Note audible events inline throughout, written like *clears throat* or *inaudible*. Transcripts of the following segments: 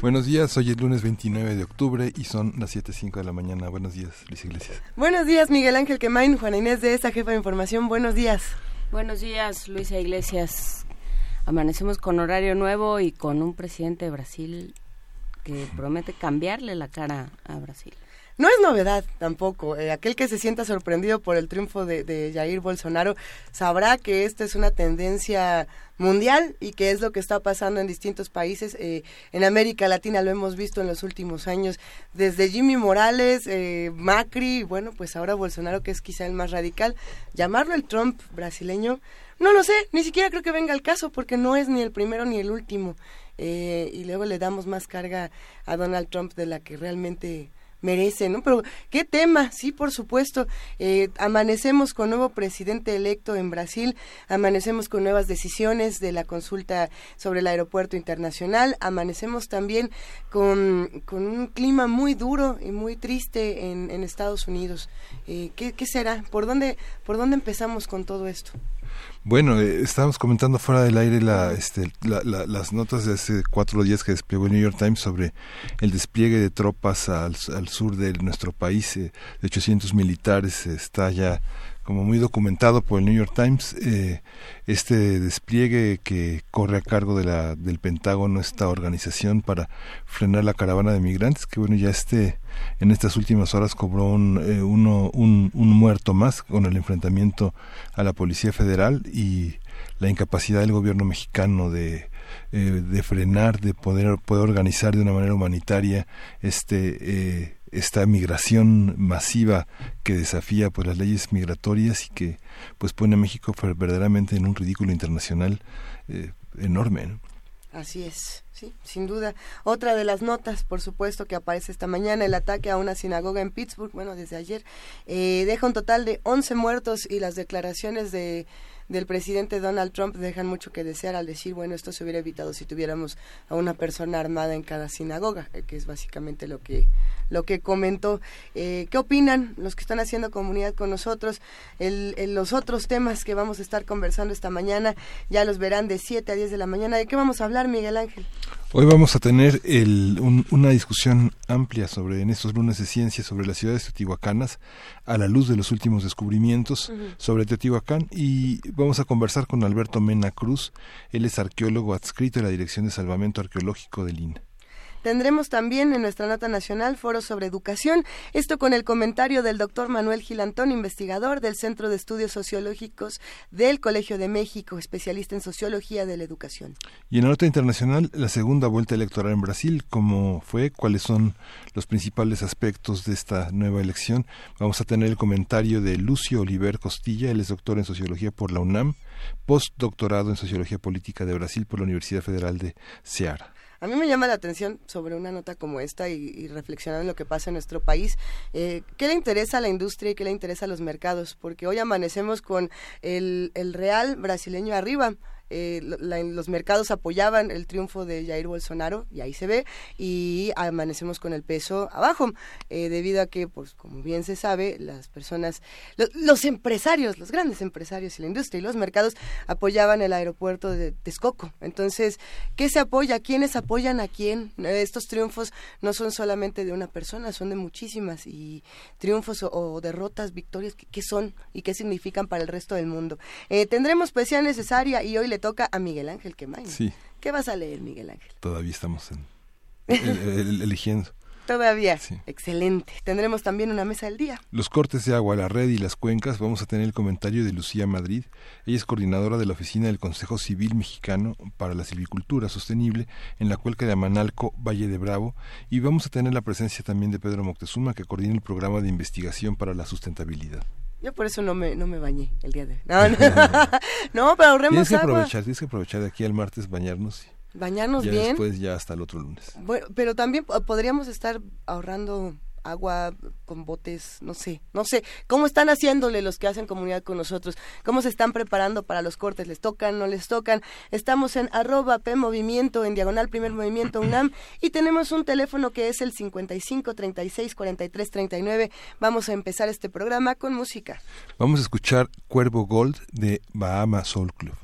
Buenos días, hoy es lunes 29 de octubre y son las 7.05 de la mañana. Buenos días, Luis Iglesias. Buenos días, Miguel Ángel Quemain, Juana Inés de esta jefa de información. Buenos días. Buenos días, Luisa Iglesias. Amanecemos con horario nuevo y con un presidente de Brasil que promete cambiarle la cara a Brasil. No es novedad tampoco. Eh, aquel que se sienta sorprendido por el triunfo de, Jair Bolsonaro sabrá que esta es una tendencia mundial y que es lo que está pasando en distintos países. Eh, en América Latina lo hemos visto en los últimos años, desde Jimmy Morales, eh, Macri, bueno, pues ahora Bolsonaro, que es quizá el más radical. Llamarlo el Trump brasileño, no lo sé, ni siquiera creo que venga al caso, porque no es ni el primero ni el último. y luego le damos más carga a Donald Trump de la que realmente merece, ¿no? Pero qué tema, sí, por supuesto. Eh, amanecemos con nuevo presidente electo en Brasil, amanecemos con nuevas decisiones de la consulta sobre el aeropuerto internacional, amanecemos también con, con un clima muy duro y muy triste en, en Estados Unidos. Eh, ¿qué, ¿Qué será? ¿Por dónde, ¿Por dónde empezamos con todo esto? Bueno, eh, estábamos comentando fuera del aire la, este, las notas de hace cuatro días que desplegó el New York Times sobre el despliegue de tropas al, sur de nuestro país, eh, de 800 militares, está ya como muy documentado por el New York Times, eh, este despliegue que corre a cargo de la, del Pentágono, esta organización para frenar la caravana de migrantes, que bueno, ya este, en estas últimas horas cobró un, eh, uno, un, un muerto más con el enfrentamiento a la Policía Federal y la incapacidad del gobierno mexicano de eh, de frenar, de poder, poder organizar de una manera humanitaria este eh, esta migración masiva que desafía pues las leyes migratorias y que pues pone a México verdaderamente en un ridículo internacional eh, enorme Así es, sí, sin duda. Otra de las notas, por supuesto, que aparece esta mañana, el ataque a una sinagoga en Pittsburgh, bueno, desde ayer, eh, deja un total de 11 muertos y las declaraciones de del presidente Donald Trump dejan mucho que desear al decir, bueno, esto se hubiera evitado si tuviéramos a una persona armada en cada sinagoga, eh, que es básicamente lo que lo que comentó. Eh, ¿Qué opinan los que están haciendo comunidad con nosotros? El, los otros temas que vamos a estar conversando esta mañana ya los verán de 7 a 10 de la mañana. ¿De qué vamos a hablar, Miguel Ángel? Hoy vamos a tener el, una discusión amplia sobre en estos lunes de ciencia sobre las ciudades teotihuacanas a la luz de los últimos descubrimientos sobre Teotihuacán y vamos a conversar con Alberto Mena Cruz. Él es arqueólogo adscrito a la Dirección de Salvamento Arqueológico del INA. Tendremos también en nuestra nota nacional foro sobre educación, esto con el comentario del doctor Manuel Gilantón, investigador del Centro de Estudios Sociológicos del Colegio de México, especialista en sociología de la educación. Y en la nota internacional, la segunda vuelta electoral en Brasil, ¿cómo fue? ¿Cuáles son los principales aspectos de esta nueva elección? Vamos a tener el comentario de Lucio Oliver Costilla, él es doctor en sociología por la UNAM, postdoctorado en sociología política de Brasil por la Universidad Federal de Ceará. A mí me llama la atención sobre una nota como esta y, reflexionar en lo que pasa en nuestro país. Eh, ¿Qué le interesa a la industria y qué le interesa a los mercados? Porque hoy amanecemos con el real brasileño arriba eh, los mercados apoyaban el triunfo de Jair Bolsonaro, y ahí se ve, y amanecemos con el peso abajo, eh, debido a que, pues como bien se sabe, las personas, los empresarios, los grandes empresarios y la industria y los mercados apoyaban el aeropuerto de Texcoco. Entonces, ¿qué se apoya? ¿Quiénes apoyan a quién? Estos triunfos no son solamente de una persona, son de muchísimas, y triunfos o, derrotas, victorias, ¿qué, son y qué significan para el resto del mundo? Eh, tendremos poesía necesaria y hoy le toca a Miguel Ángel Quemain. Sí. ¿Qué vas a leer, Miguel Ángel? Todavía estamos en, eligiendo. Todavía. Sí. Excelente. Tendremos también una mesa del día. Los cortes de agua, la red y las cuencas. Vamos a tener el comentario de Lucía Madrid. Ella es coordinadora de la oficina del Consejo Civil Mexicano para la Silvicultura Sostenible en la cuenca de Amanalco, Valle de Bravo. Y vamos a tener la presencia también de Pedro Moctezuma, que coordina el programa de investigación para la sustentabilidad. Yo por eso no me, no me bañé el día de hoy. No, no, *laughs* pero ahorremos tienes que aprovechar, Tienes que aprovechar de aquí al martes bañarnos. Bañarnos ya bien. después ya hasta el otro lunes. Bueno, pero también po- podríamos estar ahorrando agua con botes, no sé, no sé, ¿cómo están haciéndole los que hacen comunidad con nosotros? ¿Cómo se están preparando para los cortes? ¿Les tocan, no les tocan? Estamos en arroba P en diagonal Primer Movimiento UNAM, y tenemos un teléfono que es el 55 36 43 39. Vamos a empezar este programa con música. Vamos a escuchar Cuervo Gold de Bahama Soul Club.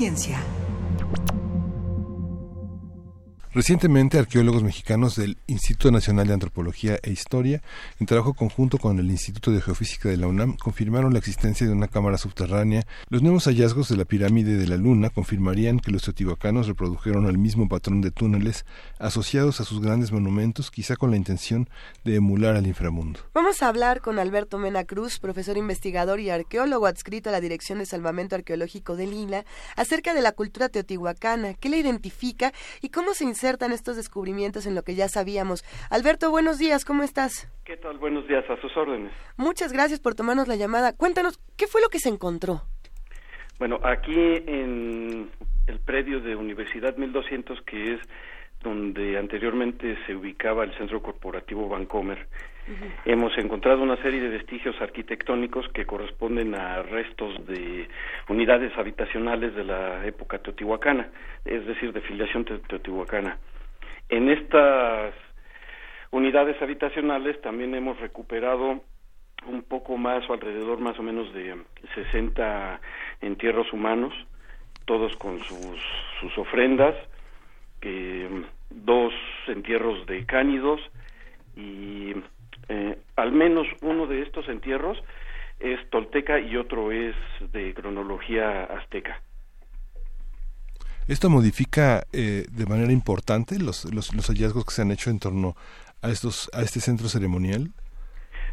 Lunes Recientemente, arqueólogos mexicanos del Instituto Nacional de Antropología e Historia, en trabajo conjunto con el Instituto de Geofísica de la UNAM, confirmaron la existencia de una cámara subterránea. Los nuevos hallazgos de la pirámide de la Luna confirmarían que los teotihuacanos reprodujeron el mismo patrón de túneles asociados a sus grandes monumentos, quizá con la intención de emular al inframundo. Vamos a hablar con Alberto Mena Cruz, profesor investigador y arqueólogo adscrito a la Dirección de Salvamento Arqueológico de Lila, acerca de la cultura teotihuacana, qué la identifica y cómo se inserta estos descubrimientos en lo que ya sabíamos. Alberto, buenos días, ¿cómo estás? ¿Qué tal? Buenos días, a sus órdenes. Muchas gracias por tomarnos la llamada. Cuéntanos, ¿qué fue lo que se encontró? Bueno, aquí en el predio de Universidad 1200, que es donde anteriormente se ubicaba el Centro Corporativo Hemos encontrado una serie de vestigios arquitectónicos que corresponden a restos de unidades habitacionales de la época teotihuacana, es decir, de filiación teotihuacana. En estas unidades habitacionales también hemos recuperado un poco más o alrededor más o menos de 60 entierros humanos, todos con sus, sus ofrendas, dos entierros de cánidos y eh, menos uno de estos entierros es tolteca y otro es de cronología azteca. ¿Esto modifica eh, de manera importante los, los, hallazgos que se han hecho en torno a, estos, a este centro ceremonial?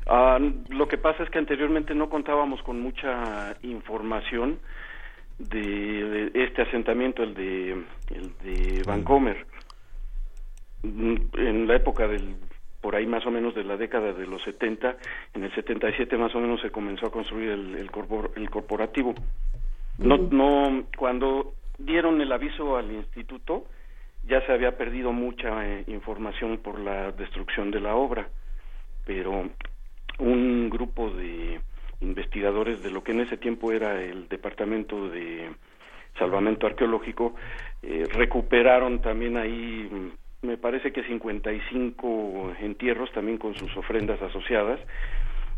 Ah, lo que pasa es que anteriormente no contábamos con mucha información de, este asentamiento, el de, el de Vancomer. Mm, en la época del por ahí más o menos de la década de los 70, en el 77 más o menos se comenzó a construir el, el, el corporativo. No, no, cuando dieron el aviso al instituto, ya se había perdido mucha eh, información por la destrucción de la obra, pero un grupo de investigadores de lo que en ese tiempo era el Departamento de Salvamento Arqueológico eh, recuperaron también ahí me parece que 55 entierros también con sus ofrendas asociadas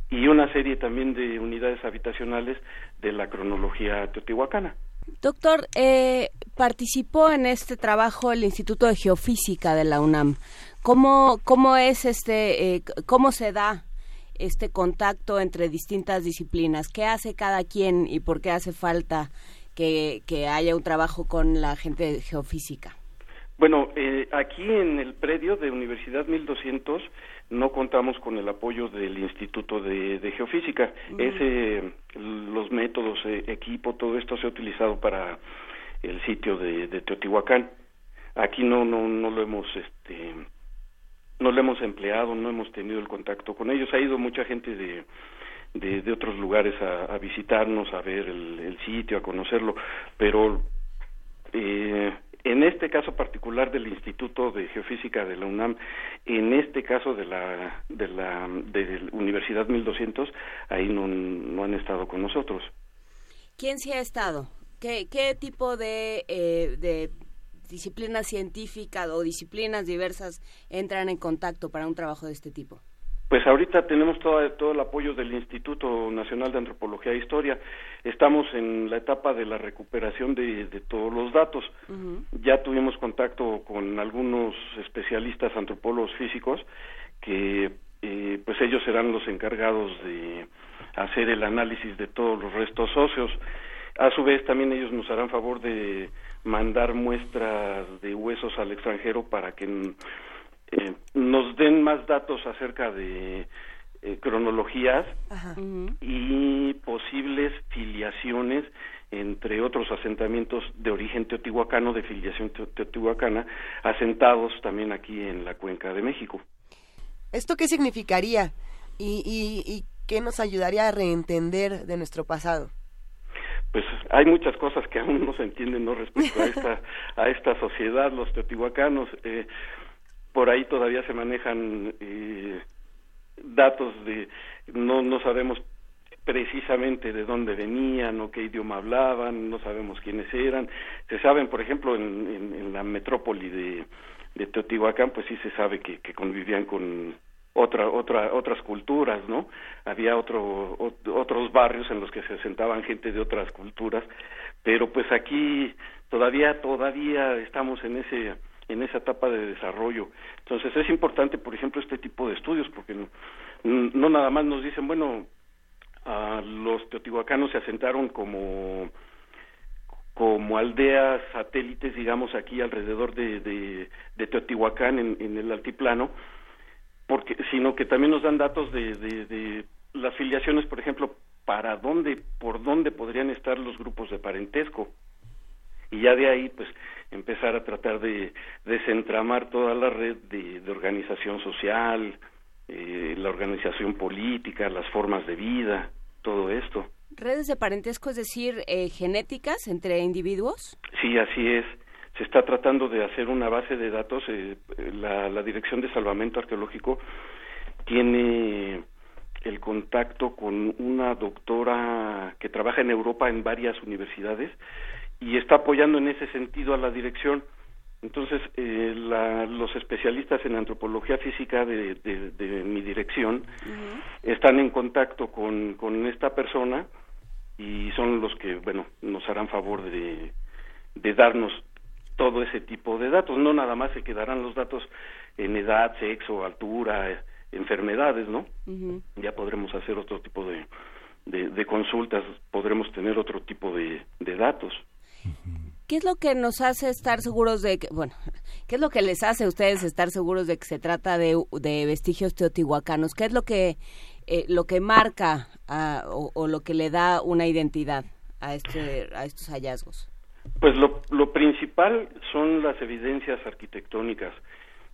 y una serie también de unidades habitacionales de la cronología teotihuacana. Doctor, eh, participó en este trabajo el Instituto de Geofísica de la UNAM. ¿Cómo, cómo es este, eh, cómo se da este contacto entre distintas disciplinas? ¿Qué hace cada quien y por qué hace falta que, que haya un trabajo con la gente de geofísica? Bueno, eh, aquí en el predio de Universidad 1200 no contamos con el apoyo del Instituto de, Geofísica. Ese, los métodos, eh, equipo, todo esto se ha utilizado para el sitio de, Teotihuacán. Aquí no, no, no lo hemos, este, no lo hemos empleado, no hemos tenido el contacto con ellos. Ha ido mucha gente de, de, otros lugares a, visitarnos, a ver el, el, sitio, a conocerlo, pero eh, en este caso particular del Instituto de Geofísica de la UNAM, en este caso de la de la, de la Universidad 1200, ahí no, han estado con nosotros. ¿Quién sí ha estado? ¿Qué, qué tipo de, eh, de disciplinas científicas o disciplinas diversas entran en contacto para un trabajo de este tipo? Pues ahorita tenemos todo, todo el apoyo del Instituto Nacional de Antropología e Historia. Estamos en la etapa de la recuperación de, todos los datos. Ya tuvimos contacto con algunos especialistas antropólogos físicos que eh, pues ellos serán los encargados de hacer el análisis de todos los restos óseos. A su vez también ellos nos harán favor de mandar muestras de huesos al extranjero para que eh, nos den más datos acerca de eh, cronologías y posibles filiaciones entre otros asentamientos de origen teotihuacano, de filiación teotihuacana, asentados también aquí en la cuenca de México. ¿Esto qué significaría y, y, y qué nos ayudaría a reentender de nuestro pasado? pues hay muchas cosas que aún no se entienden no respecto a esta *laughs* a esta sociedad los teotihuacanos. Eh, por ahí todavía se manejan eh, datos de no no sabemos precisamente de dónde venían o qué idioma hablaban, no sabemos quiénes eran. Se saben, por ejemplo, en, en, la metrópoli de, Teotihuacán, pues sí se sabe que, que convivían con otra, otra, otras culturas, ¿no? Había otro, otros barrios en los que se asentaban gente de otras culturas, pero pues aquí todavía, todavía estamos en ese en esa etapa de desarrollo. Entonces es importante, por ejemplo, este tipo de estudios, porque no, no nada más nos dicen, bueno, a los teotihuacanos se asentaron como como aldeas satélites, digamos, aquí alrededor de, de, Teotihuacán, en, en, el altiplano, porque, sino que también nos dan datos de, de, las filiaciones, por ejemplo, para dónde, por dónde podrían estar los grupos de parentesco. Y ya de ahí, pues, empezar a tratar de desentramar toda la red de, organización social, eh, la organización política, las formas de vida, todo esto. ¿Redes de parentesco, es decir, eh, genéticas entre individuos? Sí, así es. Se está tratando de hacer una base de datos. Eh, la, la Dirección de Salvamento Arqueológico tiene el contacto con una doctora que trabaja en Europa en varias universidades y está apoyando en ese sentido a la dirección. Entonces, eh, la, los especialistas en antropología física de, de, mi dirección están en contacto con, con esta persona y son los que, bueno, nos harán favor de, de darnos todo ese tipo de datos. No nada más se quedarán los datos en edad, sexo, altura, enfermedades, ¿no? Ya podremos hacer otro tipo de, de, consultas, podremos tener otro tipo de, de datos. ¿Qué es lo que nos hace estar seguros de que, bueno, *laughs* qué es lo que les hace a ustedes estar seguros de que se trata de, de vestigios teotihuacanos? ¿Qué es lo que, eh, lo que marca o, o, lo que le da una identidad a, este, a estos hallazgos? Pues lo principal son las evidencias arquitectónicas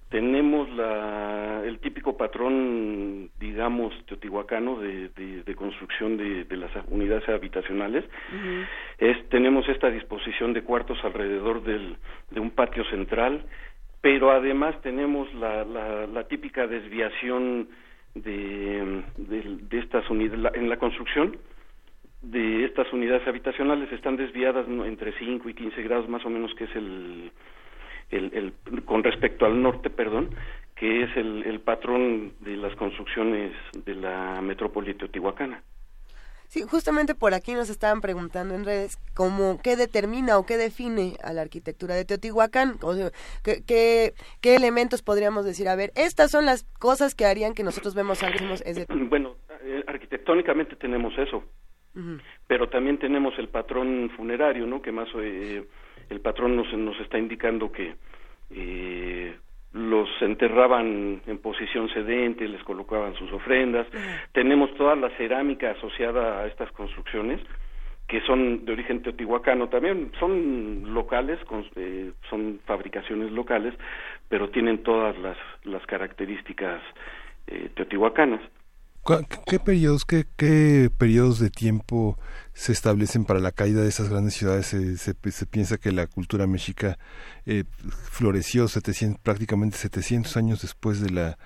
tenemos la, el típico patrón, digamos, teotihuacano de, de, construcción de, de, las unidades habitacionales. es, tenemos esta disposición de cuartos alrededor del, de un patio central, pero además tenemos la, la, la típica desviación de, de, estas unidades, en la construcción de estas unidades habitacionales están desviadas entre 5 y 15 grados más o menos, que es el el, con respecto al norte, perdón, que es el, el patrón de las construcciones de la metrópoli teotihuacana. Sí, justamente por aquí nos estaban preguntando en redes cómo, qué determina o qué define a la arquitectura de Teotihuacán, o qué, qué, elementos podríamos decir, a ver, estas son las cosas que harían que nosotros vemos algo. Es *clears throat* Bueno, eh, arquitectónicamente tenemos eso, pero también tenemos el patrón funerario, ¿no? Que más eh, el patrón nos, nos está indicando que eh, los enterraban en posición sedente, les colocaban sus ofrendas. Tenemos toda la cerámica asociada a estas construcciones que son de origen teotihuacano también, son locales, eh, son fabricaciones locales, pero tienen todas las, las características eh, teotihuacanas. ¿Qué periodos, qué, qué periodos de tiempo se establecen para la caída de esas grandes ciudades. Se, se, piensa que la cultura mexica eh, floreció 700, prácticamente 700 años después de la,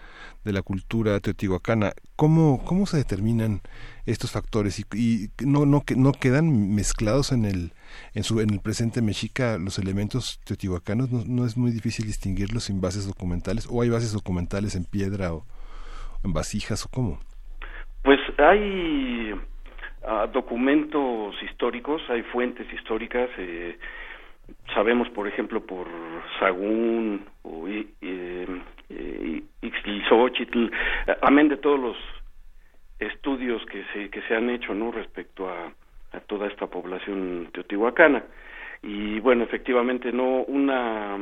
de la cultura teotihuacana. ¿Cómo, cómo se determinan estos factores y, y no, no, no quedan mezclados en el, en, su, en el presente mexica los elementos teotihuacanos? No, no es muy difícil distinguirlos sin bases documentales o hay bases documentales en piedra o en vasijas o cómo? Pues hay documentos históricos, hay fuentes históricas, eh, sabemos por ejemplo por Sagún o eh, eh, Ixtlilxóchitl, amén de todos los estudios que se, que se han hecho ¿no? respecto a, a toda esta población teotihuacana. Y bueno, efectivamente, no una,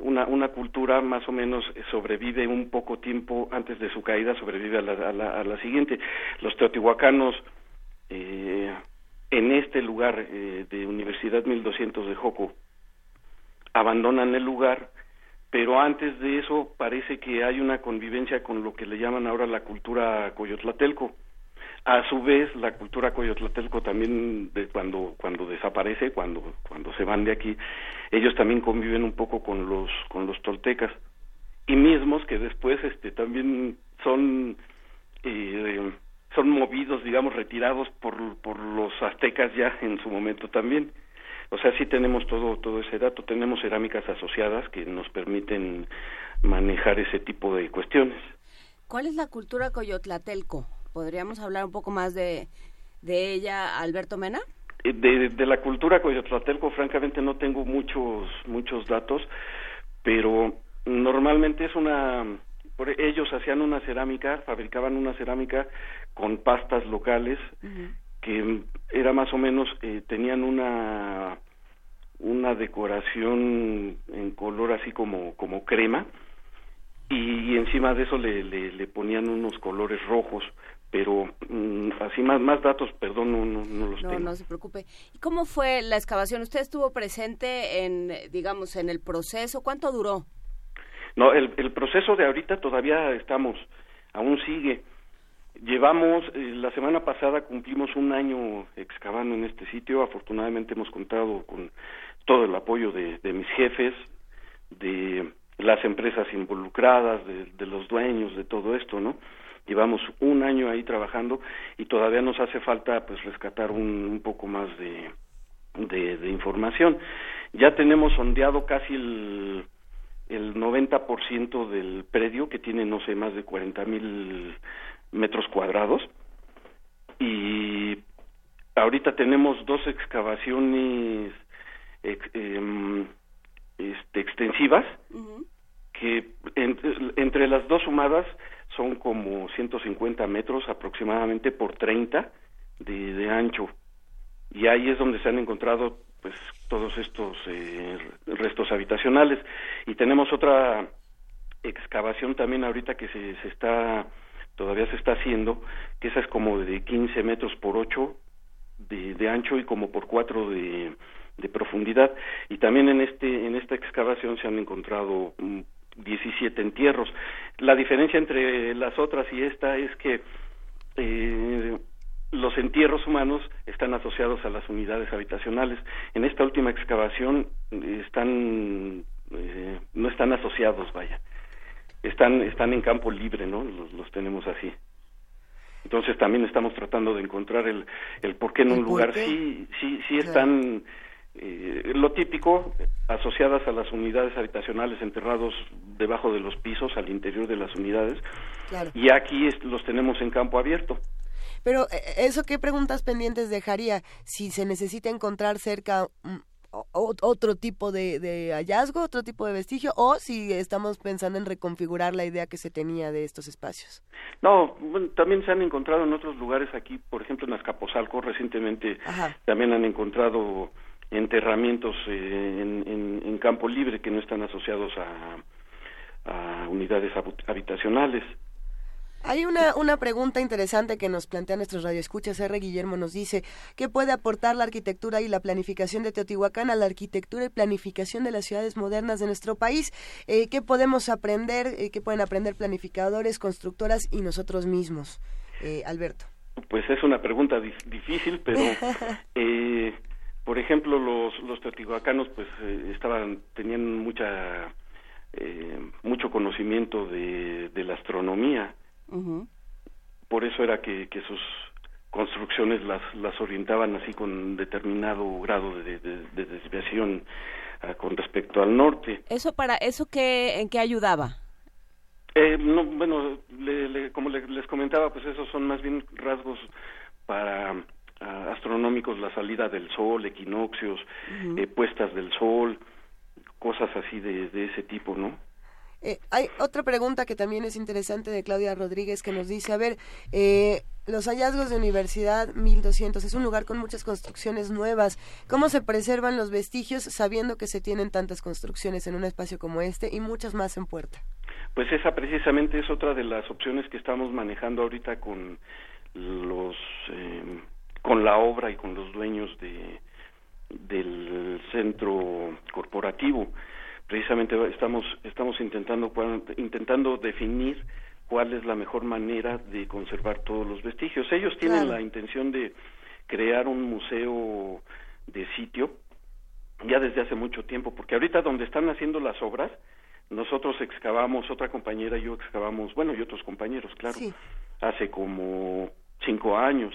una, una cultura más o menos sobrevive un poco tiempo antes de su caída, sobrevive a la, a la, a la siguiente. Los teotihuacanos eh, en este lugar eh, de Universidad 1200 de Joco abandonan el lugar, pero antes de eso parece que hay una convivencia con lo que le llaman ahora la cultura coyotlatelco. A su vez, la cultura coyotlatelco también de cuando cuando desaparece, cuando cuando se van de aquí, ellos también conviven un poco con los con los toltecas y mismos que después este también son eh, son movidos, digamos, retirados por, por los aztecas ya en su momento también. O sea, sí tenemos todo, todo ese dato, tenemos cerámicas asociadas que nos permiten manejar ese tipo de cuestiones. ¿Cuál es la cultura coyotlatelco? ¿Podríamos hablar un poco más de, de ella, Alberto Mena? Eh, de, de la cultura coyotlatelco, francamente, no tengo muchos, muchos datos, pero normalmente es una ellos hacían una cerámica, fabricaban una cerámica con pastas locales que era más o menos eh, tenían una una decoración en color así como como crema y encima de eso le, le, ponían unos colores rojos pero mm, así más más datos perdón no, no, no los no, tengo. no se preocupe. Y cómo fue la excavación usted estuvo presente en digamos en el proceso cuánto duró no el, el proceso de ahorita todavía estamos aún sigue. Llevamos, eh, la semana pasada cumplimos un año excavando en este sitio. Afortunadamente hemos contado con todo el apoyo de, mis jefes, de las empresas involucradas, de, los dueños de todo esto, ¿no? Llevamos un año ahí trabajando y todavía nos hace falta pues rescatar un, poco más de, de, información. Ya tenemos sondeado casi el, el 90% del predio que tiene, no sé, más de 40 mil metros cuadrados y ahorita tenemos dos excavaciones em, este, extensivas que entre las dos sumadas son como 150 metros aproximadamente por 30 de, de ancho y ahí es donde se han encontrado pues todos estos eh, restos habitacionales y tenemos otra excavación también ahorita que se, se está todavía se está haciendo, que esa es como de 15 metros por 8 de, de ancho y como por 4 de, de profundidad. Y también en, este, en esta excavación se han encontrado 17 mm, entierros. La diferencia entre las otras y esta es que eh, los entierros humanos están asociados a las unidades habitacionales. En esta última excavación eh, están eh, no están asociados, vaya están están en campo libre, ¿no? Los, tenemos así. Entonces también estamos tratando de encontrar el, el por qué en un lugar sí sí sí están eh, lo típico asociadas a las unidades habitacionales enterrados debajo de los pisos al interior de las unidades y aquí los tenemos en campo abierto. Pero eh, eso qué preguntas pendientes dejaría si se necesita encontrar cerca mm, otro tipo de, hallazgo, otro tipo de vestigio, o si estamos pensando en reconfigurar la idea que se tenía de estos espacios. No, también se han encontrado en otros lugares aquí, por ejemplo en Azcapotzalco recientemente también han encontrado enterramientos eh, en, en, campo libre que no están asociados a, a unidades habitacionales. Hay una, una pregunta interesante que nos plantea nuestros radioescuchas. R. Guillermo nos dice, ¿qué puede aportar la arquitectura y la planificación de Teotihuacán a la arquitectura y planificación de las ciudades modernas de nuestro país? Eh, ¿Qué podemos aprender? Eh, ¿Qué pueden aprender planificadores, constructoras y nosotros mismos? Eh, Alberto. Pues es una pregunta difícil, pero... *laughs* por ejemplo, los, los teotihuacanos pues estaban, tenían mucha, mucho conocimiento de, de la astronomía por eso era que, sus construcciones las, las orientaban así con determinado grado de, desviación ah, con respecto al norte. ¿Eso para eso qué, en qué ayudaba? Eh, no, bueno, como les comentaba, pues esos son más bien rasgos para astronómicos, la salida del sol, equinoccios, eh, puestas del sol, cosas así de, de ese tipo, ¿no? Eh, hay otra pregunta que también es interesante de Claudia Rodríguez que nos dice, a ver, eh, los hallazgos de Universidad 1200 es un lugar con muchas construcciones nuevas. ¿Cómo se preservan los vestigios sabiendo que se tienen tantas construcciones en un espacio como este y muchas más en puerta? Pues esa precisamente es otra de las opciones que estamos manejando ahorita con los eh, con la obra y con los dueños de del centro corporativo. Precisamente estamos estamos intentando intentando definir cuál es la mejor manera de conservar todos los vestigios. Ellos tienen la intención de crear un museo de sitio ya desde hace mucho tiempo, porque ahorita donde están haciendo las obras, nosotros excavamos, otra compañera y yo excavamos, bueno, y otros compañeros, claro, hace como cinco años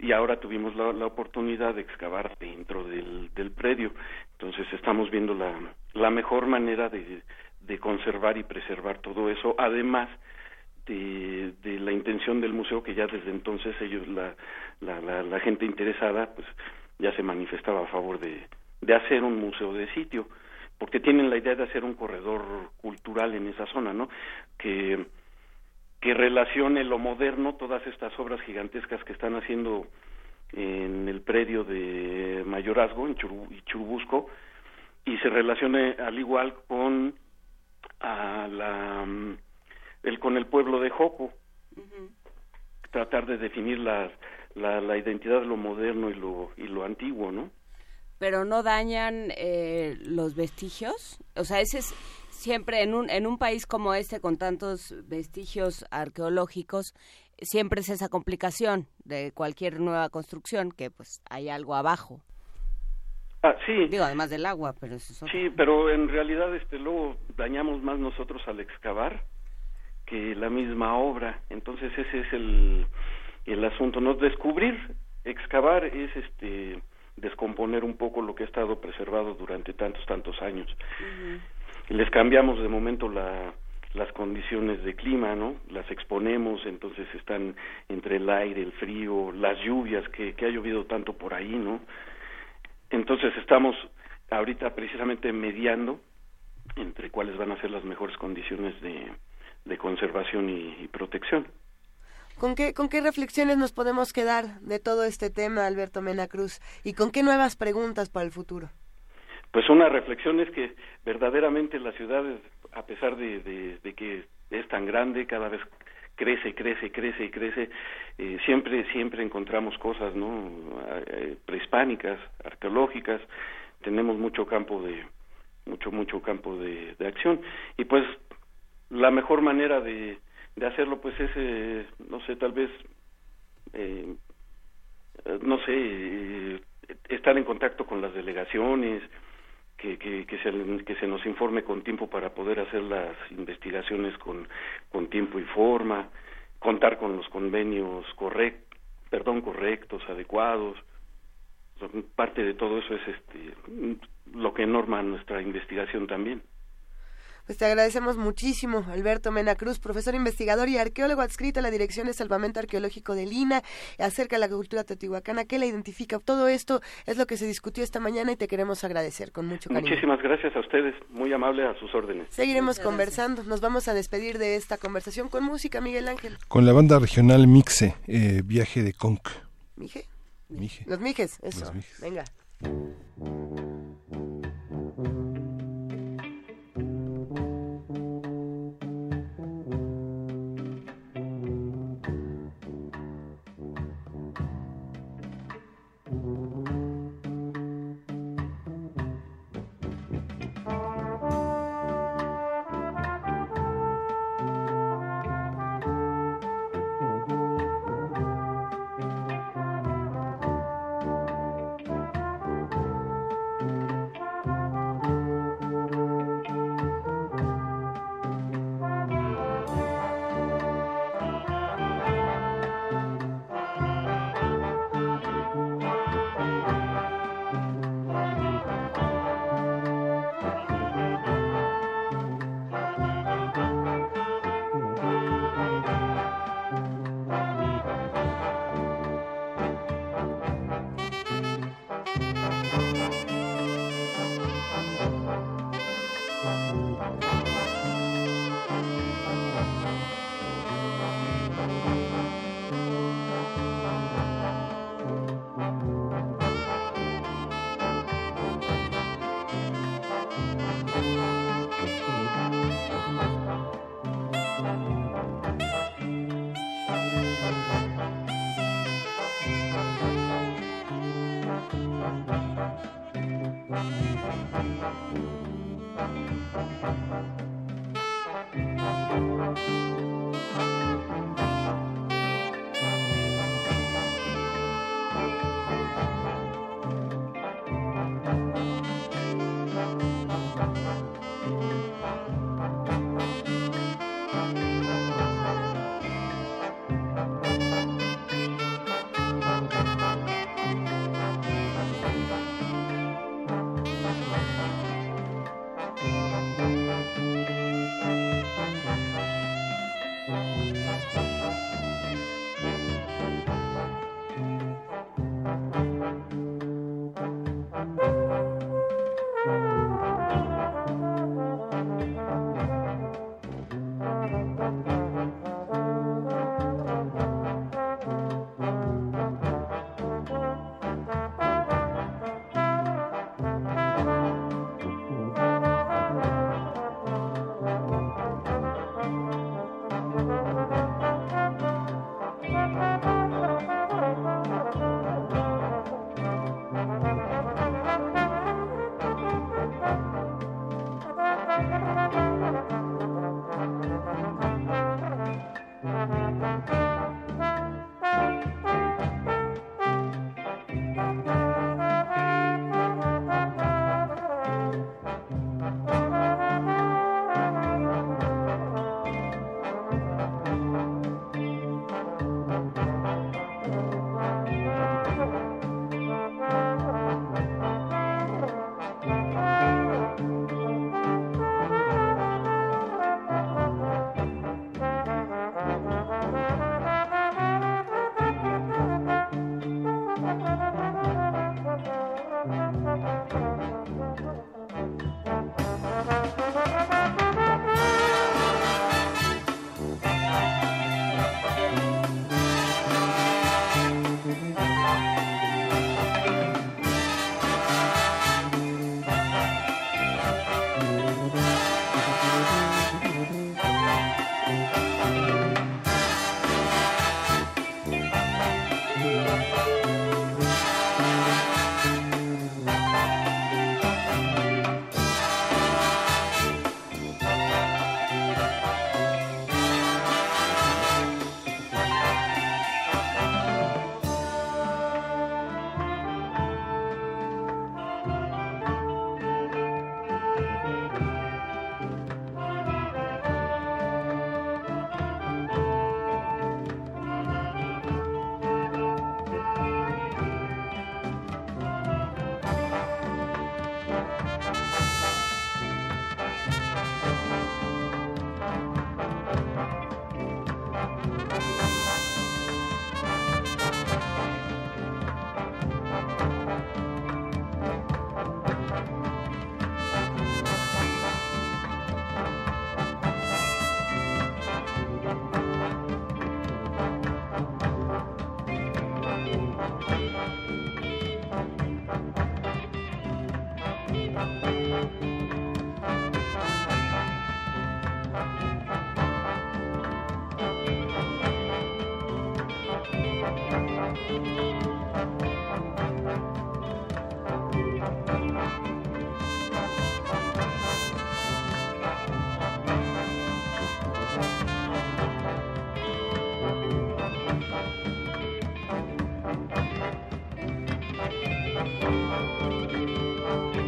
y ahora tuvimos la, la oportunidad de excavar dentro del, del predio. Entonces estamos viendo la, la mejor manera de, de conservar y preservar todo eso, además de, de, la intención del museo que ya desde entonces ellos, la, la, la, gente interesada, pues ya se manifestaba a favor de, de hacer un museo de sitio. porque tienen la idea de hacer un corredor cultural en esa zona, ¿no? Que, que relacione lo moderno, todas estas obras gigantescas que están haciendo en el predio de Mayorazgo, en Churubusco, y se relacione al igual con a la el con el pueblo de Joco tratar de definir la, la, la identidad de lo moderno y lo y lo antiguo no pero no dañan eh, los vestigios. O sea ese es siempre en un en un país como este con tantos vestigios arqueológicos siempre es esa complicación de cualquier nueva construcción que pues hay algo abajo Ah, sí. Digo, además del agua, pero eso Sí, pero en realidad este luego dañamos más nosotros al excavar que la misma obra. Entonces ese es el, el asunto, no descubrir, excavar es este descomponer un poco lo que ha estado preservado durante tantos tantos años. Les cambiamos de momento la las condiciones de clima, ¿no? Las exponemos, entonces están entre el aire, el frío, las lluvias que, ha llovido tanto por ahí, ¿no? Entonces estamos ahorita precisamente mediando entre cuáles van a ser las mejores condiciones de, de conservación y, protección. ¿Con qué, ¿Con qué reflexiones nos podemos quedar de todo este tema, Alberto Mena Cruz? ¿Y con qué nuevas preguntas para el futuro? Pues una reflexión es que verdaderamente la ciudad, a pesar de, de que es tan grande, cada vez crece, crece, crece y crece, eh, siempre, siempre encontramos cosas, ¿no? Eh, prehispánicas, arqueológicas, tenemos mucho campo de, mucho, mucho campo de, acción. Y pues la mejor manera de, de hacerlo pues es, eh, no sé, tal vez, eh, no sé, estar en contacto con las delegaciones, que, que, que, se, que se nos informe con tiempo para poder hacer las investigaciones con, con tiempo y forma, contar con los convenios correctos, perdón, correctos, adecuados. Parte de todo eso es este, lo que norma nuestra investigación también. Pues te agradecemos muchísimo, Alberto Mena Cruz, profesor investigador y arqueólogo adscrito a la Dirección de Salvamento Arqueológico de Lina, acerca de la cultura teotihuacana, que la identifica. Todo esto es lo que se discutió esta mañana y te queremos agradecer con mucho cariño. Muchísimas gracias a ustedes, muy amable a sus órdenes. Seguiremos conversando, nos vamos a despedir de esta conversación con música, Miguel Ángel. Con la banda regional Mixe, eh, Viaje de Conc. ¿Mije? Mije. Los Mijes, eso. Venga. Música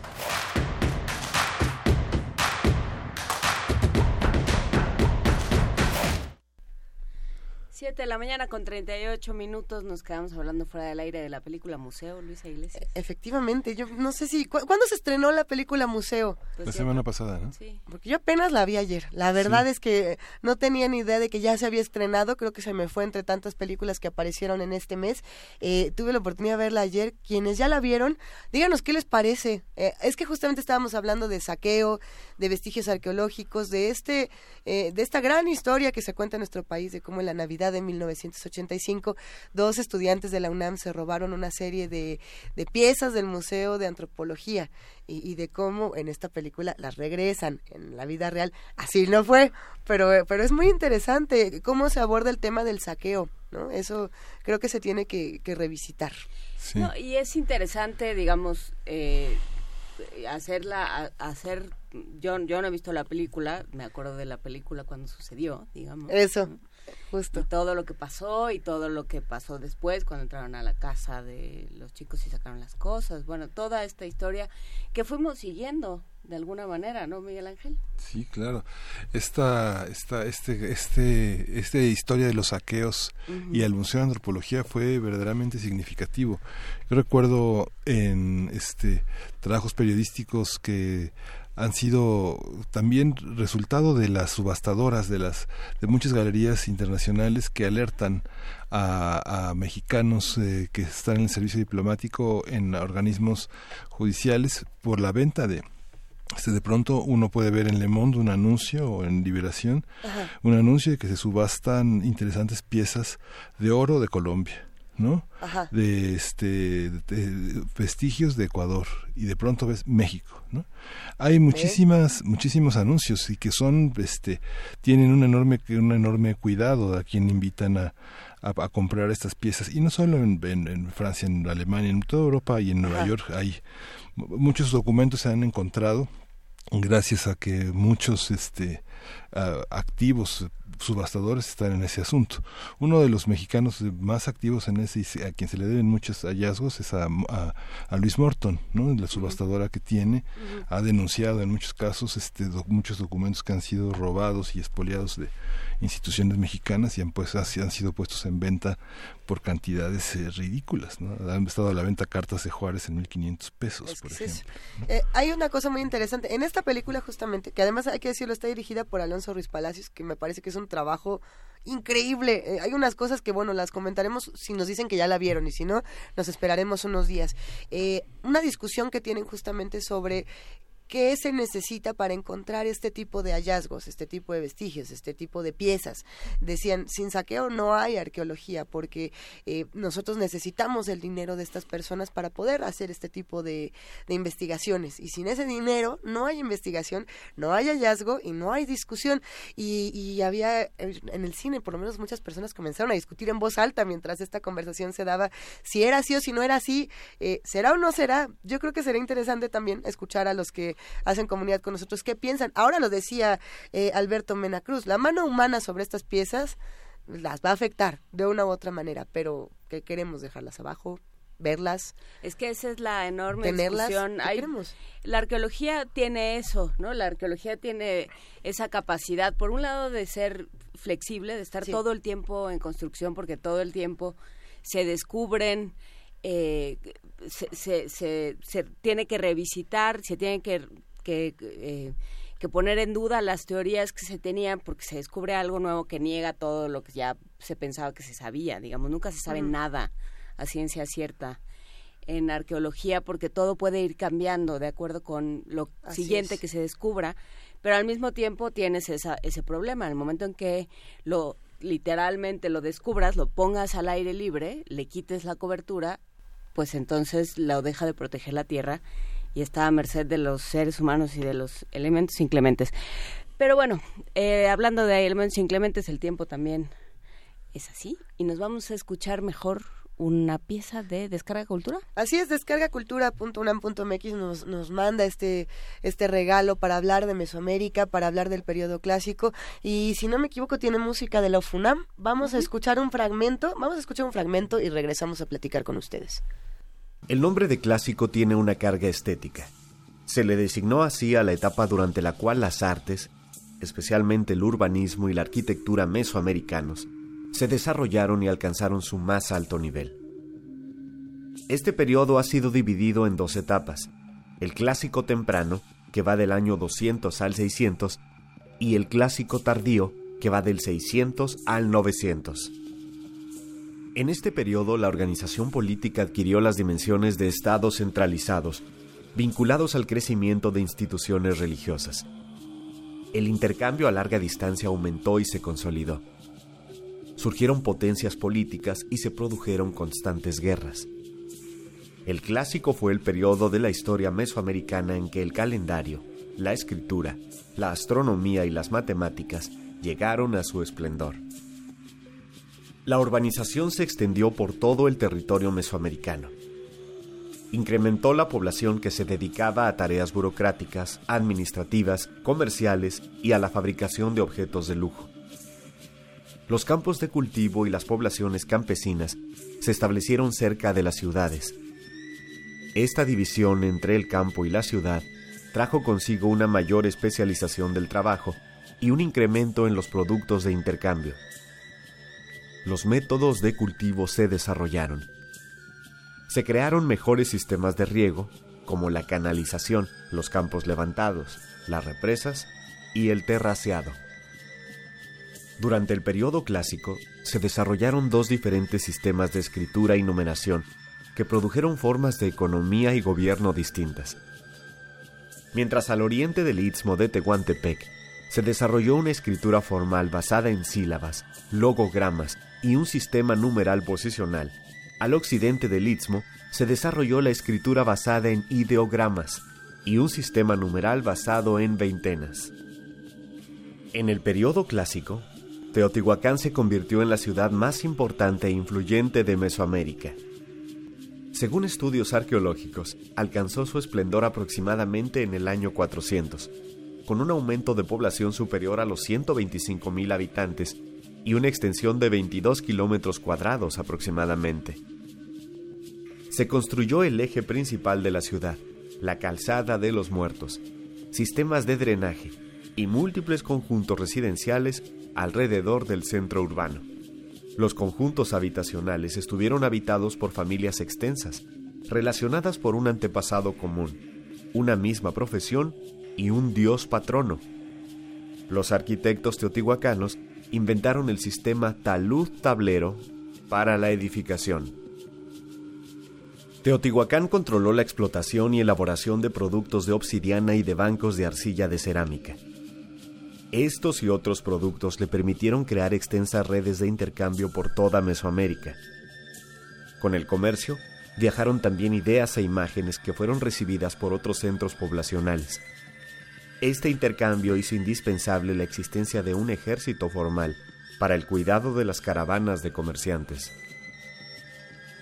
De la mañana con 38 minutos nos quedamos hablando fuera del aire de la película Museo, Luisa Iglesias. Efectivamente, yo no sé si... ¿Cuándo se estrenó la película Museo? Pues la semana pasada, ¿no? Sí. Porque yo apenas la vi ayer. La verdad es que no tenía ni idea de que ya se había estrenado. Creo que se me fue entre tantas películas que aparecieron en este mes. Eh, tuve la oportunidad de verla ayer. Quienes ya la vieron, díganos qué les parece. Eh, es que justamente estábamos hablando de saqueo, de vestigios arqueológicos, de este, eh, de esta gran historia que se cuenta en nuestro país de cómo en la Navidad de 1985 dos estudiantes de la UNAM se robaron una serie de, de piezas del Museo de Antropología y, y, de cómo en esta película las regresan en la vida real. Así no fue, pero, pero es muy interesante cómo se aborda el tema del saqueo. ¿no? Eso creo que se tiene que, que revisitar. Sí. No, y es interesante, digamos, eh, hacerla, hacer, yo, yo no he visto la película, me acuerdo de la película cuando sucedió, digamos. Eso. Justo. Y todo lo que pasó y todo lo que pasó después cuando entraron a la casa de los chicos y sacaron las cosas. Bueno, toda esta historia que fuimos siguiendo de alguna manera, ¿no, Miguel Ángel? Sí, claro. Esta, esta, este, este, este historia de los saqueos uh -huh. y el Museo de Antropología fue verdaderamente significativo. Yo recuerdo en este trabajos periodísticos que han sido también resultado de las subastadoras de las de muchas galerías internacionales que alertan a, a mexicanos eh, que están en el servicio diplomático en organismos judiciales por la venta de este, de pronto uno puede ver en Le Monde un anuncio o en Liberación Ajá. un anuncio de que se subastan interesantes piezas de oro de Colombia ¿no? Ajá. De este de vestigios de Ecuador y de pronto ves México, ¿no? Hay muchísimas ¿Eh? muchísimos anuncios y que son este tienen un enorme un enorme cuidado a quien invitan a a, a comprar estas piezas y no solo en, en, en, Francia, en Alemania, en toda Europa y en Nueva Ajá. York hay muchos documentos se han encontrado gracias a que muchos este uh, activos subastadores están en ese asunto. Uno de los mexicanos más activos en ese y a quien se le deben muchos hallazgos es a, a, a Luis Morton, ¿no? la subastadora que tiene, ha denunciado en muchos casos este, muchos documentos que han sido robados y expoliados de instituciones mexicanas y han, pues, han sido puestos en venta por cantidades eh, ridículas. ¿no? Han estado a la venta cartas de Juárez en 1.500 pesos, es por ejemplo. Eh, hay una cosa muy interesante. En esta película, justamente, que además hay que decirlo, está dirigida por Alonso Ruiz Palacios, que me parece que es un trabajo increíble. Eh, hay unas cosas que, bueno, las comentaremos si nos dicen que ya la vieron y si no, nos esperaremos unos días. Eh, una discusión que tienen justamente sobre ¿qué se necesita para encontrar este tipo de hallazgos, este tipo de vestigios, este tipo de piezas? Decían, sin saqueo no hay arqueología porque eh, nosotros necesitamos el dinero de estas personas para poder hacer este tipo de, investigaciones y sin ese dinero no hay investigación, no hay hallazgo y no hay discusión y, y había en el cine por lo menos muchas personas comenzaron a discutir en voz alta mientras esta conversación se daba si era así o si no era así, eh, será o no será. Yo creo que sería interesante también escuchar a los que hacen comunidad con nosotros qué piensan. Ahora lo decía eh, Alberto Mena Cruz, la mano humana sobre estas piezas las va a afectar de una u otra manera, pero que queremos dejarlas abajo, verlas. Es que esa es la enorme discusión. la arqueología tiene eso, ¿no? La arqueología tiene esa capacidad, por un lado, de ser flexible, de estar todo el tiempo en construcción, porque todo el tiempo se descubren eh, se, se, se, tiene que revisitar, se tiene que, que, eh, que, poner en duda las teorías que se tenían porque se descubre algo nuevo que niega todo lo que ya se pensaba que se sabía, digamos, nunca se sabe nada a ciencia cierta en arqueología porque todo puede ir cambiando de acuerdo con lo siguiente que se descubra, pero al mismo tiempo tienes esa, ese problema, en el momento en que lo literalmente lo descubras, lo pongas al aire libre, le quites la cobertura, pues entonces lo deja de proteger la tierra y está a merced de los seres humanos y de los elementos inclementes. Pero bueno, eh, hablando de elementos inclementes, el tiempo también es así y nos vamos a escuchar mejor una pieza de Descarga Cultura. Así es, descargacultura.unam.mx nos, nos manda este, este regalo para hablar de Mesoamérica, para hablar del periodo clásico. Y si no me equivoco, tiene música de la UFUNAM. Vamos a escuchar un fragmento, vamos a escuchar un fragmento y regresamos a platicar con ustedes. El nombre de clásico tiene una carga estética. Se le designó así a la etapa durante la cual las artes, especialmente el urbanismo y la arquitectura mesoamericanos, se desarrollaron y alcanzaron su más alto nivel. Este periodo ha sido dividido en dos etapas, el clásico temprano, que va del año 200 al 600, y el clásico tardío, que va del 600 al 900. En este periodo la organización política adquirió las dimensiones de estados centralizados, vinculados al crecimiento de instituciones religiosas. El intercambio a larga distancia aumentó y se consolidó surgieron potencias políticas y se produjeron constantes guerras. El clásico fue el periodo de la historia mesoamericana en que el calendario, la escritura, la astronomía y las matemáticas llegaron a su esplendor. La urbanización se extendió por todo el territorio mesoamericano. Incrementó la población que se dedicaba a tareas burocráticas, administrativas, comerciales y a la fabricación de objetos de lujo los campos de cultivo y las poblaciones campesinas se establecieron cerca de las ciudades. Esta división entre el campo y la ciudad trajo consigo una mayor especialización del trabajo y un incremento en los productos de intercambio. Los métodos de cultivo se desarrollaron. Se crearon mejores sistemas de riego, como la canalización, los campos levantados, las represas y el terraceado. Durante el periodo clásico se desarrollaron dos diferentes sistemas de escritura y numeración que produjeron formas de economía y gobierno distintas. Mientras al oriente del Istmo de Tehuantepec se desarrolló una escritura formal basada en sílabas, logogramas y un sistema numeral posicional, al occidente del Istmo se desarrolló la escritura basada en ideogramas y un sistema numeral basado en veintenas. En el periodo clásico, Teotihuacán se convirtió en la ciudad más importante e influyente de Mesoamérica. Según estudios arqueológicos, alcanzó su esplendor aproximadamente en el año 400, con un aumento de población superior a los 125.000 habitantes y una extensión de 22 kilómetros cuadrados aproximadamente. Se construyó el eje principal de la ciudad, la calzada de los muertos, sistemas de drenaje y múltiples conjuntos residenciales alrededor del centro urbano. Los conjuntos habitacionales estuvieron habitados por familias extensas, relacionadas por un antepasado común, una misma profesión y un dios patrono. Los arquitectos teotihuacanos inventaron el sistema talud-tablero para la edificación. Teotihuacán controló la explotación y elaboración de productos de obsidiana y de bancos de arcilla de cerámica. Estos y otros productos le permitieron crear extensas redes de intercambio por toda Mesoamérica. Con el comercio, viajaron también ideas e imágenes que fueron recibidas por otros centros poblacionales. Este intercambio hizo indispensable la existencia de un ejército formal para el cuidado de las caravanas de comerciantes.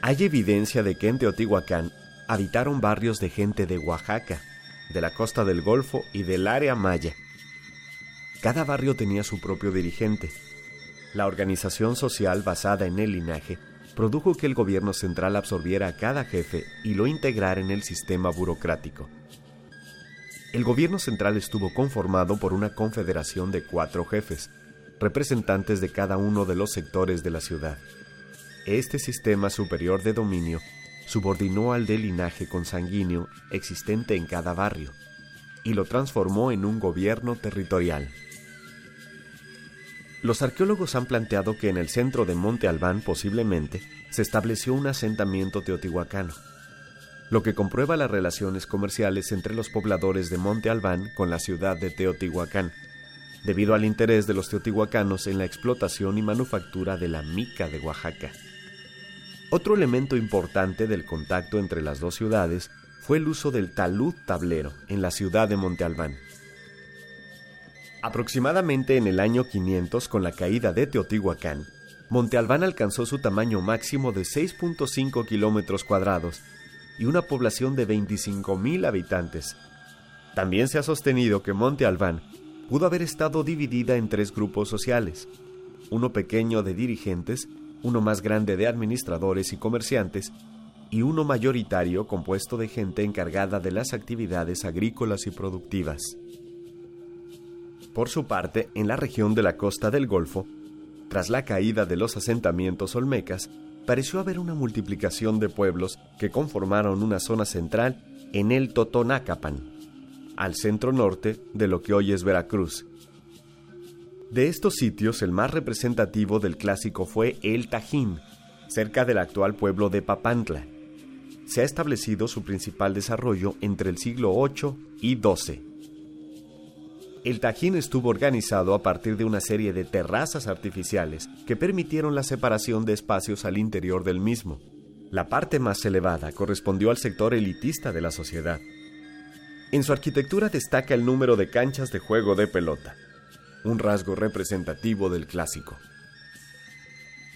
Hay evidencia de que en Teotihuacán habitaron barrios de gente de Oaxaca, de la costa del Golfo y del área maya. Cada barrio tenía su propio dirigente. La organización social basada en el linaje produjo que el gobierno central absorbiera a cada jefe y lo integrara en el sistema burocrático. El gobierno central estuvo conformado por una confederación de cuatro jefes, representantes de cada uno de los sectores de la ciudad. Este sistema superior de dominio subordinó al del linaje consanguíneo existente en cada barrio y lo transformó en un gobierno territorial. Los arqueólogos han planteado que en el centro de Monte Albán posiblemente se estableció un asentamiento teotihuacano, lo que comprueba las relaciones comerciales entre los pobladores de Monte Albán con la ciudad de Teotihuacán, debido al interés de los teotihuacanos en la explotación y manufactura de la mica de Oaxaca. Otro elemento importante del contacto entre las dos ciudades fue el uso del talud tablero en la ciudad de Monte Albán. Aproximadamente en el año 500, con la caída de Teotihuacán, Monte Albán alcanzó su tamaño máximo de 6.5 kilómetros cuadrados y una población de 25.000 habitantes. También se ha sostenido que Monte Albán pudo haber estado dividida en tres grupos sociales, uno pequeño de dirigentes, uno más grande de administradores y comerciantes, y uno mayoritario compuesto de gente encargada de las actividades agrícolas y productivas. Por su parte, en la región de la costa del Golfo, tras la caída de los asentamientos olmecas, pareció haber una multiplicación de pueblos que conformaron una zona central en el Totonacapan, al centro norte de lo que hoy es Veracruz. De estos sitios, el más representativo del clásico fue El Tajín, cerca del actual pueblo de Papantla. Se ha establecido su principal desarrollo entre el siglo VIII y XII. El Tajín estuvo organizado a partir de una serie de terrazas artificiales que permitieron la separación de espacios al interior del mismo. La parte más elevada correspondió al sector elitista de la sociedad, en su arquitectura destaca el número de canchas de juego de pelota, un rasgo representativo del clásico.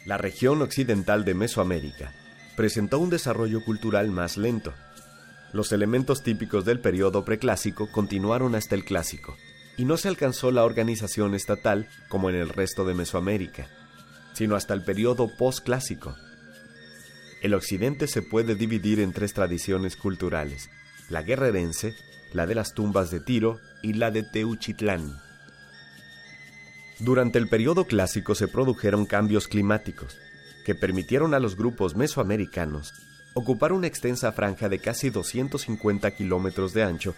La región occidental de Mesoamérica presentó un desarrollo cultural más lento. Los elementos típicos del periodo preclásico continuaron hasta el clásico, y no se alcanzó la organización estatal como en el resto de Mesoamérica, sino hasta el periodo postclásico. El occidente se puede dividir en tres tradiciones culturales, la guerrerense, la de las tumbas de Tiro y la de Teuchitlán. Durante el periodo clásico se produjeron cambios climáticos que permitieron a los grupos mesoamericanos ocupar una extensa franja de casi 250 kilómetros de ancho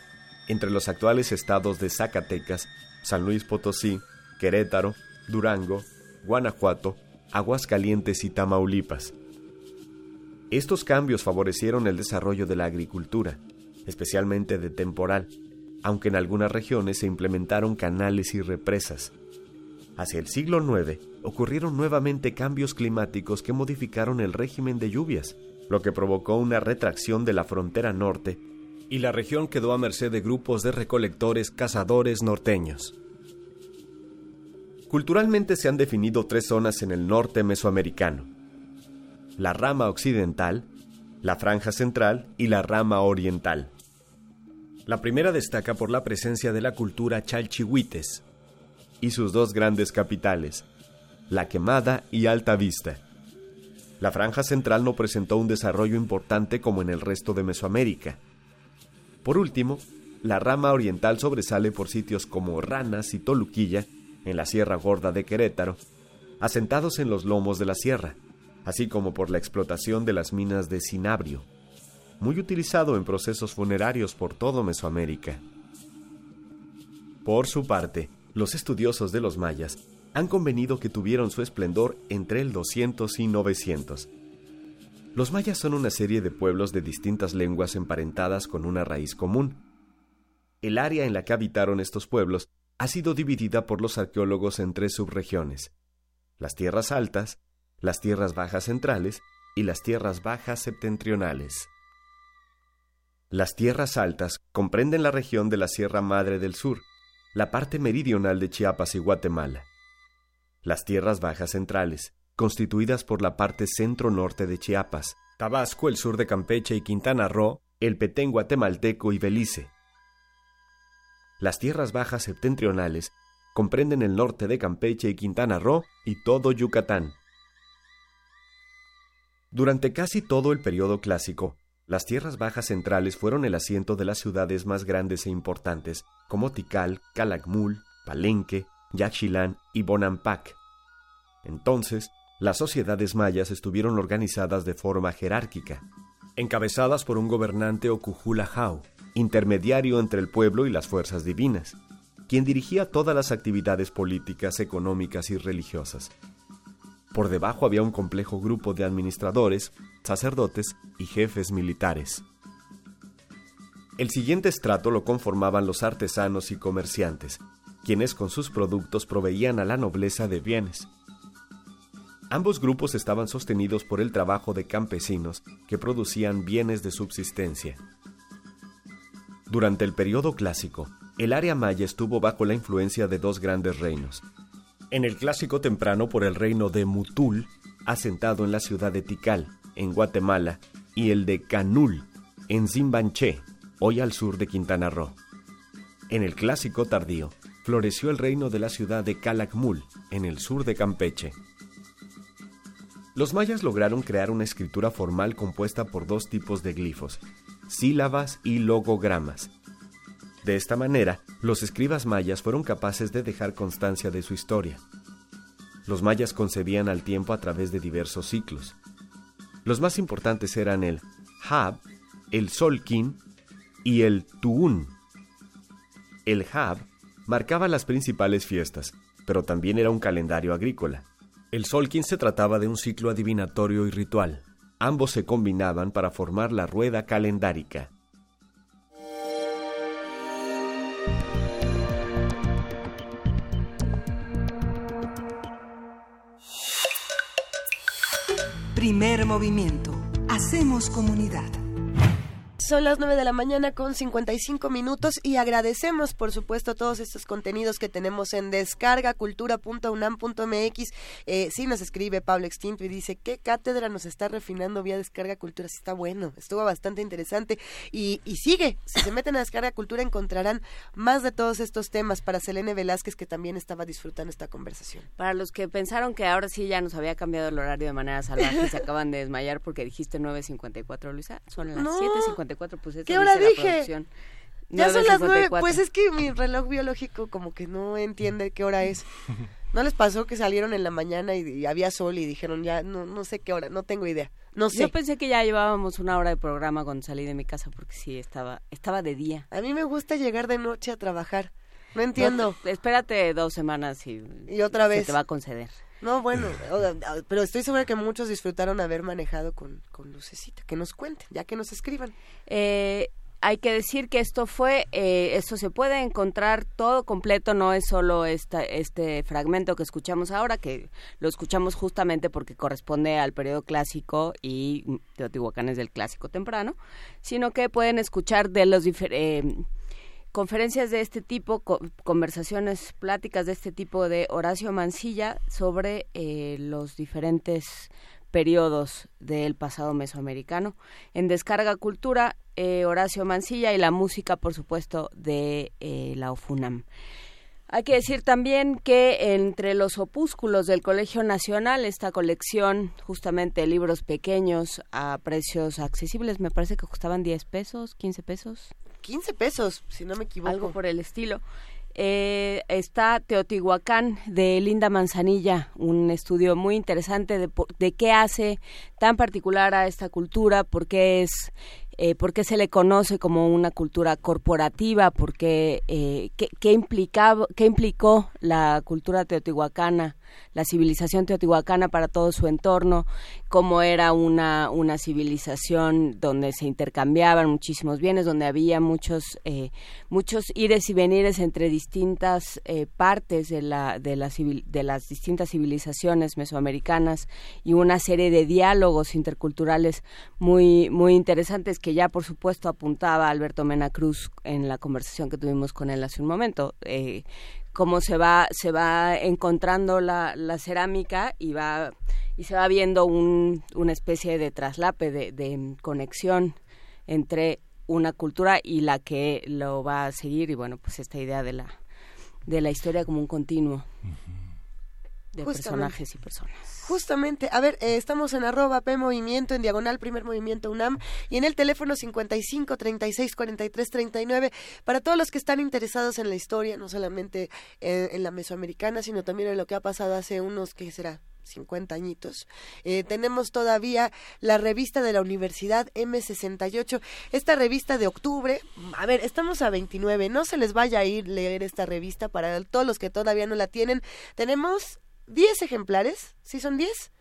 entre los actuales estados de Zacatecas, San Luis Potosí, Querétaro, Durango, Guanajuato, Aguascalientes y Tamaulipas. Estos cambios favorecieron el desarrollo de la agricultura, especialmente de temporal, aunque en algunas regiones se implementaron canales y represas. Hacia el siglo IX ocurrieron nuevamente cambios climáticos que modificaron el régimen de lluvias, lo que provocó una retracción de la frontera norte y la región quedó a merced de grupos de recolectores cazadores norteños. Culturalmente se han definido tres zonas en el norte mesoamericano. La rama occidental, la franja central y la rama oriental. La primera destaca por la presencia de la cultura chalchihuites y sus dos grandes capitales, La Quemada y Alta Vista. La franja central no presentó un desarrollo importante como en el resto de Mesoamérica. Por último, la rama oriental sobresale por sitios como Ranas y Toluquilla, en la Sierra Gorda de Querétaro, asentados en los lomos de la sierra, así como por la explotación de las minas de cinabrio muy utilizado en procesos funerarios por todo Mesoamérica. Por su parte, los estudiosos de los mayas han convenido que tuvieron su esplendor entre el 200 y 900. Los mayas son una serie de pueblos de distintas lenguas emparentadas con una raíz común. El área en la que habitaron estos pueblos ha sido dividida por los arqueólogos en tres subregiones, las tierras altas, las tierras bajas centrales y las tierras bajas septentrionales. Las tierras altas comprenden la región de la Sierra Madre del Sur, la parte meridional de Chiapas y Guatemala. Las tierras bajas centrales, constituidas por la parte centro-norte de Chiapas, Tabasco, el sur de Campeche y Quintana Roo, el Petén guatemalteco y Belice. Las tierras bajas septentrionales comprenden el norte de Campeche y Quintana Roo y todo Yucatán. Durante casi todo el periodo clásico, las tierras bajas centrales fueron el asiento de las ciudades más grandes e importantes, como Tikal, Calakmul, Palenque, Yaxchilán y Bonampak. Entonces, las sociedades mayas estuvieron organizadas de forma jerárquica, encabezadas por un gobernante o Cujulajau, intermediario entre el pueblo y las fuerzas divinas, quien dirigía todas las actividades políticas, económicas y religiosas. Por debajo había un complejo grupo de administradores, sacerdotes y jefes militares. El siguiente estrato lo conformaban los artesanos y comerciantes, quienes con sus productos proveían a la nobleza de bienes. Ambos grupos estaban sostenidos por el trabajo de campesinos que producían bienes de subsistencia. Durante el periodo clásico, el área maya estuvo bajo la influencia de dos grandes reinos, en el clásico temprano por el reino de Mutul, asentado en la ciudad de Tikal, en Guatemala, y el de Canul, en Zimbanché, hoy al sur de Quintana Roo. En el clásico tardío, floreció el reino de la ciudad de Calakmul, en el sur de Campeche. Los mayas lograron crear una escritura formal compuesta por dos tipos de glifos, sílabas y logogramas, de esta manera, los escribas mayas fueron capaces de dejar constancia de su historia. Los mayas concebían al tiempo a través de diversos ciclos. Los más importantes eran el Hab, el Solkin y el Tuun. El Hab marcaba las principales fiestas, pero también era un calendario agrícola. El Solkin se trataba de un ciclo adivinatorio y ritual. Ambos se combinaban para formar la rueda calendárica. Primer movimiento. Hacemos comunidad. Son las 9 de la mañana con 55 minutos y agradecemos, por supuesto, todos estos contenidos que tenemos en descargacultura.unam.mx. Eh, sí nos escribe Pablo Extinto y dice, ¿qué cátedra nos está refinando vía Descarga Cultura? Está bueno, estuvo bastante interesante y, y sigue. Si se meten a Descarga Cultura encontrarán más de todos estos temas para Selene Velázquez, que también estaba disfrutando esta conversación. Para los que pensaron que ahora sí ya nos había cambiado el horario de manera salvaje y se *laughs* acaban de desmayar porque dijiste 9.54, Luisa, son las 7.54 pues ¿Qué hora dije? Ya son las nueve, pues es que mi reloj biológico como que no entiende qué hora es. *laughs* ¿No les pasó que salieron en la mañana y, había sol y dijeron ya no no sé qué hora, no tengo idea? No sé. Yo pensé que ya llevábamos una hora de programa cuando salí de mi casa porque sí estaba estaba de día. A mí me gusta llegar de noche a trabajar. No entiendo. espérate dos semanas y, y otra vez se te va a conceder. No, bueno, pero estoy segura que muchos disfrutaron haber manejado con, con lucecita. Que nos cuenten, ya que nos escriban. Eh, hay que decir que esto fue, eh, esto se puede encontrar todo completo, no es solo esta, este fragmento que escuchamos ahora, que lo escuchamos justamente porque corresponde al periodo clásico y Teotihuacán es del clásico temprano, sino que pueden escuchar de los diferentes... Eh, conferencias de este tipo, conversaciones, pláticas de este tipo de Horacio Mancilla sobre eh, los diferentes periodos del pasado mesoamericano. En Descarga Cultura, eh, Horacio Mancilla y la música, por supuesto, de eh, la OFUNAM. Hay que decir también que entre los opúsculos del Colegio Nacional, esta colección justamente de libros pequeños a precios accesibles, me parece que costaban 10 pesos, 15 pesos. 15 pesos, si no me equivoco. Algo por el estilo. Eh, está Teotihuacán de Linda Manzanilla, un estudio muy interesante de, de, qué hace tan particular a esta cultura, por qué es eh, por qué se le conoce como una cultura corporativa, porque eh, qué, qué, implicaba, qué implicó la cultura teotihuacana, la civilización teotihuacana para todo su entorno, cómo era una, una civilización donde se intercambiaban muchísimos bienes, donde había muchos, eh, muchos ires y venires entre distintas eh, partes de, la, de, la de las distintas civilizaciones mesoamericanas y una serie de diálogos interculturales muy, muy interesantes que ya por supuesto apuntaba Alberto Mena Cruz en la conversación que tuvimos con él hace un momento. Eh, cómo se va, se va encontrando la, la cerámica y va y se va viendo un, una especie de traslape, de, de, conexión entre una cultura y la que lo va a seguir. Y bueno, pues esta idea de la de la historia como un continuo de personajes y personas. Justamente, a ver, eh, estamos en arroba P Movimiento, en diagonal Primer Movimiento UNAM, y en el teléfono 55 36 43 39, para todos los que están interesados en la historia, no solamente en, en la mesoamericana, sino también en lo que ha pasado hace unos, ¿qué será? 50 añitos. Eh, tenemos todavía la revista de la Universidad M68, esta revista de octubre. A ver, estamos a 29, no se les vaya a ir leer esta revista para todos los que todavía no la tienen. Tenemos 10 ejemplares, ¿sí son 10?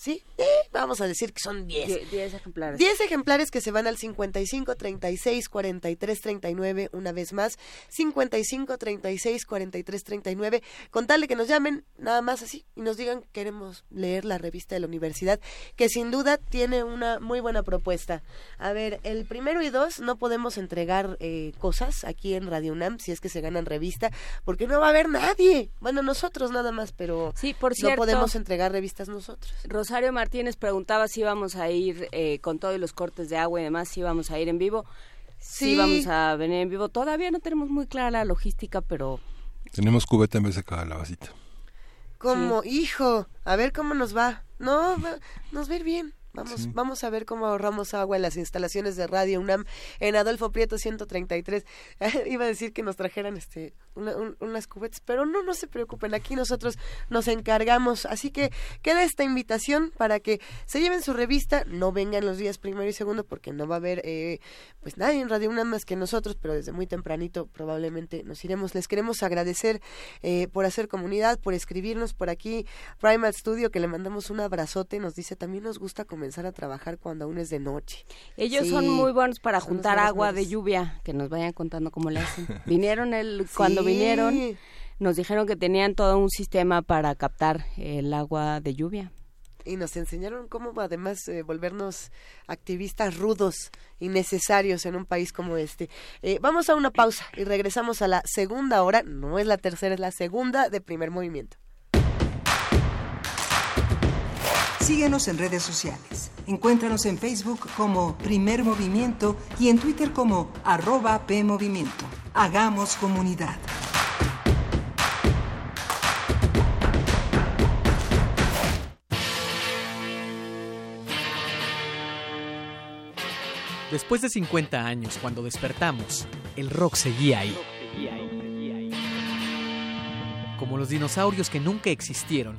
¿Sí? Eh, vamos a decir que son 10. 10 ejemplares. 10 ejemplares que se van al 55 36 43 39 una vez más. 55 36 43 39. Con tal de que nos llamen, nada más así, y nos digan queremos leer la revista de la universidad, que sin duda tiene una muy buena propuesta. A ver, el primero y dos no podemos entregar eh, cosas aquí en Radio UNAM si es que se ganan revista, porque no va a haber nadie. Bueno, nosotros nada más, pero sí, por cierto, no podemos entregar revistas nosotros. Rosario Martínez preguntaba si íbamos a ir eh, con todos los cortes de agua y demás, si íbamos a ir en vivo. Sí. vamos a venir en vivo. Todavía no tenemos muy clara la logística, pero... Tenemos cubeta en vez de cada lavacita. Como, sí. hijo, a ver cómo nos va. No, nos va a ir bien. Vamos, sí. vamos a ver cómo ahorramos agua en las instalaciones de Radio UNAM en Adolfo Prieto 133. *laughs* Iba a decir que nos trajeran este una, un, unas cubetas, pero no, no se preocupen, aquí nosotros nos encargamos. Así que queda esta invitación para que se lleven su revista, no vengan los días primero y segundo porque no va a haber eh, pues nadie en Radio UNAM más que nosotros, pero desde muy tempranito probablemente nos iremos. Les queremos agradecer eh, por hacer comunidad, por escribirnos por aquí. Primal Studio, que le mandamos un abrazote, nos dice también nos gusta comenzar a trabajar cuando aún es de noche. Ellos sí, son muy buenos para juntar agua de lluvia, que nos vayan contando cómo le hacen. Vinieron el *laughs* cuando vinieron nos dijeron que tenían todo un sistema para captar el agua de lluvia. Y nos enseñaron cómo además eh, volvernos activistas rudos y necesarios en un país como este. Eh, vamos a una pausa y regresamos a la segunda hora, no es la tercera, es la segunda de primer movimiento. Síguenos en redes sociales. Encuéntranos en Facebook como Primer Movimiento y en Twitter como arroba PMovimiento. Hagamos comunidad. Después de 50 años, cuando despertamos, el rock seguía ahí. Como los dinosaurios que nunca existieron,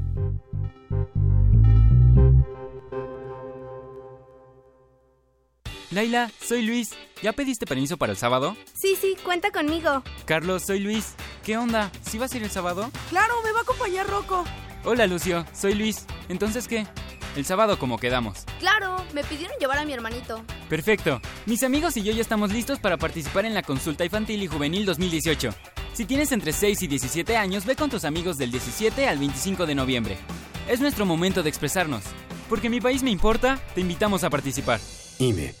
Laila, soy Luis. ¿Ya pediste permiso para el sábado? Sí, sí, cuenta conmigo. Carlos, soy Luis. ¿Qué onda? ¿Sí vas a ir el sábado? Claro, me va a acompañar Rocco. Hola, Lucio. Soy Luis. ¿Entonces qué? El sábado como quedamos. Claro, me pidieron llevar a mi hermanito. Perfecto. Mis amigos y yo ya estamos listos para participar en la consulta infantil y juvenil 2018. Si tienes entre 6 y 17 años, ve con tus amigos del 17 al 25 de noviembre. Es nuestro momento de expresarnos. Porque mi país me importa, te invitamos a participar. IME.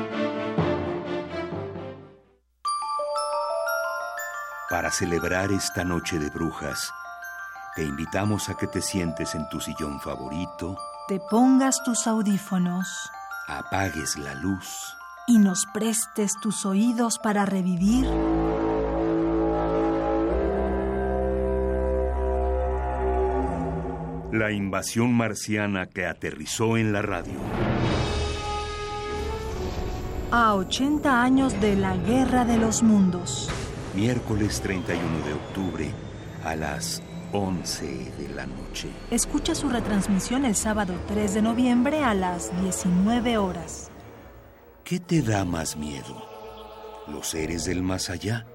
Para celebrar esta noche de brujas, te invitamos a que te sientes en tu sillón favorito, Te pongas tus audífonos apagues la luz y nos prestes tus oídos para revivir la invasión marciana que aterrizó en la radio. a 80 años de la Guerra de los Mundos. Miércoles 31 de octubre a las 11 de la noche. Escucha su retransmisión el sábado 3 de noviembre a las 19 horas. ¿Qué te da más miedo? ¿Los seres del más allá?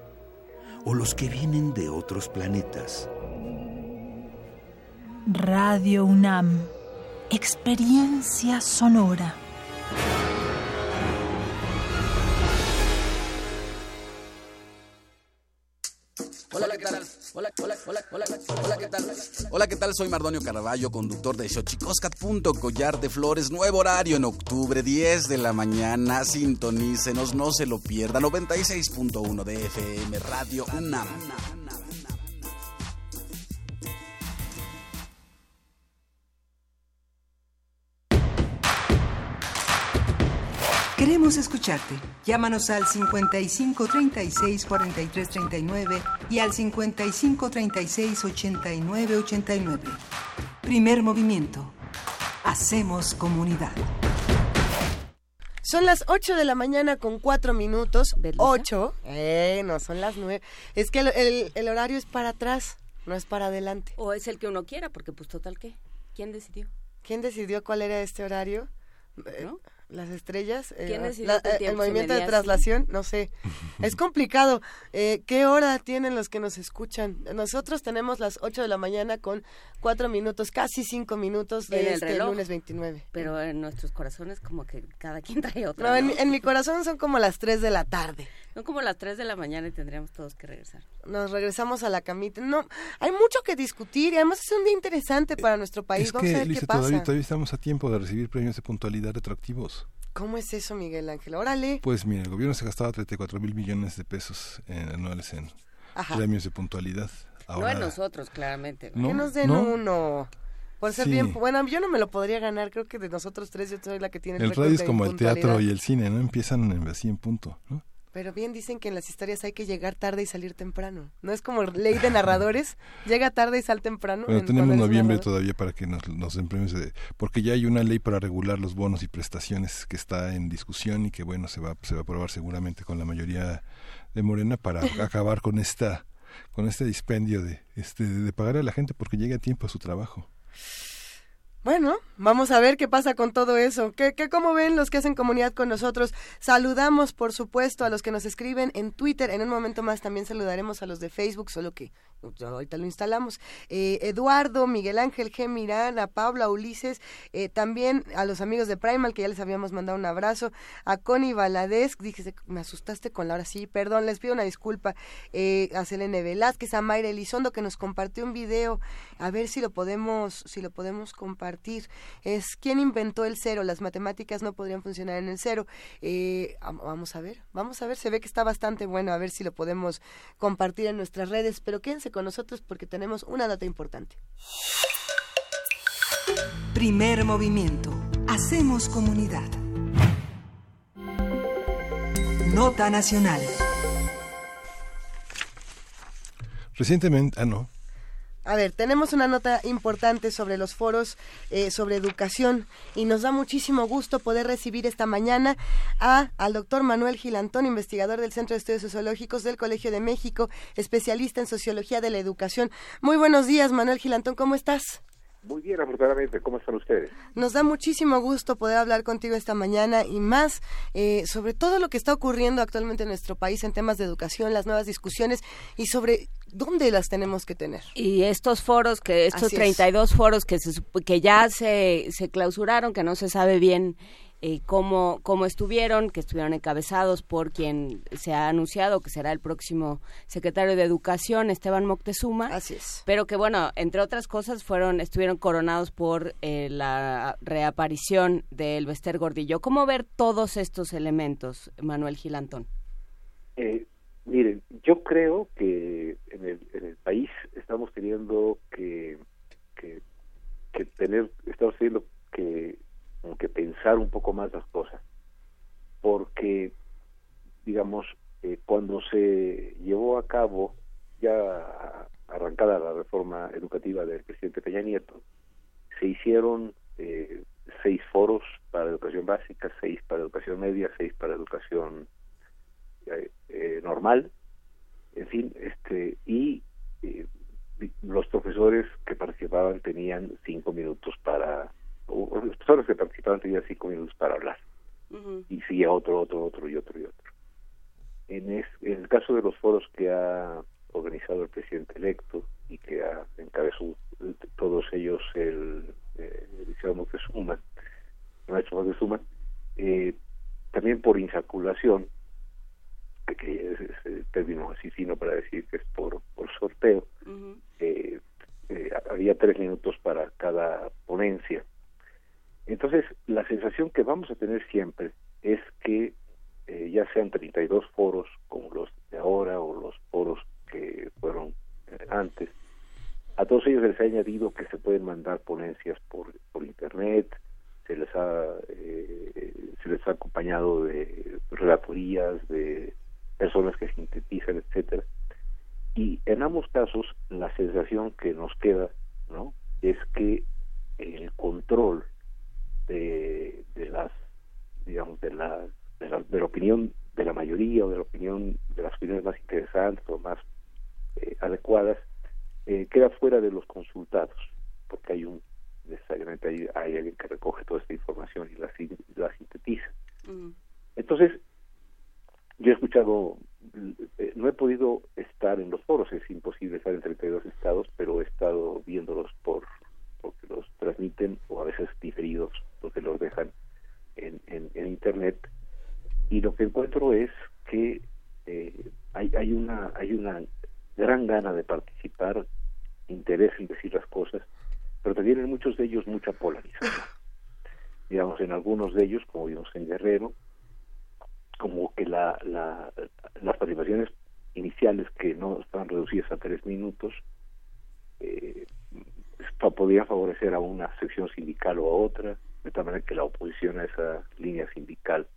¿O los que vienen de otros planetas? Radio UNAM. Experiencia sonora. Hola, hola, hola, hola, ¿qué tal? Hola, ¿qué tal? Soy Mardonio Carballo, conductor de Xochicoscat. Collar de Flores, nuevo horario en octubre, 10 de la mañana. Sintonícenos, no se lo pierda. 96.1 de FM, Radio UNAM. Queremos escucharte. Llámanos al 55 36 43 39 y al 55 36 89 89. Primer movimiento. Hacemos comunidad. Son las 8 de la mañana con 4 minutos. 8. Eh, no, son las 9. Es que el, el- el horario es para atrás, no es para adelante. O es el que uno quiera, porque pues total, ¿qué? ¿Quién decidió? ¿Quién decidió cuál era este horario? Eh, Las estrellas, eh, ¿Quién decidió la- que el eh, se movimiento de así? traslación, no sé. *laughs* es complicado. Eh, ¿Qué hora tienen los que nos escuchan? Nosotros tenemos las 8 de la mañana con 4 minutos, casi 5 minutos de En el este reloj. lunes 29. Pero en nuestros corazones como que cada quien *laughs* trae otra. No, en, ¿no? mi- en mi corazón son como las 3 de la tarde. Son como las 3 de la mañana y tendríamos todos que regresar. Nos regresamos a la camita. No, hay mucho que discutir y además es un día interesante para nuestro país. Es Vamos a que, ver Luisa, qué pasa. todavía, todavía estamos a tiempo de recibir premios de puntualidad retroactivos. ¿Cómo es eso, Miguel Ángel? Órale. Pues mira, el gobierno se gastaba 34 mil millones de pesos en anuales en Ajá. premios de puntualidad. No Ahora, en nosotros, claramente. No, que nos den no. uno. Por ser Sí. bien. Bueno, yo no me lo podría ganar. Creo que de nosotros tres yo soy la que tiene el, el radio es como el teatro y el cine, ¿no? Empiezan en- así en punto, ¿no? Pero bien dicen que en las historias hay que llegar tarde y salir temprano. No es como ley de narradores. *laughs* Llega tarde y sal temprano. Bueno, en- tenemos noviembre todavía para que nos, nos den premios de... Porque ya hay una ley para regular los bonos y prestaciones que está en discusión y que, bueno, se va, se va a aprobar seguramente con la mayoría de Morena para *laughs* acabar con esta con este dispendio de, este, de pagar a la gente porque llegue a tiempo a su trabajo. Bueno, vamos a ver qué pasa con todo eso. ¿Qué, qué, ¿Cómo ven los que hacen comunidad con nosotros? Saludamos, por supuesto, a los que nos escriben en Twitter. En un momento más también saludaremos a los de Facebook, solo que ya ahorita lo instalamos. Eh, Eduardo, Miguel Ángel G. Mirán, a Paula, Ulises, eh, también a los amigos de Primal, que ya les habíamos mandado un abrazo. A Connie Valadez, dije, me asustaste con la hora, sí, perdón, les pido una disculpa. Eh, a Selene Velázquez, a Mayra Elizondo, que nos compartió un video. A ver si lo podemos, si lo podemos compartir. Es quién inventó el cero. Las matemáticas no podrían funcionar en el cero. Eh, am- vamos a ver, vamos a ver. Se ve que está bastante bueno. A ver si lo podemos compartir en nuestras redes. Pero quédense con nosotros porque tenemos una data importante. Primer movimiento. Hacemos comunidad. Nota Nacional. Recientemente, ah, no. A ver, tenemos una nota importante sobre los foros eh, sobre educación y nos da muchísimo gusto poder recibir esta mañana a, al doctor Manuel Gilantón, investigador del Centro de Estudios Sociológicos del Colegio de México, especialista en sociología de la educación. Muy buenos días, Manuel Gilantón, ¿cómo estás? Muy bien, afortunadamente. ¿Cómo están ustedes? Nos da muchísimo gusto poder hablar contigo esta mañana y más eh, sobre todo lo que está ocurriendo actualmente en nuestro país en temas de educación, las nuevas discusiones y sobre dónde las tenemos que tener. Y estos foros, que estos Así es. 32 foros que, se, que ya se, se clausuraron, que no se sabe bien eh, cómo, cómo estuvieron, que estuvieron encabezados por quien se ha anunciado que será el próximo secretario de Educación, Esteban Moctezuma. Así es. Pero que bueno, entre otras cosas fueron estuvieron coronados por eh, la reaparición del Bester Gordillo. ¿Cómo ver todos estos elementos, Manuel Gilantón? Eh, miren, yo creo que en el, en el país estamos teniendo que, que, que tener, estamos teniendo que, como que pensar un poco más las cosas, porque, digamos, eh, cuando se llevó a cabo ya arrancada la reforma educativa del presidente Peña Nieto, se hicieron eh, seis foros para educación básica, seis para educación media, seis para educación eh, eh, normal, en fin, este y eh, los profesores que participaban tenían cinco minutos para, o- los profesores que participaban tenían cinco minutos para hablar y seguía otro, otro, otro y otro y otro. En, es- en el caso de los foros que ha organizado el presidente electo y que ha encabezado todos ellos el eh, Liceo Moctezuma, maestro Moctezuma, eh, también por insaculación, que, que es, es el término así fino para decir que es por, por sorteo, eh, eh, había tres minutos para cada ponencia. Entonces, la sensación que vamos a tener siempre es que eh, ya sean 32 foros como los de ahora o los foros que fueron eh, antes, a todos ellos les ha añadido que se pueden mandar ponencias por, por internet, se les ha eh, se les ha acompañado de relatorías, de personas que sintetizan, etcétera. Y en ambos casos la sensación que nos queda, ¿no? Es que el control de, de las digamos de la, de la de la opinión de la mayoría o de la opinión de las opiniones más interesantes o más eh, adecuadas eh, queda fuera de los consultados porque hay un necesariamente hay, hay alguien que recoge toda esta información y la, la sintetiza. Entonces yo he escuchado eh, no he podido estar en los foros es imposible estar en 32 estados pero he estado viéndolos por porque los transmiten o a veces diferidos porque los dejan en, en, en internet. Y lo que encuentro es que eh, hay, hay una hay una gran gana de participar interés en decir las cosas pero también en muchos de ellos mucha polarización. *laughs* Digamos en algunos de ellos como vimos en Guerrero como que la, la, las participaciones iniciales que no estaban reducidas a tres minutos eh, podían favorecer a una sección sindical o a otra, de tal manera que la oposición a esa línea sindical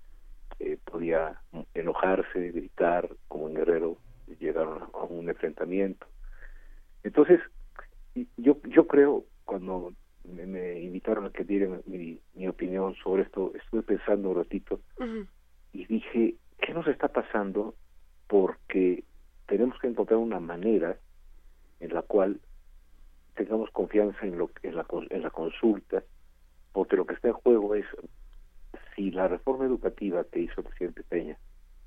eh, podía enojarse, gritar, como en Guerrero llegaron a, un enfrentamiento. Entonces, yo, yo creo, cuando me, me invitaron a que diera mi, mi opinión sobre esto, estuve pensando un ratito y dije, ¿qué nos está pasando? Porque tenemos que encontrar una manera en la cual tengamos confianza en, lo, en, la, en la consulta, porque lo que está en juego es si la reforma educativa que hizo el presidente Peña,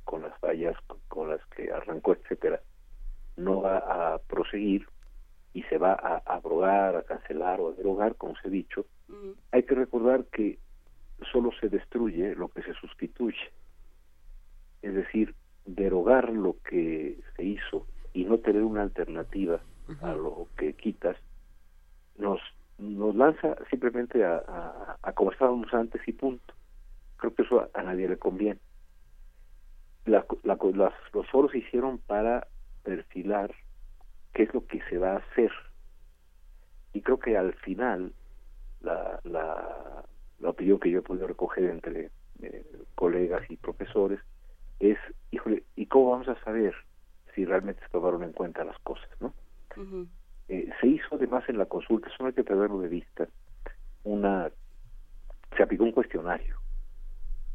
con las fallas con- con las que arrancó, etcétera, no va a proseguir y se va a abrogar, a cancelar o a derogar, como se ha dicho, hay que recordar que solo se destruye lo que se sustituye. Es decir, derogar lo que se hizo y no tener una alternativa a lo que quitas nos nos lanza simplemente a, a, como estábamos antes y punto. Creo que eso a, a nadie le conviene. La- la- las- los foros se hicieron para perfilar qué es lo que se va a hacer. Y creo que al final la, la, la opinión que yo he podido recoger entre eh, colegas y profesores es, híjole, ¿y cómo vamos a saber si realmente se tomaron en cuenta las cosas, no? Eh, se hizo además en la consulta, eso no hay que perderlo de vista, una, se aplicó un cuestionario,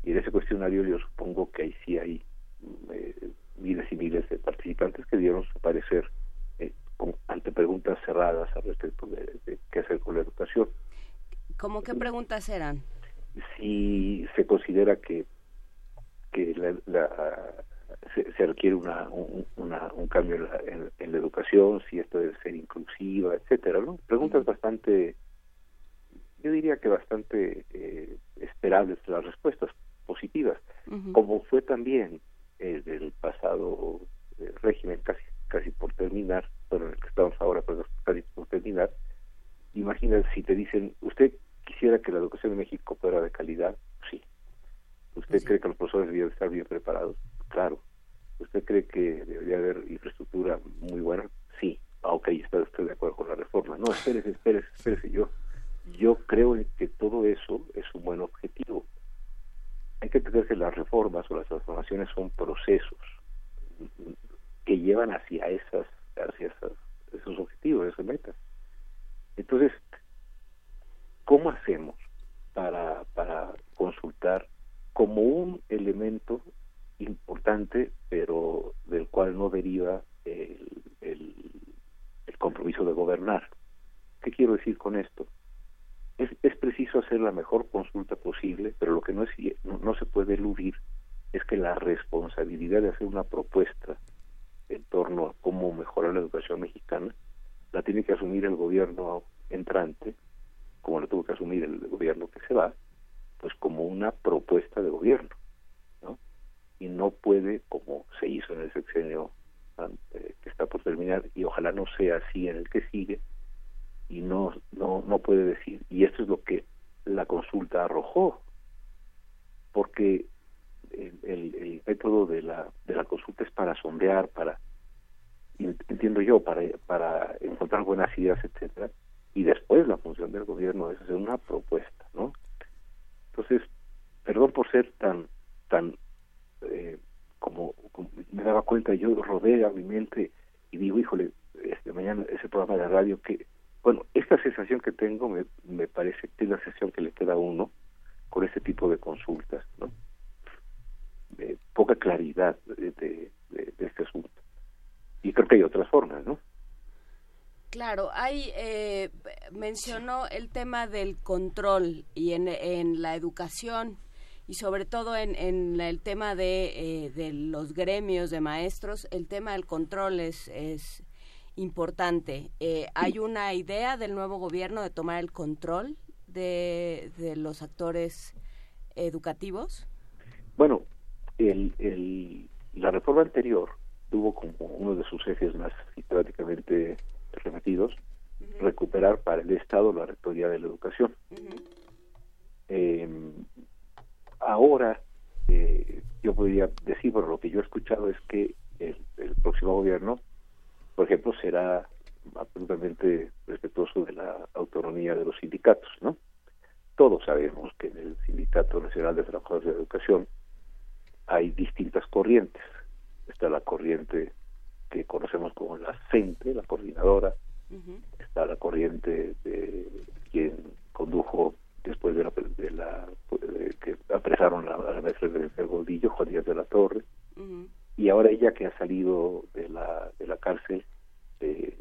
y en ese cuestionario yo supongo que ahí sí hay eh, miles y miles de participantes que dieron su parecer eh, ante preguntas cerradas al respecto de, qué hacer con la educación. ¿Cómo qué preguntas eran? Si se considera que que se, requiere una, un, cambio en la, educación, si esto debe ser inclusiva, etcétera, ¿no? Preguntas bastante, yo diría que bastante eh, esperables las respuestas positivas, como fue también el del pasado eh, régimen casi casi por terminar, bueno, en el que estamos ahora, pero casi por terminar, imagínate si te dicen, ¿usted quisiera que la educación en México fuera de calidad? Sí. ¿Usted cree que los profesores deberían estar bien preparados? Claro. ¿Usted cree que debería haber infraestructura muy buena? Sí. Ah, ok, está usted de acuerdo con la reforma. No, espérese, espérese, espérese. Yo, yo creo que todo eso es un buen objetivo. Hay que entender que las reformas o las transformaciones son procesos que llevan hacia esas hacia esos objetivos, esas metas. Entonces, ¿cómo hacemos para, para consultar como un elemento importante, pero del cual no deriva el, el, compromiso de gobernar? ¿Qué quiero decir con esto? Es, es, preciso hacer la mejor consulta posible, pero lo que no, es, no se puede eludir es que la responsabilidad de hacer una propuesta en torno a cómo mejorar la educación mexicana, la tiene que asumir el gobierno entrante, como la tuvo que asumir el gobierno que se va, pues como una propuesta de gobierno, ¿no? Y no puede, como se hizo en el sexenio eh, que está por terminar, y ojalá no sea así en el que sigue, y no, no, no puede decir, y esto es lo que la consulta arrojó, porque el, método de la, de la consulta es para sondear, para, entiendo yo, para, para encontrar buenas ideas, etcétera, y después la función del gobierno es hacer una propuesta, ¿no? Entonces, perdón por ser tan, tan, eh, como, me daba cuenta, yo rodeo a mi mente y digo, híjole, este, mañana ese programa de radio que, bueno, esta sensación que tengo me, me parece que es la sensación que le queda a uno con este tipo de consultas, ¿no? poca claridad de, este asunto. Y creo que hay otras formas, ¿no? Claro, hay, eh, mencionó el tema del control y en, en la educación y sobre todo en, en el tema de, eh, de, los gremios de maestros, el tema del control es, es importante. Eh, ¿Hay una idea del nuevo gobierno de tomar el control de, de los actores educativos? Bueno, el, el, la reforma anterior tuvo como uno de sus ejes más sistemáticamente remitidos recuperar para el Estado la rectoría de la educación. Em, ahora, eh, yo podría decir, por lo que yo he escuchado es que el, el, próximo gobierno, por ejemplo, será absolutamente respetuoso de la autonomía de los sindicatos, ¿no? Todos sabemos que en el Sindicato Nacional de Trabajadores de Educación hay distintas corrientes. Está la corriente que conocemos como la CENTE, la coordinadora, está la corriente de quien condujo después de la, de la que apresaron a la maestra de Gordillo, Juan Díaz de la Torre, y ahora ella que ha salido de la, de la cárcel eh,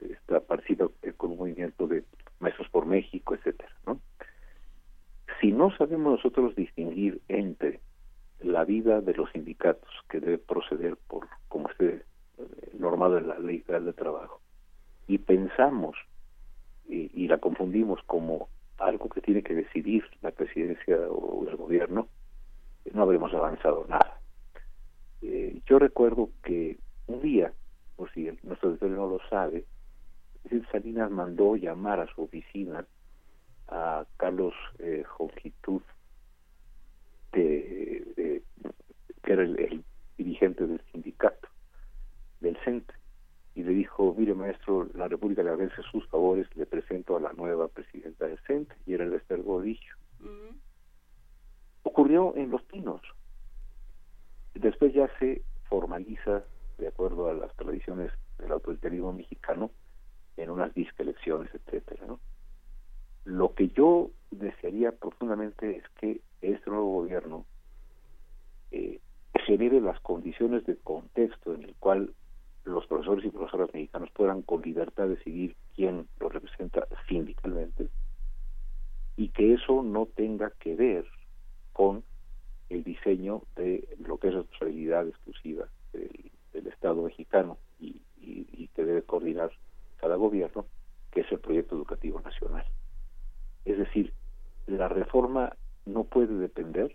está participa con un movimiento de Maestros por México, etcétera, ¿no? Si no sabemos nosotros distinguir entre la vida de los sindicatos que debe proceder por como esté eh, normado en la ley federal de trabajo y pensamos y, la confundimos como algo que tiene que decidir la presidencia o el gobierno no habremos avanzado nada. Eh, yo recuerdo que un día por si nuestro auditorio no lo sabe Salinas mandó llamar a su oficina a Carlos eh, que era el, dirigente del sindicato, del CENTE, y le dijo, mire maestro, la República le agradece sus favores, le presento a la nueva presidenta del CENTE, y era el Esther Gordillo. Ocurrió en Los Pinos. Después ya se formaliza, de acuerdo a las tradiciones del autoritarismo mexicano, en unas disque elecciones, etcétera, ¿no? Lo que yo desearía profundamente es que este nuevo gobierno eh, genere las condiciones de contexto en el cual los profesores y profesoras mexicanos puedan con libertad decidir quién los representa sindicalmente y que eso no tenga que ver con el diseño de lo que es responsabilidad exclusiva del, Estado mexicano y, y que debe coordinar cada gobierno, que es el proyecto educativo nacional. Es decir, la reforma no puede depender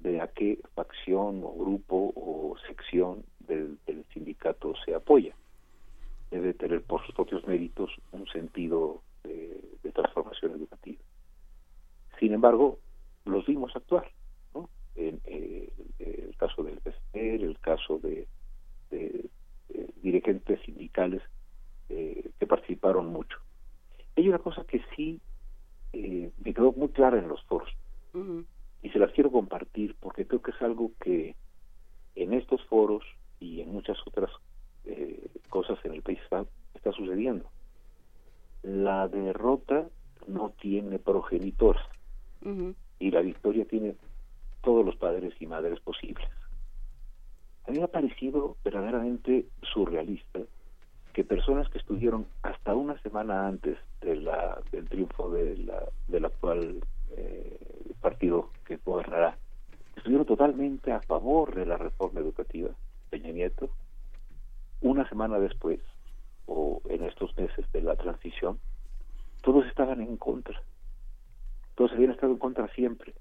de a qué facción o grupo o sección del, sindicato se apoya. Debe tener por sus propios méritos un sentido de, transformación educativa. Sin embargo, los vimos actuar, ¿no? En, eh, el caso del PSR, el caso de, dirigentes sindicales eh, que participaron mucho. Hay una cosa que sí eh, me quedó muy clara en los foros y se las quiero compartir porque creo que es algo que en estos foros y en muchas otras eh, cosas en el país está, sucediendo. La derrota no tiene progenitores y la victoria tiene todos los padres y madres posibles. A mí me ha parecido verdaderamente surrealista que personas que estuvieron hasta una semana antes de la, del triunfo de la, del actual eh, partido que gobernará, estuvieron totalmente a favor de la reforma educativa, Peña Nieto, una semana después, o en estos meses de la transición, todos estaban en contra. Todos habían estado en contra siempre.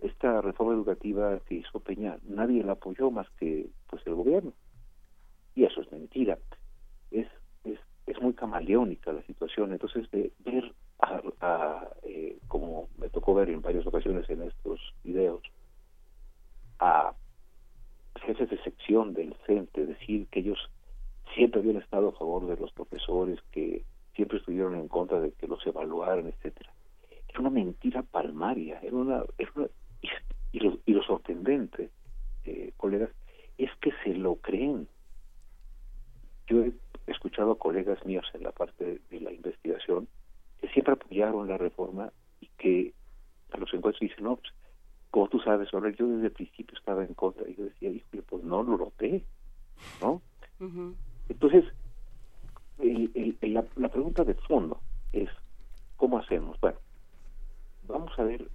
Esta reforma educativa que hizo Peña, nadie la apoyó más que pues el gobierno. Y eso es mentira. Es, es, es muy camaleónica la situación. Entonces, de ver a, eh, como me tocó ver en varias ocasiones en estos videos, a jefes de sección del CENTE decir que ellos siempre habían estado a favor de los profesores, que siempre estuvieron en contra de que los evaluaran, etcétera. Era una mentira palmaria, era una, y, lo, y, lo, sorprendente, eh, colegas, es que se lo creen. Yo he escuchado a colegas míos en la parte de la investigación que siempre apoyaron la reforma y que a los encuentros dicen, no, pues, como tú sabes, yo desde el principio estaba en contra. Y yo decía, híjole, pues no lo noté, ¿no? Entonces, la, la, pregunta de fondo es, ¿cómo hacemos? Bueno, vamos a ver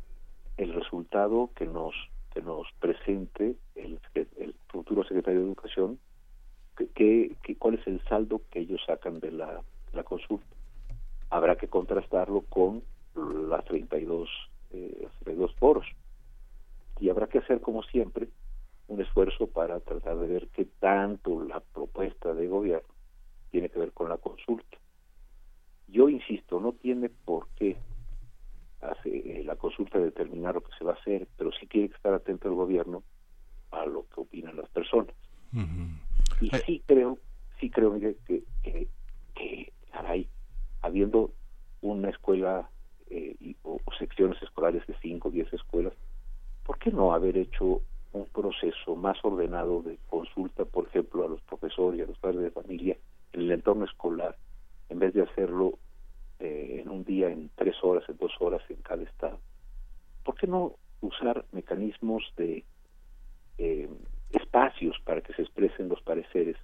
el resultado que nos que nos presente el, el futuro secretario de Educación, que, que, cuál es el saldo que ellos sacan de la, la consulta habrá que contrastarlo con las 32, eh, 32 foros. Y habrá que hacer, como siempre, un esfuerzo para tratar de ver qué tanto la propuesta de gobierno tiene que ver con la consulta. Yo insisto, no tiene por qué hace, eh, la consulta determinar lo que se va a hacer, pero sí tiene que estar atento el gobierno a lo que opinan las personas. Y sí creo, sí creo, Miguel, que, que, que caray, habiendo una escuela eh, o, secciones escolares de 5 o 10 escuelas, ¿por qué no haber hecho un proceso más ordenado de consulta, por ejemplo, a los profesores y a los padres de familia en el entorno escolar, en vez de hacerlo eh, en un día, en tres horas, en dos horas en cada estado? ¿Por qué no usar mecanismos de eh, espacios para que se expresen los pareceres,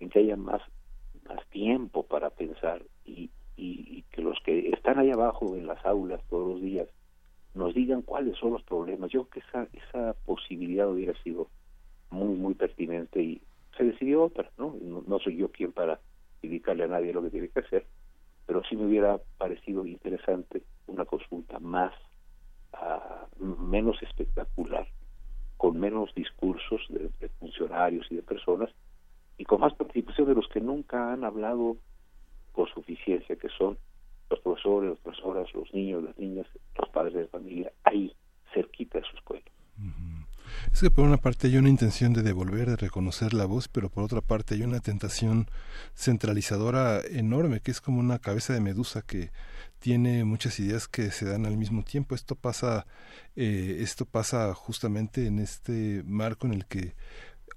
en que haya más, más tiempo para pensar y, y, que los que están ahí abajo en las aulas todos los días nos digan cuáles son los problemas. Yo creo que esa, esa posibilidad hubiera sido muy, muy pertinente y se decidió otra, ¿no? No, soy yo quien para indicarle a nadie lo que tiene que hacer, pero sí me hubiera parecido interesante una consulta más, ah, menos espectacular, con menos discursos de funcionarios y de personas y con más participación de los que nunca han hablado con suficiencia, que son los profesores, las profesoras, los niños, las niñas, los padres de familia, ahí, cerquita de su escuela. Es que por una parte hay una intención de devolver, de reconocer la voz, pero por otra parte hay una tentación centralizadora enorme, que es como una cabeza de medusa que tiene muchas ideas que se dan al mismo tiempo. Esto pasa, eh, esto pasa justamente en este marco en el que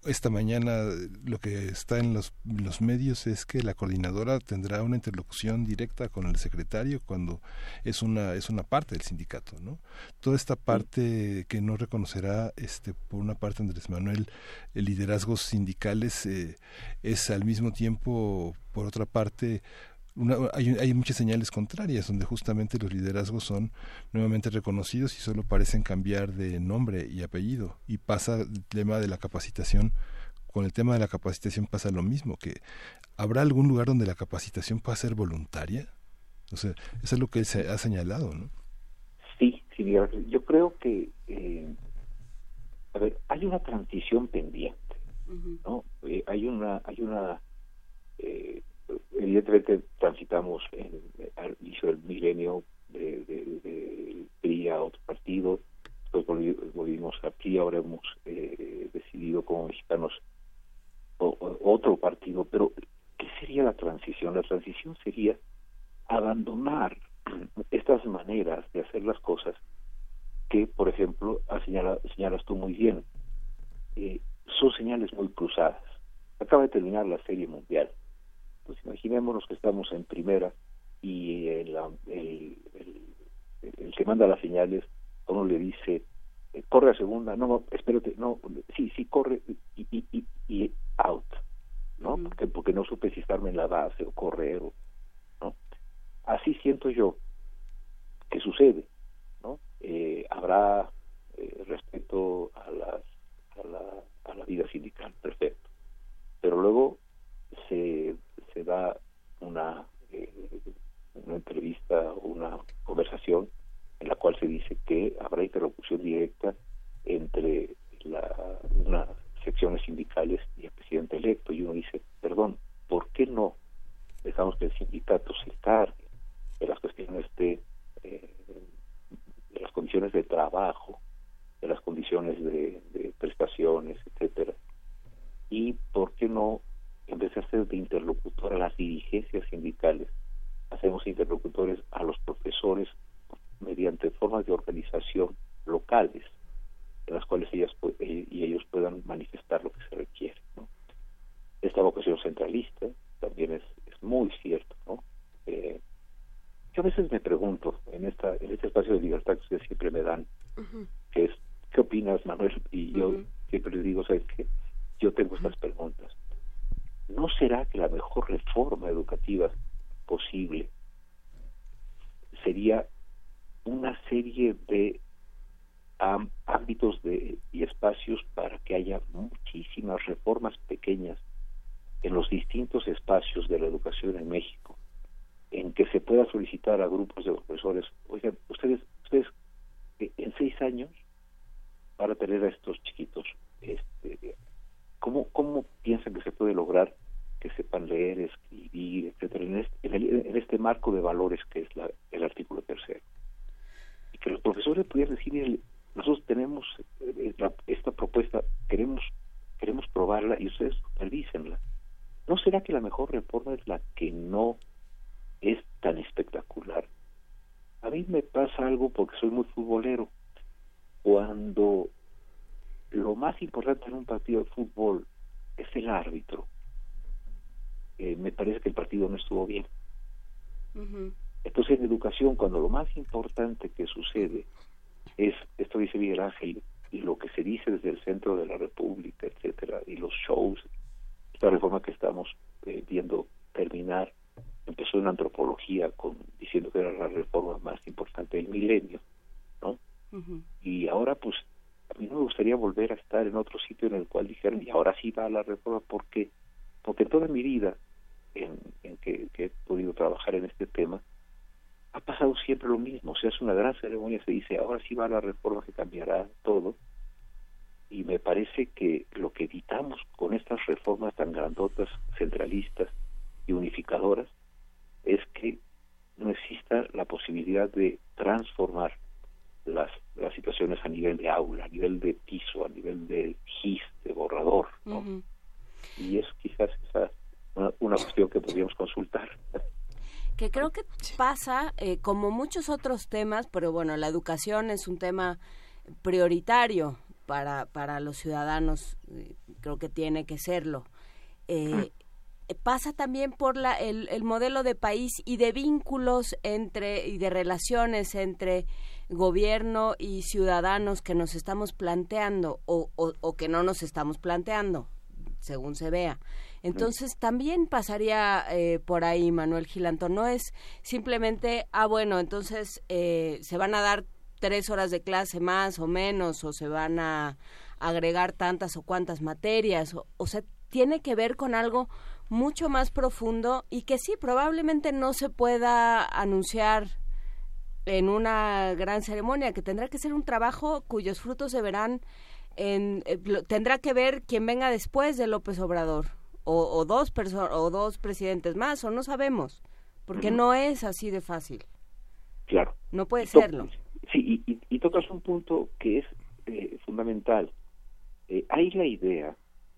esta mañana lo que está en los, los, medios es que la coordinadora tendrá una interlocución directa con el secretario cuando es una es una parte del sindicato no toda esta parte que no reconocerá este por una parte Andrés Manuel el liderazgos sindicales eh, es al mismo tiempo por otra parte hay, hay, muchas señales contrarias donde justamente los liderazgos son nuevamente reconocidos y solo parecen cambiar de nombre y apellido. Y pasa el tema de la capacitación, con el tema de la capacitación pasa lo mismo, que habrá algún lugar donde la capacitación pueda ser voluntaria. O sea, eso es lo que él se ha señalado, ¿no? Sí, sí, yo creo que, eh, a ver, hay una transición pendiente, ¿no? Eh, hay una, hay una eh, evidentemente transitamos en, al inicio del milenio de, de, a otro partido, después volvimos a PRI, ahora hemos eh, decidido como mexicanos otro partido, pero ¿qué sería la transición? La transición sería abandonar estas maneras de hacer las cosas que, por ejemplo, señalas tú muy bien, eh, son señales muy cruzadas. Acaba de terminar la serie mundial pues imaginémonos que estamos en primera y el, el, que manda las señales a uno le dice eh, corre a segunda no espérate no sí sí corre y, y, y, out no porque porque no supe si estarme en la base o correr o no así siento yo que sucede no eh, habrá eh, respecto a las a la, a la vida sindical perfecto pero luego se se da una, eh, una entrevista o una conversación en la cual se dice que habrá interlocución directa entre la, unas secciones sindicales y el presidente electo. Y uno dice, perdón, ¿por qué no dejamos que el sindicato se encargue de las cuestiones de, eh, las condiciones de trabajo, de las condiciones de, de prestaciones, etcétera? Y por qué no en vez de hacer de interlocutor a las dirigencias sindicales, hacemos interlocutores a los profesores mediante formas de organización locales, en las cuales ellas eh, y ellos puedan manifestar lo que se requiere. Esta vocación centralista también es, es muy cierto. ¿no? Eh, yo a veces me pregunto, en, esta, en este espacio de libertad que ustedes siempre me dan, que es, ¿qué opinas, Manuel? Y yo siempre les digo, ¿sabes qué? Yo tengo estas preguntas. ¿No será que la mejor reforma educativa posible sería una serie de ámbitos de, y espacios para que haya muchísimas reformas pequeñas en los distintos espacios de la educación en México, en que se pueda solicitar a grupos de profesores, oigan, ustedes, ustedes eh, en seis años para tener a estos chiquitos este, ¿Cómo, ¿Cómo piensan que se puede lograr que sepan leer, escribir, etcétera, en este, en, este marco de valores que es la, el artículo tercero? Y que los profesores pudieran decir, nosotros tenemos eh, esta propuesta, queremos queremos probarla y ustedes supervísenla. ¿No será que la mejor reforma es la que no es tan espectacular? A mí me pasa algo porque soy muy futbolero. Cuando lo más importante en un partido de fútbol es el árbitro. Eh, me parece que el partido no estuvo bien. Entonces en educación, cuando lo más importante que sucede es, esto dice Miguel Ángel, y lo que se dice desde el centro de la República, etcétera, y los shows, esta reforma que estamos eh, viendo terminar, empezó en antropología con diciendo que era la reforma más importante del milenio, ¿no? Y ahora pues a mí no me gustaría volver a estar en otro sitio en el cual dijeron, y ahora sí va la reforma, ¿por qué? Porque toda mi vida en, que, he podido trabajar en este tema, ha pasado siempre lo mismo, se hace una gran ceremonia, se dice, ahora sí va la reforma que cambiará todo, y me parece que lo que evitamos con estas reformas tan grandotas, centralistas y unificadoras, es que no exista la posibilidad de transformar las, la situación evaluaciones a nivel de aula, a nivel de piso, a nivel de GIS, de borrador. Y es quizás esa una, una cuestión que podríamos consultar que creo que pasa eh, como muchos otros temas, pero bueno, la educación es un tema prioritario para, para los ciudadanos, eh, creo que tiene que serlo. Eh, pasa también por la, el, el, modelo de país y de vínculos entre y de relaciones entre gobierno y ciudadanos que nos estamos planteando o, o, o que no nos estamos planteando, según se vea. Entonces también pasaría eh, por ahí, Manuel Gilanto. No es simplemente, ah, bueno, entonces eh, se van a dar tres horas de clase más o menos, o se van a agregar tantas o cuantas materias. O, o sea, tiene que ver con algo mucho más profundo y que sí, probablemente no se pueda anunciar en una gran ceremonia, que tendrá que ser un trabajo cuyos frutos se verán en, eh, tendrá que ver quien venga después de López Obrador o, dos personas o dos presidentes más o no sabemos porque no es así de fácil. Claro. No puede serlo. sí y, y, tocas un punto que es eh, fundamental. Eh, hay la idea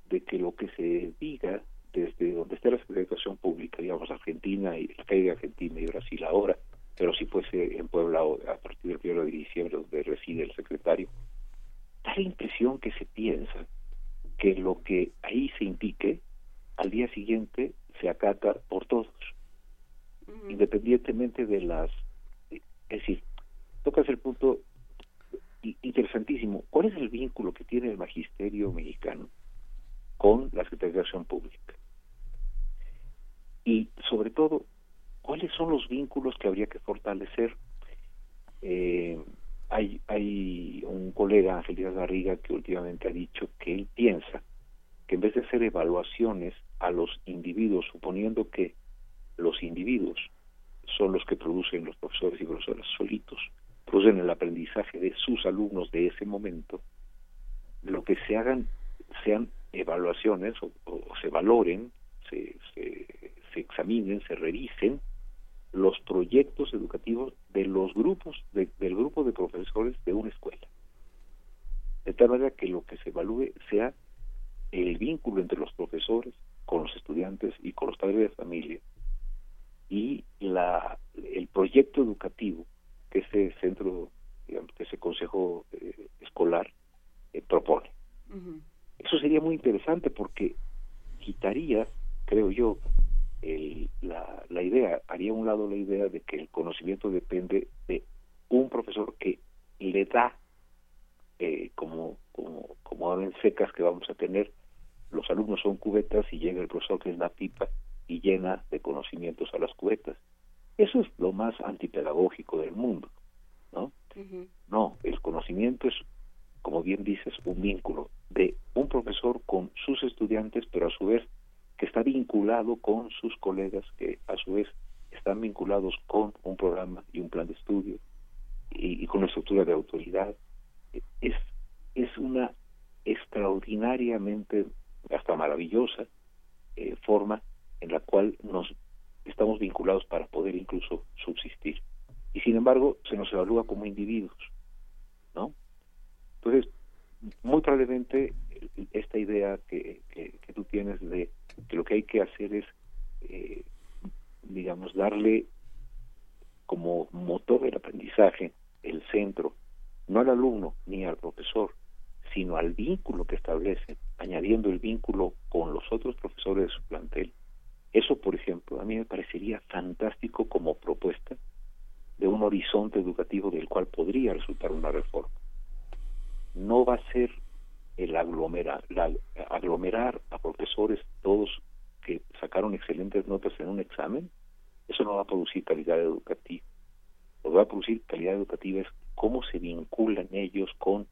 de que lo que se diga desde donde esté la Educación Pública, digamos Argentina y la calle de Argentina y Brasil ahora, pero si fuese en Puebla a partir del 1 de diciembre donde reside el secretario, da la impresión que se piensa que lo que ahí se indique al día siguiente se acata por todos, independientemente de las... Es decir, tocas el punto interesantísimo. ¿Cuál es el vínculo que tiene el magisterio mexicano con la Secretaría de Acción Pública? Y sobre todo, ¿cuáles son los vínculos que habría que fortalecer? Eh, hay, hay un colega, Ángel Díaz Garriga, que últimamente ha dicho que él piensa que en vez de hacer evaluaciones a los individuos, suponiendo que los individuos son los que producen los profesores y profesoras solitos, producen el aprendizaje de sus alumnos de ese momento, lo que se hagan sean evaluaciones o, se valoren, se, se, examinen, se revisen los proyectos educativos de los grupos, del grupo de profesores de una escuela. De tal manera que lo que se evalúe sea el vínculo entre los profesores con los estudiantes y con los padres de familia y la, el proyecto educativo que ese centro, digamos, que ese consejo eh, escolar eh, propone. Eso sería muy interesante porque quitaría, creo yo, el, la, la idea, haría a un lado la idea de que el conocimiento depende de un profesor que le da eh, como, como, como en secas que vamos a tener, los alumnos son cubetas y llega el profesor que es la pipa y llena de conocimientos a las cubetas. Eso es lo más antipedagógico del mundo, ¿no? No, el conocimiento es, como bien dices, un vínculo de un profesor con sus estudiantes, pero a su vez que está vinculado con sus colegas, que a su vez están vinculados con un programa y un plan de estudio y, con una estructura de autoridad. Es, es una extraordinariamente hasta maravillosa eh, forma en la cual nos estamos vinculados para poder incluso subsistir. Y sin embargo, se nos evalúa como individuos, ¿no? Entonces, muy probablemente esta idea que, que, tú tienes de que lo que hay que hacer es, eh, digamos, darle como motor del aprendizaje el centro, no al alumno ni al profesor, sino al vínculo que establece, añadiendo el vínculo con los otros profesores de su plantel. Eso, por ejemplo, a mí me parecería fantástico como propuesta de un horizonte educativo del cual podría resultar una reforma. No va a ser el aglomerar, aglomerar a profesores todos que sacaron excelentes notas en un examen, eso no va a producir calidad educativa. Lo que va a producir calidad educativa es cómo se vinculan ellos con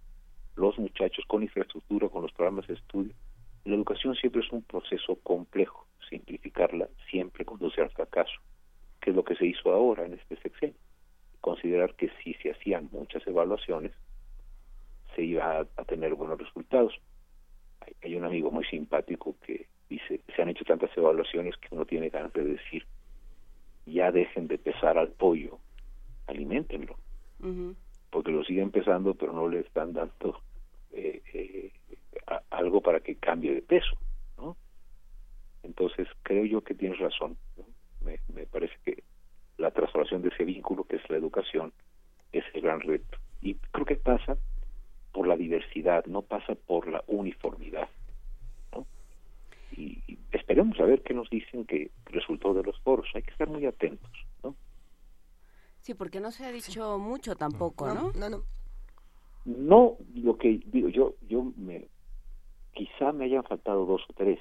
los muchachos con infraestructura, con los programas de estudio. La educación siempre es un proceso complejo, simplificarla siempre conduce al fracaso, que es lo que se hizo ahora en este sexenio. Considerar que si se hacían muchas evaluaciones, se iba a, tener buenos resultados. Hay, hay, un amigo muy simpático que dice, se han hecho tantas evaluaciones que uno tiene ganas de decir, ya dejen de pesar al pollo, alimentenlo porque lo sigue empezando, pero no le están dando eh, eh, algo para que cambie de peso, ¿no? Entonces creo yo que tienes razón. Me, me parece que la transformación de ese vínculo que es la educación es el gran reto. Y creo que pasa por la diversidad, no pasa por la uniformidad. ¿no? Y, y esperemos a ver qué nos dicen que resultó de los foros. Hay que estar muy atentos. ¿no? Sí, porque no se ha dicho mucho tampoco, ¿no? No, no. No, lo que digo, yo, yo me, quizá me hayan faltado dos o tres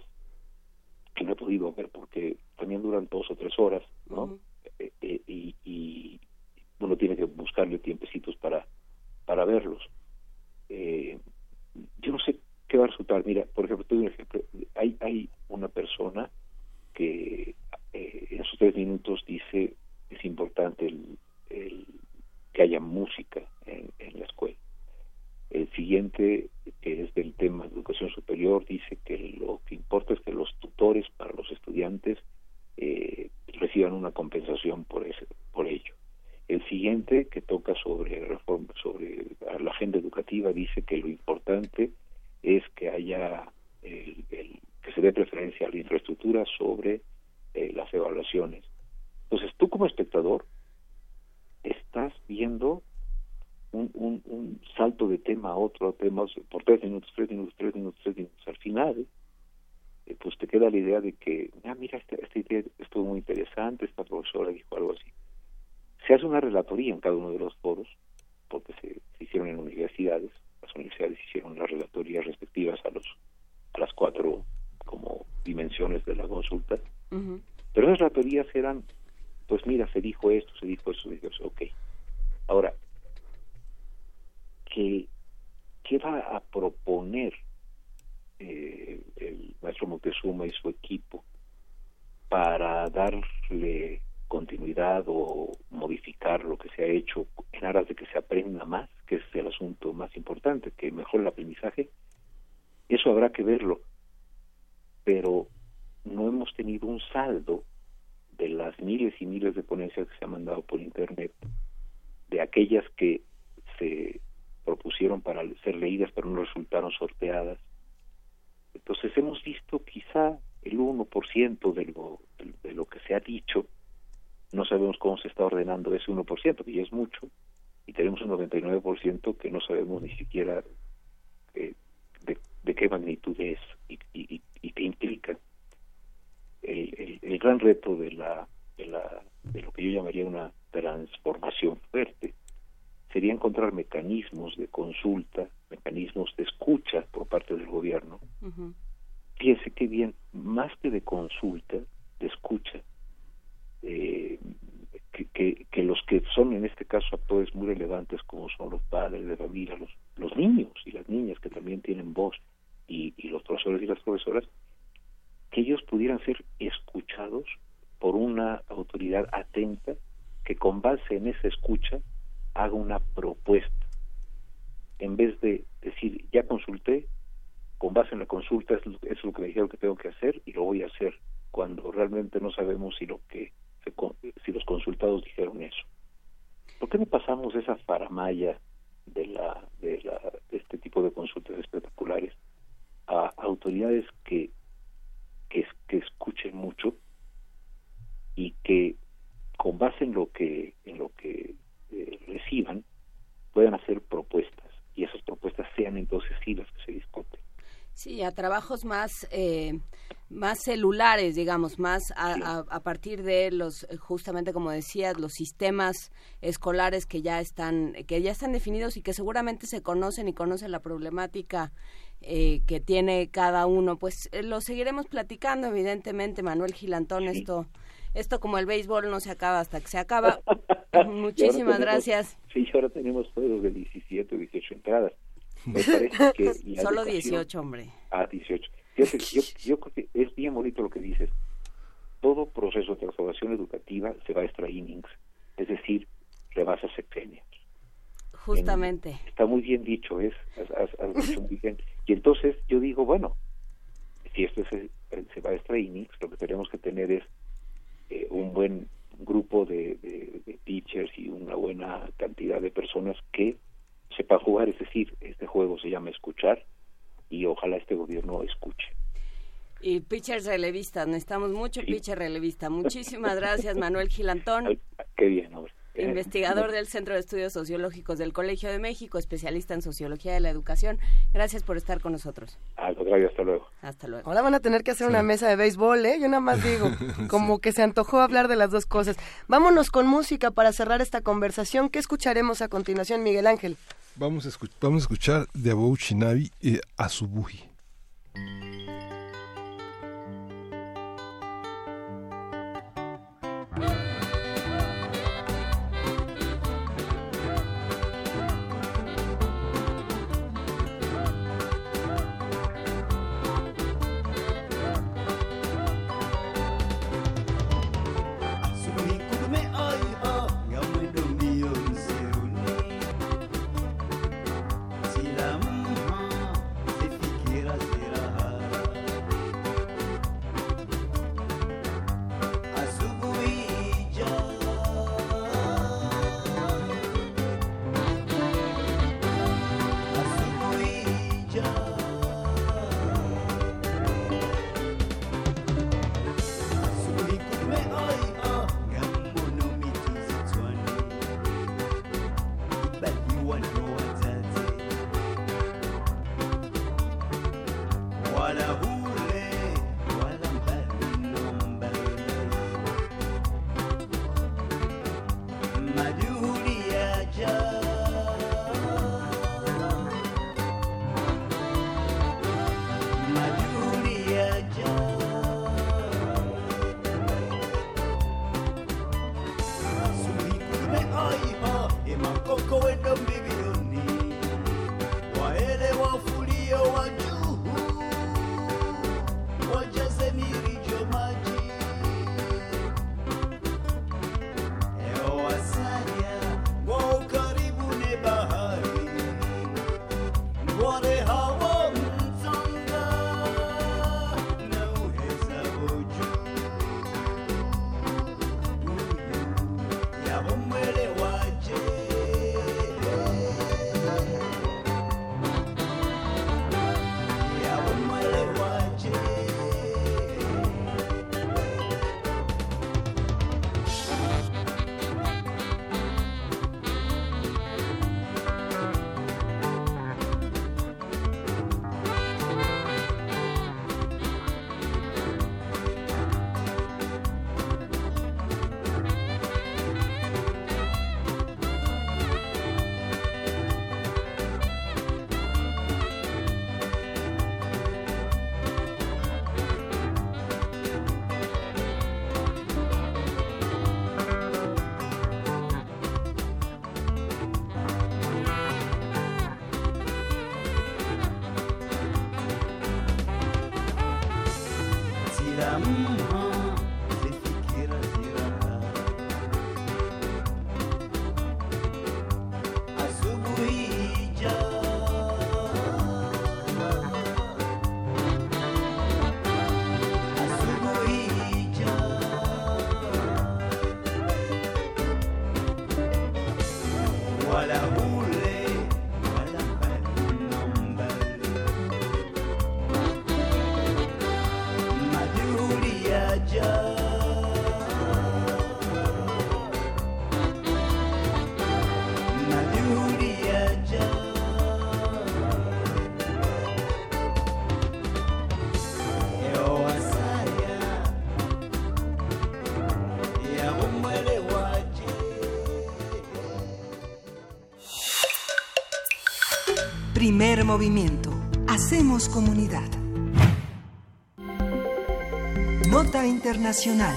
que no he podido ver porque también duran dos o tres horas, ¿no? Eh, eh, y, y, uno tiene que buscarle tiempecitos para, para verlos. Eh, yo no sé qué va a resultar. Mira, por ejemplo, te doy un ejemplo. Hay, hay una persona que eh, en sus tres minutos dice es importante el, que haya música en, en la escuela. El siguiente, que es del tema de educación superior, dice que lo que importa es que los tutores para los estudiantes eh, reciban una compensación por ese, por ello. El siguiente, que toca sobre reforma, sobre la agenda educativa, dice que lo importante es que haya el, el, que se dé preferencia a la infraestructura sobre eh, las evaluaciones. Entonces, tú como espectador estás viendo un, un, un, salto de tema a otro tema por tres minutos, tres minutos, tres minutos, tres minutos. Al final, eh, pues te queda la idea de que, ah, mira, esta, esta idea estuvo muy interesante, esta profesora dijo algo así. Se hace una relatoría en cada uno de los foros, porque se, se hicieron en universidades, las universidades hicieron las relatorías respectivas a los a las cuatro como dimensiones de la consulta, uh -huh. pero esas relatorías eran, pues mira, se dijo esto, se dijo eso, se dijo eso, ok. Ahora, ¿qué, qué va a proponer eh, el maestro Moctezuma y su equipo para darle continuidad o modificar lo que se ha hecho en aras de que se aprenda más, que es el asunto más importante, que mejore el aprendizaje, eso habrá que verlo. Pero no hemos tenido un saldo de las miles y miles de ponencias que se han mandado por internet, de aquellas que se propusieron para ser leídas pero no resultaron sorteadas. Entonces hemos visto quizá el 1% de lo, de lo que se ha dicho, no sabemos cómo se está ordenando ese 1%, que ya es mucho, y tenemos un 99% que no sabemos ni siquiera eh, de, qué magnitud es y, y, qué implica. El, el, el, gran reto de, la, de, la, de lo que yo llamaría una transformación fuerte sería encontrar mecanismos de consulta, mecanismos de escucha por parte del gobierno. Uh -huh. Fíjese qué bien, más que de consulta, de escucha, eh, que, que, que, los que son en este caso actores muy relevantes como son los padres de familia, los, los niños y las niñas que también tienen voz y, y los profesores y las profesoras, que ellos pudieran ser escuchados por una autoridad atenta que con base en esa escucha haga una propuesta en vez de decir ya consulté con base en la consulta es, es lo que me dijeron que tengo que hacer y lo voy a hacer cuando realmente no sabemos si lo que se, si los consultados dijeron eso ¿por qué no pasamos esa faramaya de la de la de este tipo de consultas espectaculares a autoridades que que, que escuchen mucho y que con base en lo que en lo que eh, reciban puedan hacer propuestas y esas propuestas sean entonces sí las que se discuten. Sí, a trabajos más eh, más celulares, digamos, más a, a, a, partir de los, justamente como decías, los sistemas escolares que ya están que ya están definidos y que seguramente se conocen y conocen la problemática eh, que tiene cada uno. Pues eh, lo seguiremos platicando, evidentemente, Manuel Gilantón, sí. esto esto como el béisbol no se acaba hasta que se acaba. *laughs* Muchísimas tenemos, gracias. Sí, ahora tenemos juegos de 17 o 18 entradas. Me *laughs* parece que Solo educación, 18, hombre. Ah, 18. Fíjate, yo, yo creo que es bien bonito lo que dices. Todo proceso de transformación educativa se va a extra innings, es decir, rebasa sexenios. Justamente. En, está muy bien dicho, es, has, has, has *laughs* dicho muy bien. Y entonces yo digo, bueno, si esto se, se va a extra innings, lo que tenemos que tener es eh, un buen grupo de, de, de, pitchers y una buena cantidad de personas que sepan jugar, es decir, este juego se llama escuchar y ojalá este gobierno escuche. Y pitchers relevistas, necesitamos mucho pitcher relevista. Muchísimas gracias, Manuel Gilantón. qué bien, hombre. Eh, investigador del Centro de Estudios Sociológicos del Colegio de México, especialista en sociología de la educación. Gracias por estar con nosotros. Al contrario, hasta luego. Hasta luego. Ahora van a tener que hacer una mesa de béisbol, ¿eh? Yo nada más digo, *laughs* como que se antojó hablar de las dos cosas. Vámonos con música para cerrar esta conversación. ¿Qué escucharemos a continuación, Miguel Ángel? Vamos a, vamos a escuchar de Abou Shinabi y Azubuhi. Movimiento. Hacemos comunidad. Nota Internacional.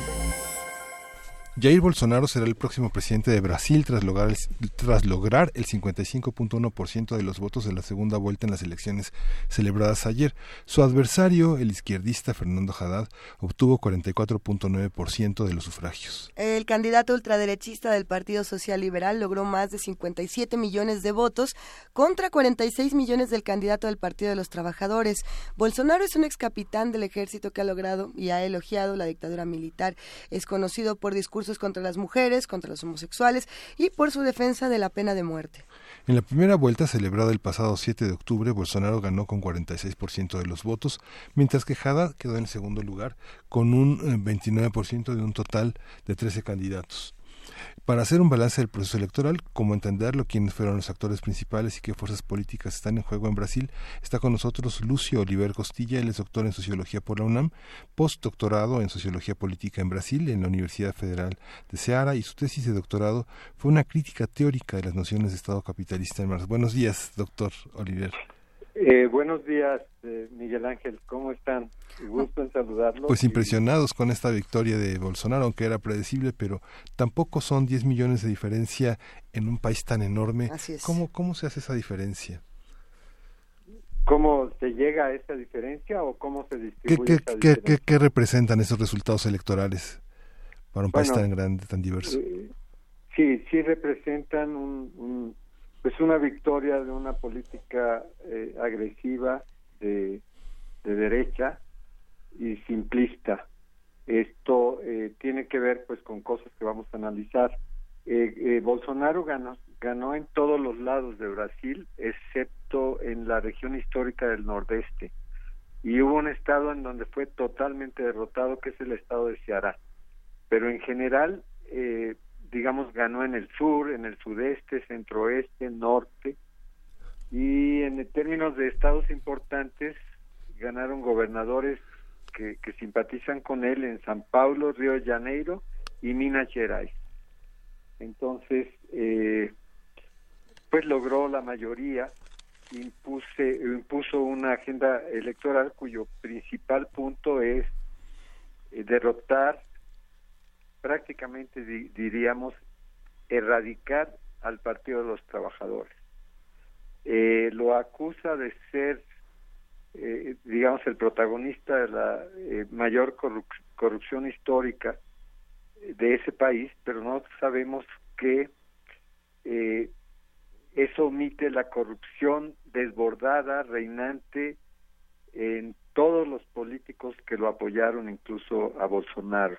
Jair Bolsonaro será el próximo presidente de Brasil tras lograr el, tras lograr el 55.1% de los votos de la segunda vuelta en las elecciones celebradas ayer. Su adversario, el izquierdista Fernando Haddad, obtuvo 44.9% de los sufragios. El candidato ultraderechista del Partido Social Liberal logró más de 57 millones de votos contra 46 millones del candidato del Partido de los Trabajadores. Bolsonaro es un ex capitán del ejército que ha logrado y ha elogiado la dictadura militar. Es conocido por discursos contra las mujeres, contra los homosexuales y por su defensa de la pena de muerte. En la primera vuelta celebrada el pasado 7 de octubre, Bolsonaro ganó con 46% de los votos, mientras que Haddad quedó en segundo lugar con un 29% eh, de un total de 13 candidatos para hacer un balance del proceso electoral, cómo entenderlo, quiénes fueron los actores principales y qué fuerzas políticas están en juego en Brasil, está con nosotros Lucio Oliver Costilla, él es doctor en Sociología por la UNAM, postdoctorado en Sociología Política en Brasil en la Universidad Federal de Ceará y su tesis de doctorado fue una crítica teórica de las nociones de Estado capitalista en Brasil. Buenos días, doctor Oliver. Eh, buenos días, eh, Miguel Ángel, ¿cómo están? Gusto en saludarlos. Pues impresionados con esta victoria de Bolsonaro, aunque era predecible, pero tampoco son 10 millones de diferencia en un país tan enorme. Así es. ¿Cómo, cómo se hace esa diferencia? ¿Cómo se llega a esa diferencia o cómo se distribuye ¿Qué, esa qué, diferencia? qué, representan esos resultados electorales para un país Bueno, tan grande, tan diverso? Eh, sí, sí representan un, un- pues una victoria de una política eh, agresiva de, de derecha y simplista. Esto eh, tiene que ver pues con cosas que vamos a analizar. Eh, eh, Bolsonaro ganó, ganó en todos los lados de Brasil, excepto en la región histórica del Nordeste. Y hubo un estado en donde fue totalmente derrotado, que es el estado de Ceará. Pero en general, eh, digamos, ganó en el sur, en el sudeste, centroeste, norte. Y en términos de estados importantes, ganaron gobernadores que, que simpatizan con él en San Paulo, Río de Janeiro y Minas Gerais. Entonces, eh, pues logró la mayoría, impuse, impuso una agenda electoral cuyo principal punto es eh, derrotar, prácticamente di- diríamos, erradicar al Partido de los Trabajadores. Eh, lo acusa de ser, eh, digamos, el protagonista de la eh, mayor corrup- corrupción histórica de ese país, pero no sabemos que eso omite la corrupción desbordada, reinante en todos los políticos que lo apoyaron, incluso a Bolsonaro.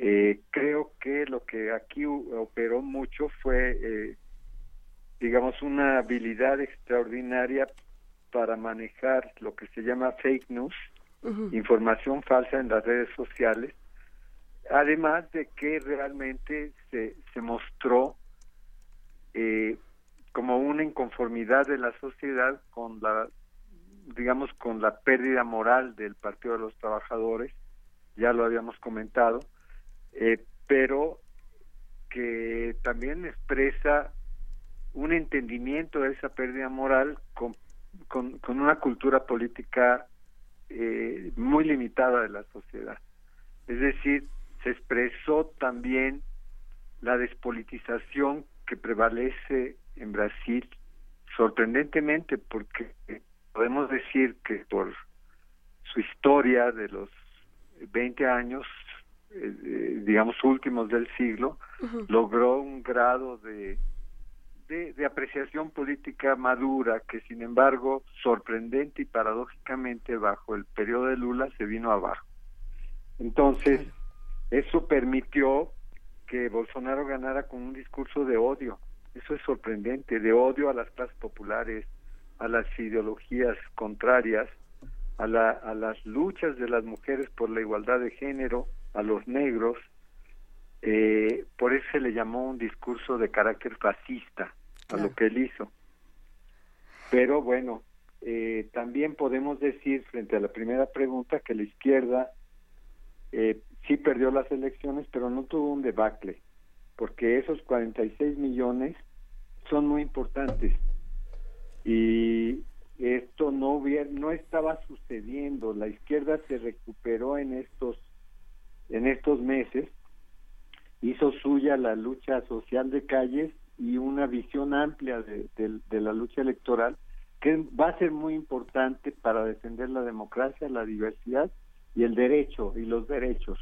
Eh, creo que lo que aquí operó mucho fue, eh, digamos, una habilidad extraordinaria para manejar lo que se llama fake news, información falsa en las redes sociales, además de que realmente se, se mostró eh, como una inconformidad de la sociedad con la digamos con la pérdida moral del Partido de los Trabajadores ya lo habíamos comentado eh, pero que también expresa un entendimiento de esa pérdida moral con, con, una cultura política eh, muy limitada de la sociedad. Es decir, se expresó también la despolitización que prevalece en Brasil, sorprendentemente, porque podemos decir que por su historia de los 20 años, eh, digamos últimos del siglo, logró un grado de, de, de apreciación política madura que sin embargo sorprendente y paradójicamente bajo el periodo de Lula se vino abajo. Entonces, eso permitió que Bolsonaro ganara con un discurso de odio. Eso es sorprendente, de odio a las clases populares, a las ideologías contrarias, a, la, a las luchas de las mujeres por la igualdad de género, a los negros. Eh, por eso se le llamó un discurso de carácter fascista a lo que él hizo. Pero bueno, eh, también podemos decir frente a la primera pregunta que la izquierda eh, sí perdió las elecciones, pero no tuvo un debacle, porque esos 46 millones son muy importantes y esto no hubiera, no estaba sucediendo. La izquierda se recuperó en estos en estos meses, hizo suya la lucha social de calles y una visión amplia de, la lucha electoral que va a ser muy importante para defender la democracia, la diversidad y el derecho y los derechos.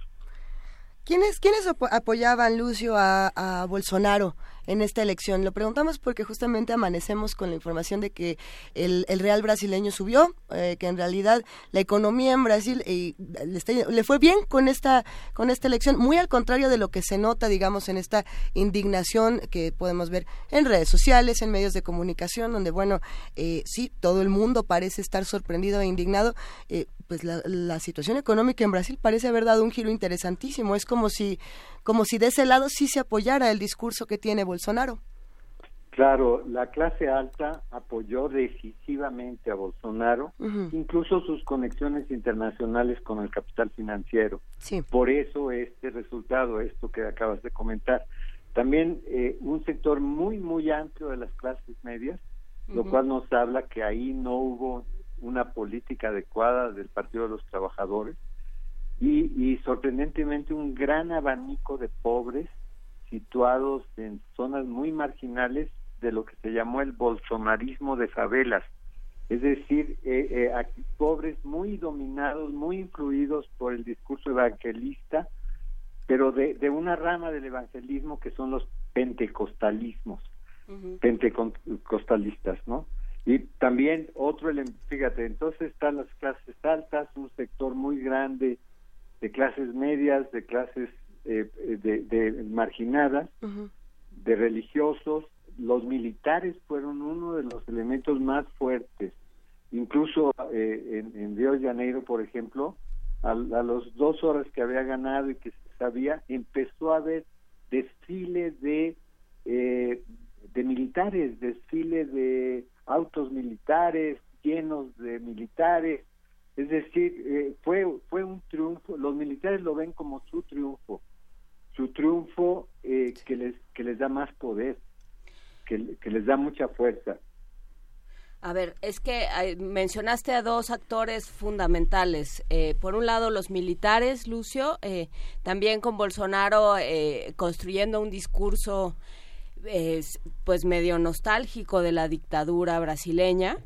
¿Quiénes, quiénes apo- apoyaban, Lucio, a, a Bolsonaro en esta elección. Lo preguntamos porque justamente amanecemos con la información de que el, real brasileño subió, eh, que en realidad la economía en Brasil eh, le, fue bien con esta, con esta elección, muy al contrario de lo que se nota, digamos, en esta indignación que podemos ver en redes sociales, en medios de comunicación, donde, bueno, eh, sí, todo el mundo parece estar sorprendido e indignado. Pues la, la situación económica en Brasil parece haber dado un giro interesantísimo. Es como si, como si de ese lado sí se apoyara el discurso que tiene Bolsonaro. Claro, la clase alta apoyó decisivamente a Bolsonaro, incluso sus conexiones internacionales con el capital financiero. Por eso este resultado, esto que acabas de comentar. También eh, un sector muy, muy amplio de las clases medias, lo cual nos habla que ahí no hubo una política adecuada del Partido de los Trabajadores y, y sorprendentemente un gran abanico de pobres situados en zonas muy marginales de lo que se llamó el bolsonarismo de favelas, es decir, eh, eh pobres muy dominados, muy influidos por el discurso evangelista, pero de, de una rama del evangelismo que son los pentecostalismos, pentecostalistas, ¿no? Y también otro, fíjate, entonces están las clases altas, un sector muy grande de clases medias, de clases eh, de, marginadas, de religiosos. Los militares fueron uno de los elementos más fuertes. Incluso eh, en, Río de Janeiro, por ejemplo, a, a las dos horas que había ganado y que se sabía, empezó a haber desfile de, eh, de militares, desfile de autos militares llenos de militares. Es decir, eh, fue, fue un triunfo, los militares lo ven como su triunfo, su triunfo eh, que, les, que les da más poder, que, que les da mucha fuerza. A ver, es que mencionaste a dos actores fundamentales. Eh, por un lado, los militares, Lucio, eh, también con Bolsonaro eh, construyendo un discurso pues medio nostálgico de la dictadura brasileña,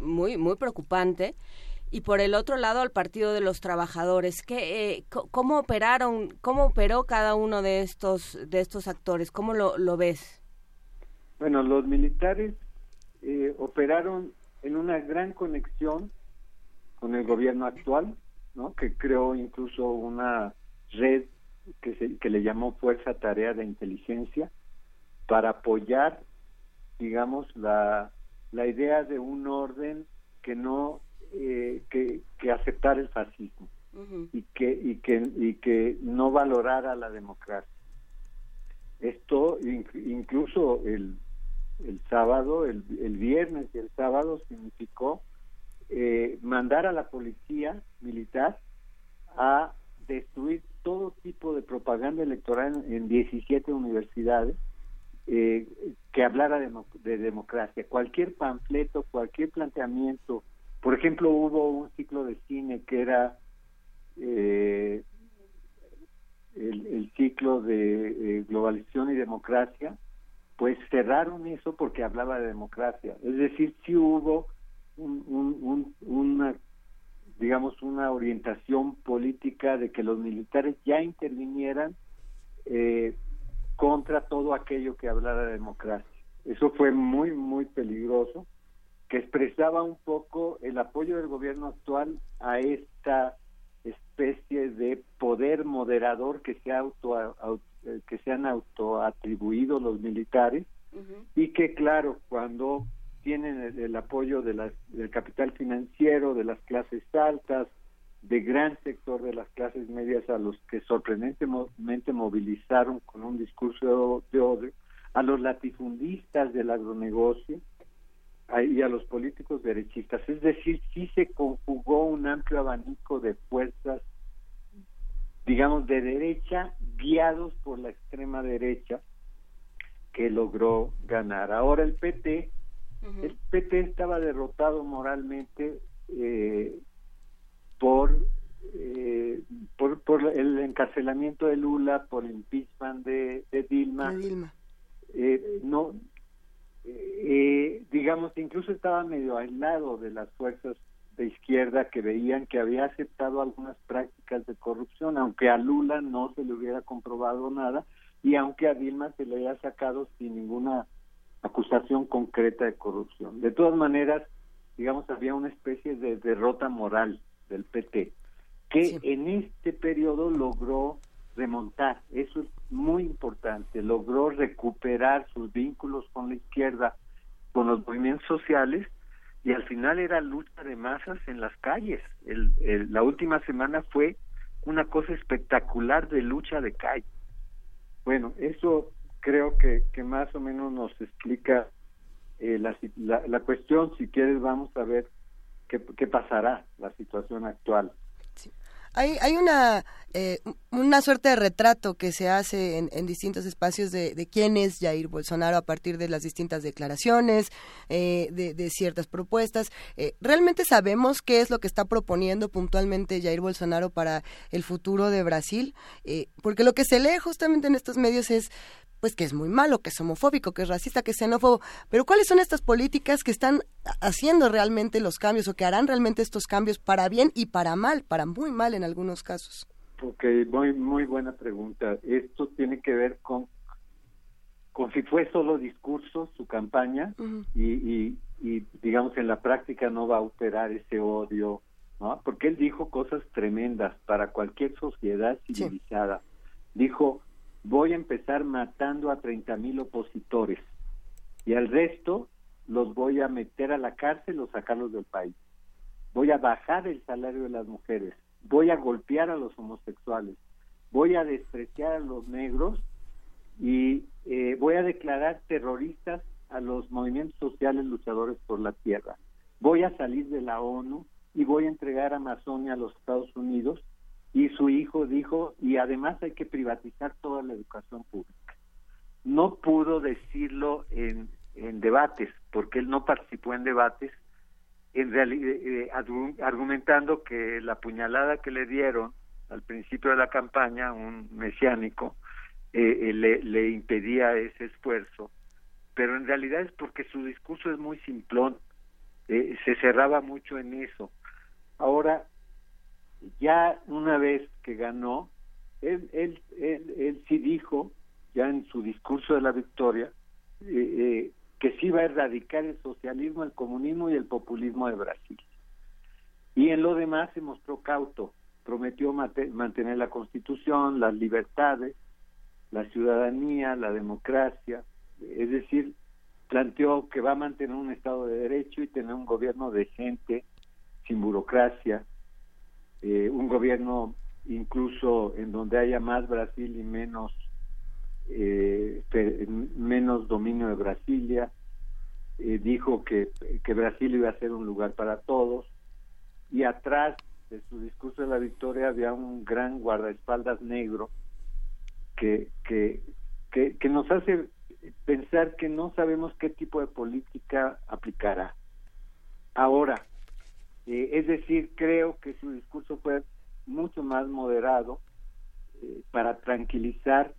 muy, muy preocupante y por el otro lado al Partido de los Trabajadores. ¿Qué, eh, ¿Cómo operaron, cómo operó cada uno de estos, de estos actores? ¿Cómo lo, lo ves? Bueno, los militares eh, operaron en una gran conexión con el gobierno actual, ¿no? que creó incluso una red que, se, que le llamó Fuerza Tarea de Inteligencia para apoyar, digamos, la, la idea de un orden que no eh, que, que aceptar el fascismo y que y que y que no valorara la democracia. Esto incluso el, el sábado el, el, viernes y el sábado significó eh, mandar a la policía militar a destruir todo tipo de propaganda electoral en, 17 universidades eh, que hablara de, de democracia cualquier panfleto cualquier planteamiento por ejemplo, hubo un ciclo de cine que era eh, el, ciclo de eh, globalización y democracia, pues cerraron eso porque hablaba de democracia. Es decir, sí hubo una, digamos, una orientación política de que los militares ya intervinieran eh, contra todo aquello que hablara de democracia. Eso fue muy, muy peligroso que expresaba un poco el apoyo del gobierno actual a esta especie de poder moderador que se auto, que se han autoatribuido los militares y que claro cuando tienen el, apoyo de las, del capital financiero de las clases altas de gran sector de las clases medias a los que sorprendentemente movilizaron con un discurso de odio a los latifundistas del agronegocio y a los políticos derechistas. Es decir, sí se conjugó un amplio abanico de fuerzas, digamos, de derecha, guiados por la extrema derecha, que logró ganar. Ahora el PT, el PT estaba derrotado moralmente eh, por, eh, por, por el encarcelamiento de Lula, por el impeachment de, Dilma. Dilma. Eh, no eh, digamos, incluso estaba medio aislado de las fuerzas de izquierda que veían que había aceptado algunas prácticas de corrupción, aunque a Lula no se le hubiera comprobado nada, y aunque a Dilma se le haya sacado sin ninguna acusación concreta de corrupción. De todas maneras, digamos, había una especie de derrota moral del PT, que en este periodo logró remontar, eso es muy importante, logró recuperar sus vínculos con la izquierda, con los movimientos sociales, y al final era lucha de masas en las calles. la última semana fue una cosa espectacular de lucha de calle. Bueno, eso creo que, que más o menos nos explica eh, la, la, cuestión. Si quieres, vamos a ver qué, qué pasará la situación actual. Hay, hay una, eh, una suerte de retrato que se hace en, distintos espacios de, de, quién es Jair Bolsonaro a partir de las distintas declaraciones, eh, de, de, ciertas propuestas. Eh, ¿Realmente sabemos qué es lo que está proponiendo puntualmente Jair Bolsonaro para el futuro de Brasil? porque lo que se lee justamente en estos medios es pues que es muy malo, que es homofóbico, que es racista, que es xenófobo, pero ¿cuáles son estas políticas que están haciendo realmente los cambios o que harán realmente estos cambios para bien y para mal, para muy mal en algunos casos? Ok, muy, muy buena pregunta. Esto tiene que ver con, con si fue solo discurso su campaña y, y, digamos en la práctica no va a operar ese odio, ¿no? Porque él dijo cosas tremendas para cualquier sociedad civilizada. Dijo, voy a empezar matando a 30 mil opositores y al resto los voy a meter a la cárcel o sacarlos del país. Voy a bajar el salario de las mujeres, voy a golpear a los homosexuales, voy a despreciar a los negros y eh, voy a declarar terroristas a los movimientos sociales luchadores por la tierra. Voy a salir de la ONU y voy a entregar a Amazonia a los Estados Unidos y su hijo dijo, y además hay que privatizar toda la educación pública. No pudo decirlo en, en debates, porque él no participó en debates, en realidad, eh, argumentando que la puñalada que le dieron al principio de la campaña, un mesiánico, eh, eh, le impedía ese esfuerzo, pero en realidad es porque su discurso es muy simplón, se cerraba mucho en eso. Ahora, ya una vez que ganó, él, él, él, sí dijo, ya en su discurso de la victoria, eh, eh, que sí iba a erradicar el socialismo, el comunismo y el populismo de Brasil. Y en lo demás se mostró cauto, prometió mantener la constitución, las libertades, la ciudadanía, la democracia, es decir, planteó que va a mantener un Estado de Derecho y tener un gobierno de gente, sin burocracia, eh, un gobierno incluso en donde haya más Brasil y menos eh, menos dominio de Brasilia eh, dijo que, que Brasil iba a ser un lugar para todos y atrás de su discurso de la victoria había un gran guardaespaldas negro que, que, que, que nos hace pensar que no sabemos qué tipo de política aplicará. Ahora, eh, es decir, creo que su discurso fue mucho más moderado eh, para tranquilizar,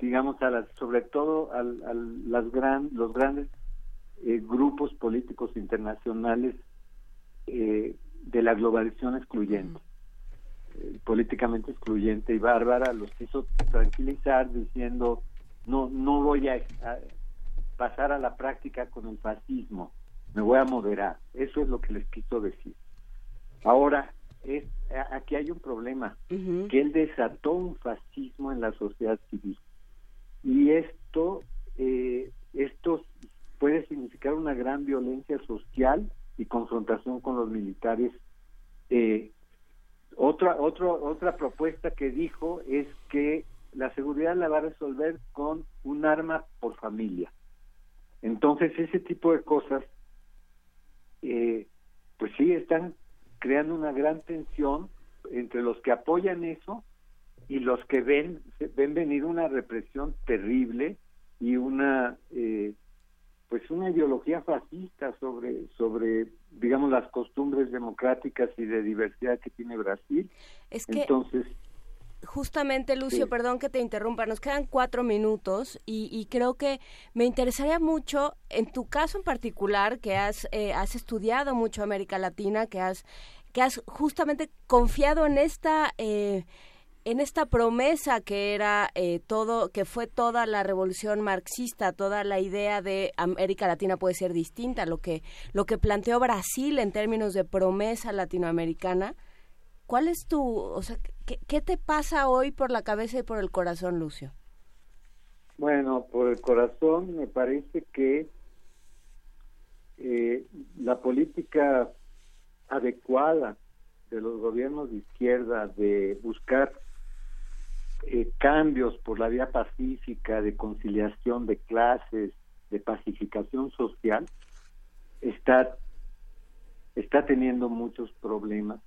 digamos, a las, sobre todo a, las gran, los grandes eh, grupos políticos internacionales de la globalización excluyente, políticamente excluyente. Y bárbara, los hizo tranquilizar diciendo no no voy a pasar a la práctica con el fascismo me voy a moderar. Eso es lo que les quiso decir. Ahora, es, aquí hay un problema, que él desató un fascismo en la sociedad civil. Y esto, eh, esto puede significar una gran violencia social y confrontación con los militares. Eh, otra, otra, otra propuesta que dijo es que la seguridad la va a resolver con un arma por familia. Entonces, ese tipo de cosas eh, pues sí están creando una gran tensión entre los que apoyan eso y los que ven ven venir una represión terrible y una eh, pues una ideología fascista sobre sobre digamos las costumbres democráticas y de diversidad que tiene Brasil. Es que entonces justamente, Lucio, perdón que te interrumpa, nos quedan cuatro minutos y, creo que me interesaría mucho, en tu caso en particular, que has, eh, has estudiado mucho América Latina, que has, que has justamente confiado en esta... Eh, en esta promesa que era eh, todo, que fue toda la revolución marxista, toda la idea de América Latina puede ser distinta, lo que, lo que planteó Brasil en términos de promesa latinoamericana, ¿cuál es tu, o sea, qué, te pasa hoy por la cabeza y por el corazón, Lucio? Bueno, por el corazón me parece que eh, la política adecuada de los gobiernos de izquierda de buscar eh, cambios por la vía pacífica, de conciliación de clases, de pacificación social, está, está teniendo muchos problemas.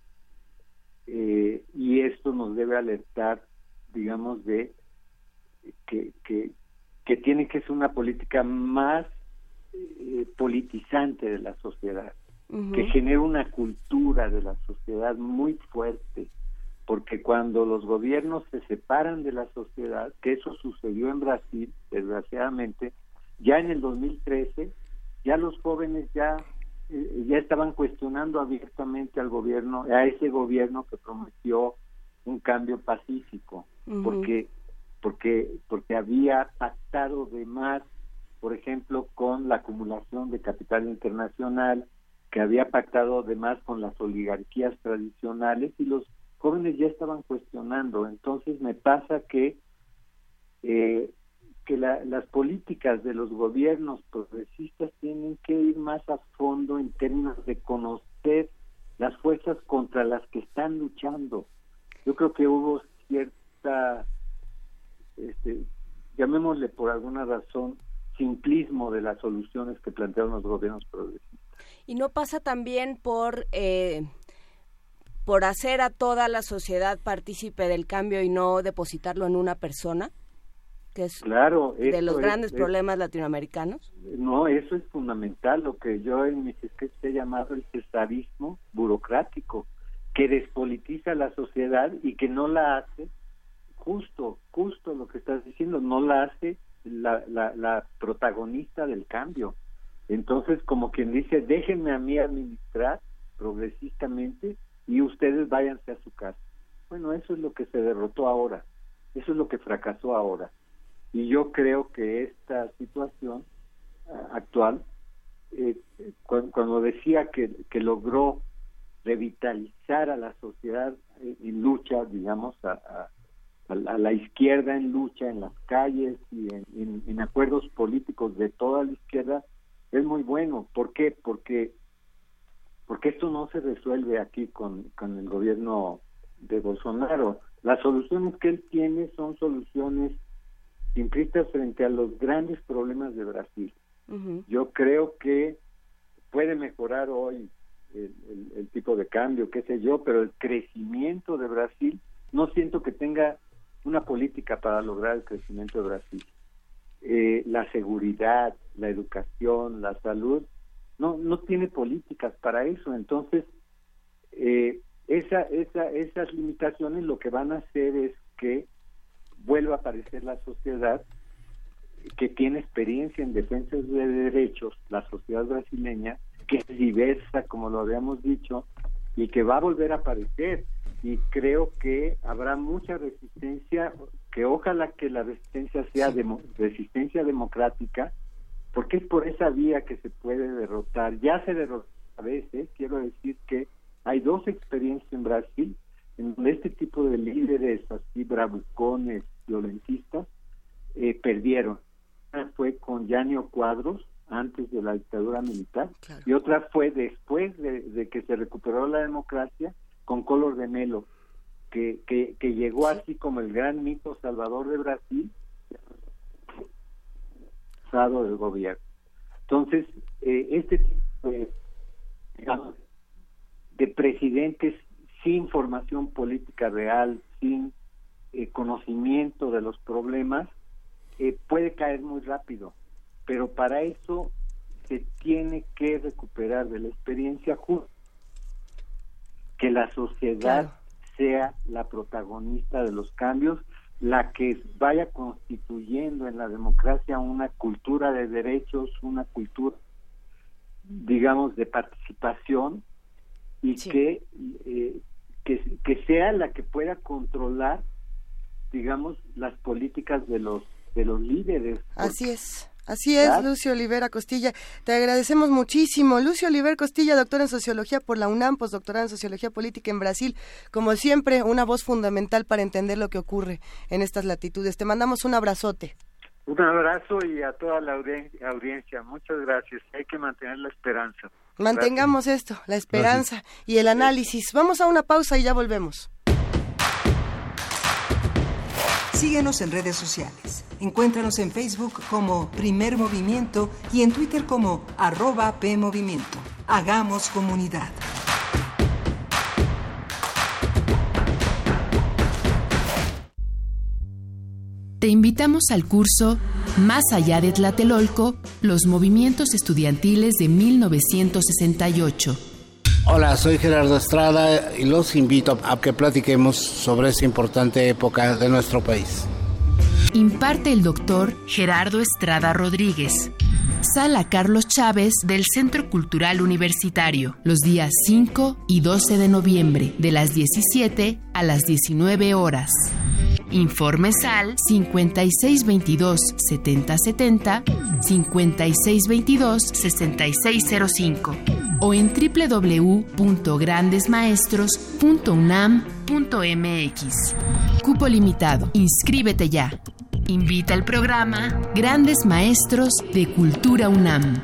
Eh, y esto nos debe alertar, digamos, de que, que, que tiene que ser una política más eh, politizante de la sociedad, que genere una cultura de la sociedad muy fuerte, porque cuando los gobiernos se separan de la sociedad, que eso sucedió en Brasil, desgraciadamente, ya en el 2013, ya los jóvenes ya eh, ya estaban cuestionando abiertamente al gobierno, a ese gobierno que prometió un cambio pacífico, porque porque porque había pactado de más, por ejemplo, con la acumulación de capital internacional, que había pactado de más con las oligarquías tradicionales y los jóvenes ya estaban cuestionando. Entonces me pasa que eh, que las políticas de los gobiernos progresistas tienen que ir más a fondo en términos de conocer las fuerzas contra las que están luchando. Yo creo que hubo cierta, este, llamémosle por alguna razón, simplismo de las soluciones que plantearon los gobiernos progresistas. Y no pasa también por eh, por hacer a toda la sociedad partícipe del cambio y no depositarlo en una persona, que es claro, de los grandes problemas latinoamericanos. No, eso es fundamental, lo que yo en mis sketches he llamado el cesarismo burocrático, que despolitiza la sociedad y que no la hace, justo, justo lo que estás diciendo, no la hace la, la, la protagonista del cambio. Entonces, como quien dice, déjenme a mí administrar progresistamente y ustedes váyanse a su casa. Bueno, eso es lo que se derrotó ahora, eso es lo que fracasó ahora. Y yo creo que esta situación ah, actual, eh, cuando, decía que, que logró revitalizar a la sociedad en lucha, digamos, a, a, la izquierda en lucha en las calles y en, en, acuerdos políticos de toda la izquierda, es muy bueno. ¿Por qué? Porque porque esto no se resuelve aquí con, con el gobierno de Bolsonaro. Las soluciones que él tiene son soluciones simplistas frente a los grandes problemas de Brasil. Yo creo que puede mejorar hoy el, el, tipo de cambio, qué sé yo, pero el crecimiento de Brasil, no siento que tenga una política para lograr el crecimiento de Brasil. Eh, la seguridad, la educación, la salud, no no tiene políticas para eso entonces eh, esa, esa, esas limitaciones lo que van a hacer es que vuelva a aparecer la sociedad que tiene experiencia en defensa de derechos, la sociedad brasileña, que es diversa, como lo habíamos dicho, y que va a volver a aparecer. Y creo que habrá mucha resistencia, que ojalá que la resistencia sea resistencia democrática, porque es por esa vía que se puede derrotar. Ya se derrotó a veces, quiero decir que hay dos experiencias en Brasil en donde este tipo de líderes así bravucones, violentistas, eh, perdieron. Una fue con Yanio Cuadros, antes de la dictadura militar, y otra fue después de, que se recuperó la democracia con Color de Melo, que, que, que llegó así como el gran mito salvador de Brasil del gobierno. Entonces, eh, este tipo de, de presidentes sin formación política real, sin eh, conocimiento de los problemas, eh, puede caer muy rápido. Pero para eso se tiene que recuperar de la experiencia justa, que la sociedad sea la protagonista de los cambios la que vaya constituyendo en la democracia una cultura de derechos, una cultura, digamos, de participación y que, eh, que, que sea la que pueda controlar digamos, las políticas de los de los líderes. Así es. Así es, Lucio Olivera Costilla. Te agradecemos muchísimo. Lucio Olivera Costilla, doctor en Sociología por la UNAM, postdoctorado en Sociología Política en Brasil. Como siempre, una voz fundamental para entender lo que ocurre en estas latitudes. Te mandamos un abrazote. Un abrazo y a toda la audiencia. Muchas gracias. Hay que mantener la esperanza. Mantengamos esto, la esperanza y el análisis. Vamos a una pausa y ya volvemos. Síguenos en redes sociales. Encuéntranos en Facebook como Primer Movimiento y en Twitter como arroba PMovimiento. Hagamos comunidad. Te invitamos al curso Más allá de Tlatelolco, los movimientos estudiantiles de 1968 Hola, soy Gerardo Estrada y los invito a que platiquemos sobre esa importante época de nuestro país. Imparte el doctor Gerardo Estrada Rodríguez. Sala Carlos Chávez del Centro Cultural Universitario, los días 5 y 12 de noviembre, de las 17 a las 19 horas. Informes al 5622-7070, 5622-6605 o en www.grandesmaestros.unam.mx. Cupo limitado. Inscríbete ya. Invita al programa Grandes Maestros de Cultura UNAM.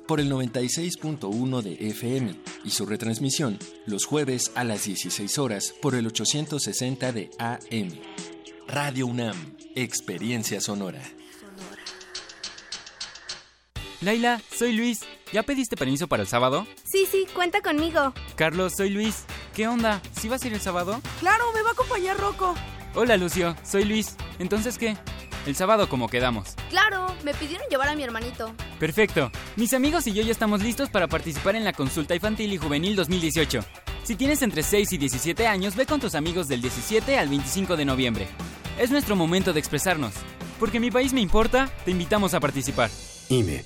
por el 96.1 de FM y su retransmisión los jueves a las 16 horas por el 860 de AM. Radio UNAM, Experiencia Sonora. Laila, soy Luis. ¿Ya pediste permiso para el sábado? Sí, sí, cuenta conmigo. Carlos, soy Luis. ¿Qué onda? ¿Sí vas a ir el sábado? Claro, me va a acompañar Rocco. Hola, Lucio. Soy Luis. ¿Entonces qué? El sábado como quedamos. Claro, me pidieron llevar a mi hermanito. Perfecto. Mis amigos y yo ya estamos listos para participar en la consulta infantil y juvenil 2018. Si tienes entre 6 y 17 años, ve con tus amigos del 17 al 25 de noviembre. Es nuestro momento de expresarnos. Porque mi país me importa, te invitamos a participar. IME.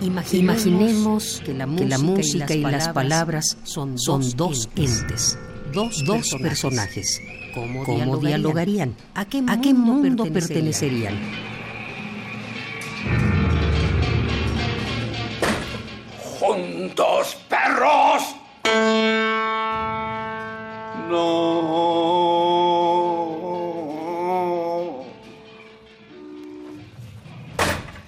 Imaginemos, que la música, y, las palabras son, dos entes, dos, personajes. ¿Cómo, dialogarían? ¿A qué mundo, pertenecerían? ¡Juntos, perros! No.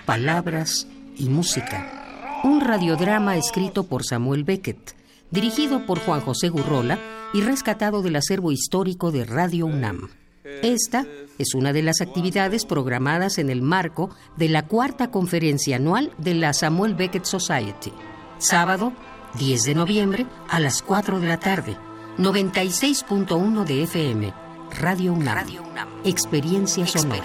Palabras y música. Un radiodrama escrito por Samuel Beckett, dirigido por Juan José Gurrola y rescatado del acervo histórico de Radio UNAM. Esta es una de las actividades programadas en el marco de la cuarta conferencia anual de la Samuel Beckett Society. Sábado, 10 de noviembre, a las 4 de la tarde. 96.1 de FM. Radio UNAM. Experiencia sonora.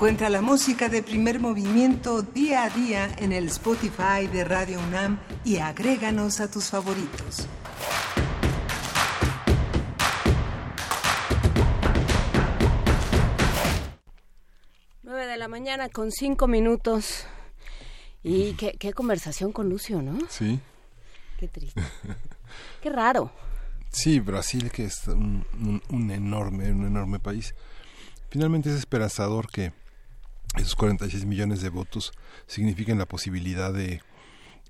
Encuentra la música de primer movimiento día a día en el Spotify de Radio UNAM y agréganos a tus favoritos. la mañana con cinco minutos. Y qué, qué conversación con Lucio, ¿no? Sí. Qué triste. *laughs* qué raro. Sí, Brasil, que es un, un, enorme, un enorme país. Finalmente es esperanzador que esos 46 millones de votos signifiquen la posibilidad de,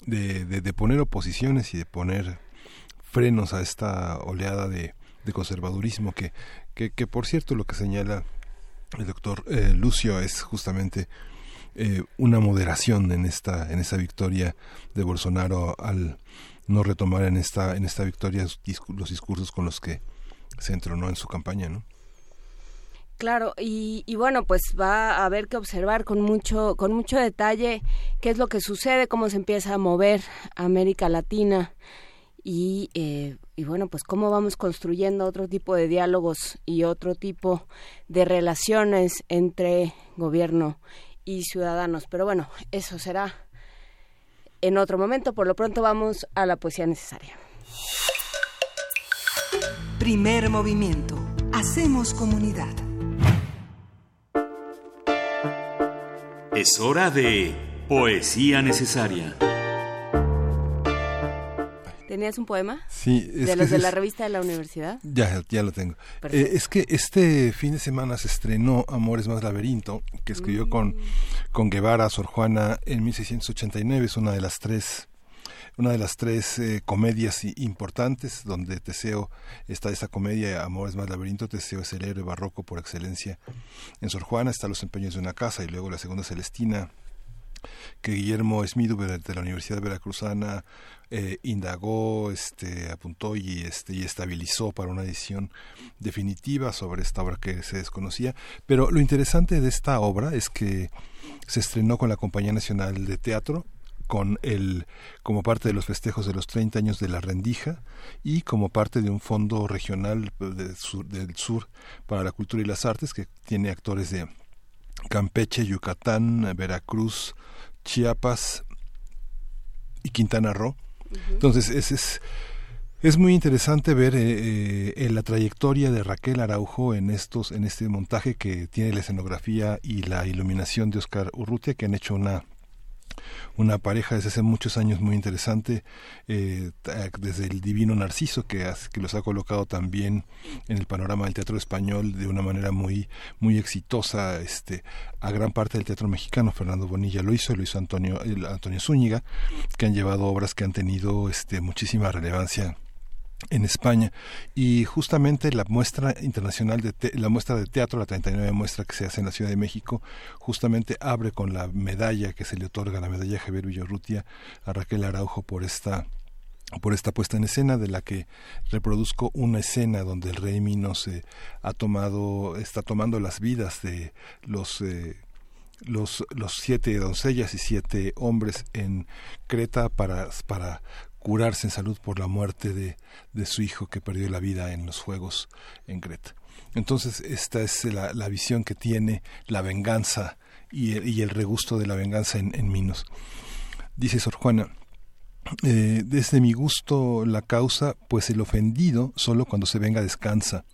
de, poner oposiciones y de poner frenos a esta oleada de, de conservadurismo que, que, que, por cierto, lo que señala el doctor eh, Lucio es justamente eh, una moderación en esta en esta victoria de Bolsonaro al no retomar en esta en esta victoria los discursos con los que se entronó en su campaña, ¿no? Claro, y, bueno, pues va a haber que observar con mucho, con mucho detalle qué es lo que sucede, cómo se empieza a mover América Latina y, eh, y bueno, pues cómo vamos construyendo otro tipo de diálogos y otro tipo de relaciones entre gobierno y ciudadanos. Pero bueno, eso será en otro momento. Por lo pronto vamos a la poesía necesaria. Primer movimiento. Hacemos comunidad. Es hora de poesía necesaria. ¿Tenías un poema? Sí. ¿De los de la revista de la universidad? Ya, ya lo tengo. Eh, es que este fin de semana se estrenó Amores más laberinto, que escribió con, mm. con Guevara, Sor Juana, en 1689. Es una de las tres una de las tres eh, comedias importantes donde Teseo está esa comedia Amores más laberinto Teseo es el héroe barroco por excelencia en Sor Juana está Los empeños de una casa y luego la segunda Celestina que Guillermo Esmido de la Universidad Veracruzana eh, indagó, este, apuntó y, este, y estabilizó para una edición definitiva sobre esta obra que se desconocía. Pero lo interesante de esta obra es que se estrenó con la Compañía Nacional de Teatro con el como parte de los festejos de los 30 años de la Rendija y como parte de un fondo regional del sur, del sur para la cultura y las artes que tiene actores de Campeche, Yucatán, Veracruz, Chiapas y Quintana Roo. Entonces, es, es, es, muy interesante ver eh, eh, la trayectoria de Raquel Araujo en estos en este montaje que tiene la escenografía y la iluminación de Oscar Urrutia, que han hecho una una pareja desde hace muchos años muy interesante, eh, desde el Divino Narciso, que, que los ha colocado también en el panorama del teatro español de una manera muy, muy exitosa este, a gran parte del teatro mexicano. Fernando Bonilla lo hizo, lo hizo Antonio, Antonio Zúñiga, que han llevado obras que han tenido este, muchísima relevancia en España. Y justamente la muestra internacional de la muestra de teatro la 39 muestra que se hace en la Ciudad de México justamente abre con la medalla que se le otorga la medalla Javier Villarrutia a Raquel Araujo por esta por esta puesta en escena de la que reproduzco una escena donde el rey Mino se ha tomado está tomando las vidas de los eh, los, los siete doncellas y siete hombres en Creta para, para curarse en salud por la muerte de, de su hijo que perdió la vida en los Juegos en Creta. Entonces, esta es la, la visión que tiene la venganza y el, y el regusto de la venganza en, en Minos. Dice Sor Juana, eh, desde mi gusto la causa, pues el ofendido solo cuando se venga descansa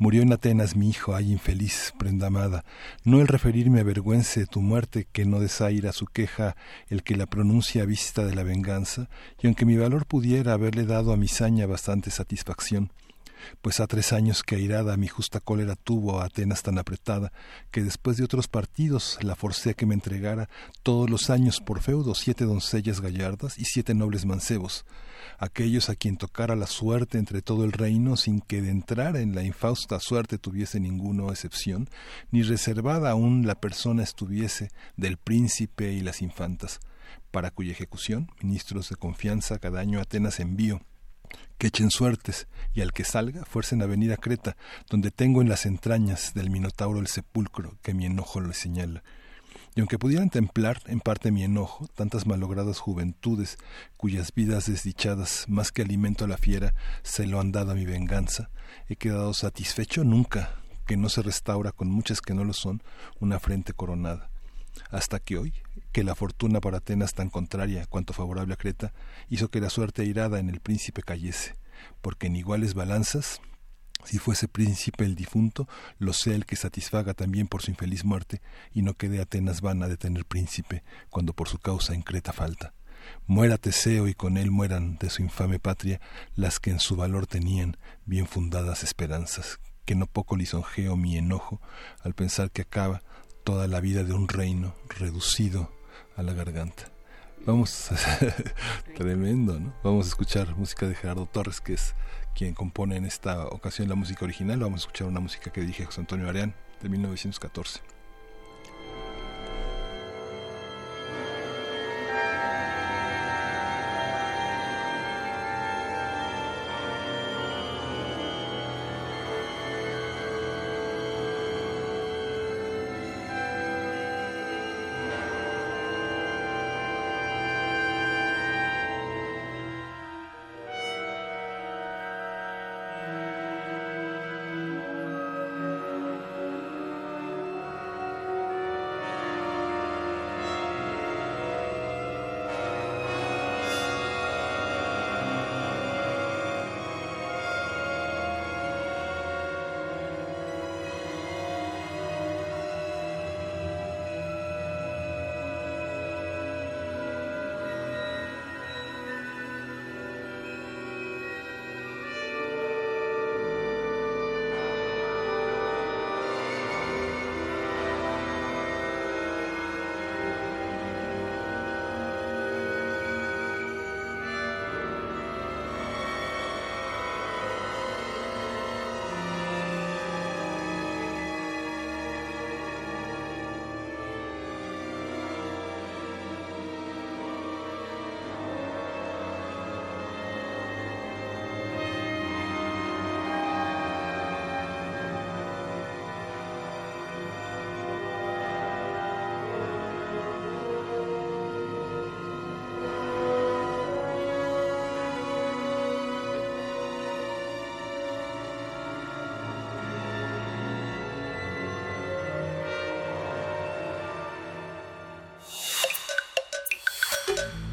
Murió en Atenas mi hijo, ay infeliz, prenda amada. No el referirme avergüence tu muerte, que no desaira su queja el que la pronuncia a vista de la venganza, y aunque mi valor pudiera haberle dado a mi saña bastante satisfacción, pues ha tres años que airada mi justa cólera tuvo a Atenas tan apretada, que después de otros partidos la forcé a que me entregara todos los años por feudo siete doncellas gallardas y siete nobles mancebos, aquellos a quien tocara la suerte entre todo el reino sin que de entrar en la infausta suerte tuviese ninguno excepción, ni reservada aún la persona estuviese del príncipe y las infantas, para cuya ejecución ministros de confianza cada año Atenas envío que echen suertes, y al que salga fuercen a venir a Creta, donde tengo en las entrañas del Minotauro el sepulcro que mi enojo le señala y aunque pudieran templar en parte mi enojo, tantas malogradas juventudes, cuyas vidas desdichadas, más que alimento a la fiera, se lo han dado a mi venganza, he quedado satisfecho nunca, que no se restaura con muchas que no lo son, una frente coronada. Hasta que hoy, que la fortuna para Atenas tan contraria cuanto favorable a Creta, hizo que la suerte airada en el príncipe cayese, porque en iguales balanzas Si fuese príncipe el difunto, lo sea el que satisfaga también por su infeliz muerte, y no quede Atenas vana de tener príncipe, cuando por su causa en Creta falta. Muera Teseo y con él mueran de su infame patria las que en su valor tenían bien fundadas esperanzas, que no poco lisonjeo mi enojo al pensar que acaba toda la vida de un reino reducido a la garganta. Vamos, *laughs* tremendo, ¿no? Vamos a escuchar música de Gerardo Torres, que es quien compone en esta ocasión la música original. Vamos a escuchar una música que dirige José Antonio Areán de 1914.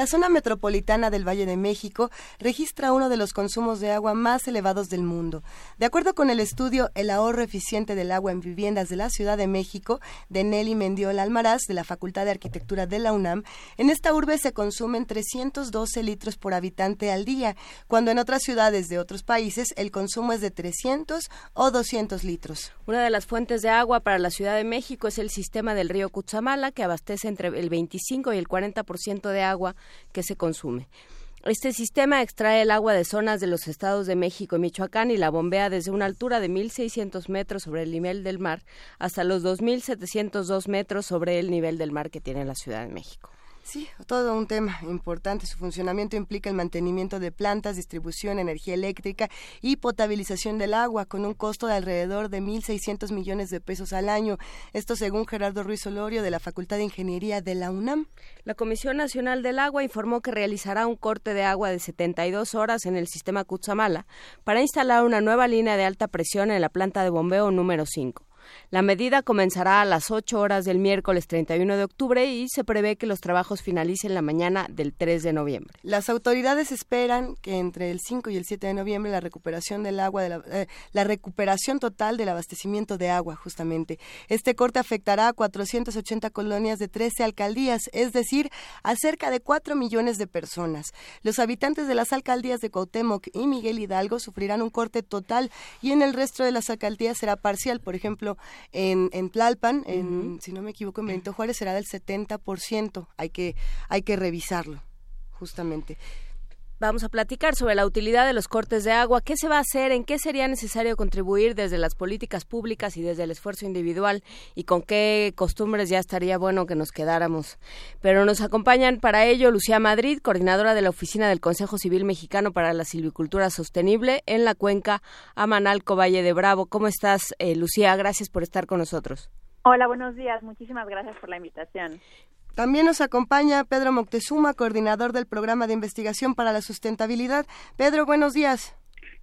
La zona metropolitana del Valle de México registra uno de los consumos de agua más elevados del mundo. De acuerdo con el estudio El ahorro eficiente del agua en viviendas de la Ciudad de México, de Nelly Mendiola Almaraz, de la Facultad de Arquitectura de la UNAM, en esta urbe se consumen 312 litros por habitante al día, cuando en otras ciudades de otros países el consumo es de 300 o 200 litros. Una de las fuentes de agua para la Ciudad de México es el sistema del río Cutzamala, que abastece entre el 25 y el 40% de agua que se consume. Este sistema extrae el agua de zonas de los estados de México y Michoacán y la bombea desde una altura de 1.600 metros sobre el nivel del mar hasta los 2.702 metros sobre el nivel del mar que tiene la Ciudad de México. Sí, todo un tema importante. Su funcionamiento implica el mantenimiento de plantas, distribución, energía eléctrica y potabilización del agua con un costo de alrededor de 1.600 millones de pesos al año. Esto según Gerardo Ruiz Olorio de la Facultad de Ingeniería de la UNAM. La Comisión Nacional del Agua informó que realizará un corte de agua de 72 horas en el sistema Cutzamala para instalar una nueva línea de alta presión en la planta de bombeo número 5. La medida comenzará a las 8 horas del miércoles 31 de octubre y se prevé que los trabajos finalicen la mañana del 3 de noviembre. Las autoridades esperan que entre el 5 y el 7 de noviembre la recuperación del agua, de la, eh, la recuperación total del abastecimiento de agua, justamente. Este corte afectará a 480 colonias de 13 alcaldías, es decir, a cerca de 4 millones de personas. Los habitantes de las alcaldías de Cuauhtémoc y Miguel Hidalgo sufrirán un corte total y en el resto de las alcaldías será parcial. Por ejemplo, en, en Tlalpan, en, si no me equivoco, en Benito Juárez será del 70%. Hay que, hay que revisarlo, justamente. Vamos a platicar sobre la utilidad de los cortes de agua, qué se va a hacer, en qué sería necesario contribuir desde las políticas públicas y desde el esfuerzo individual y con qué costumbres ya estaría bueno que nos quedáramos. Pero nos acompañan para ello Lucía Madrid, coordinadora de la Oficina del Consejo Civil Mexicano para la Silvicultura Sostenible en la cuenca Amanalco Valle de Bravo. ¿Cómo estás, eh, Lucía? Gracias por estar con nosotros. Hola, buenos días. Muchísimas gracias por la invitación. También nos acompaña Pedro Moctezuma, coordinador del Programa de Investigación para la Sustentabilidad. Pedro, buenos días.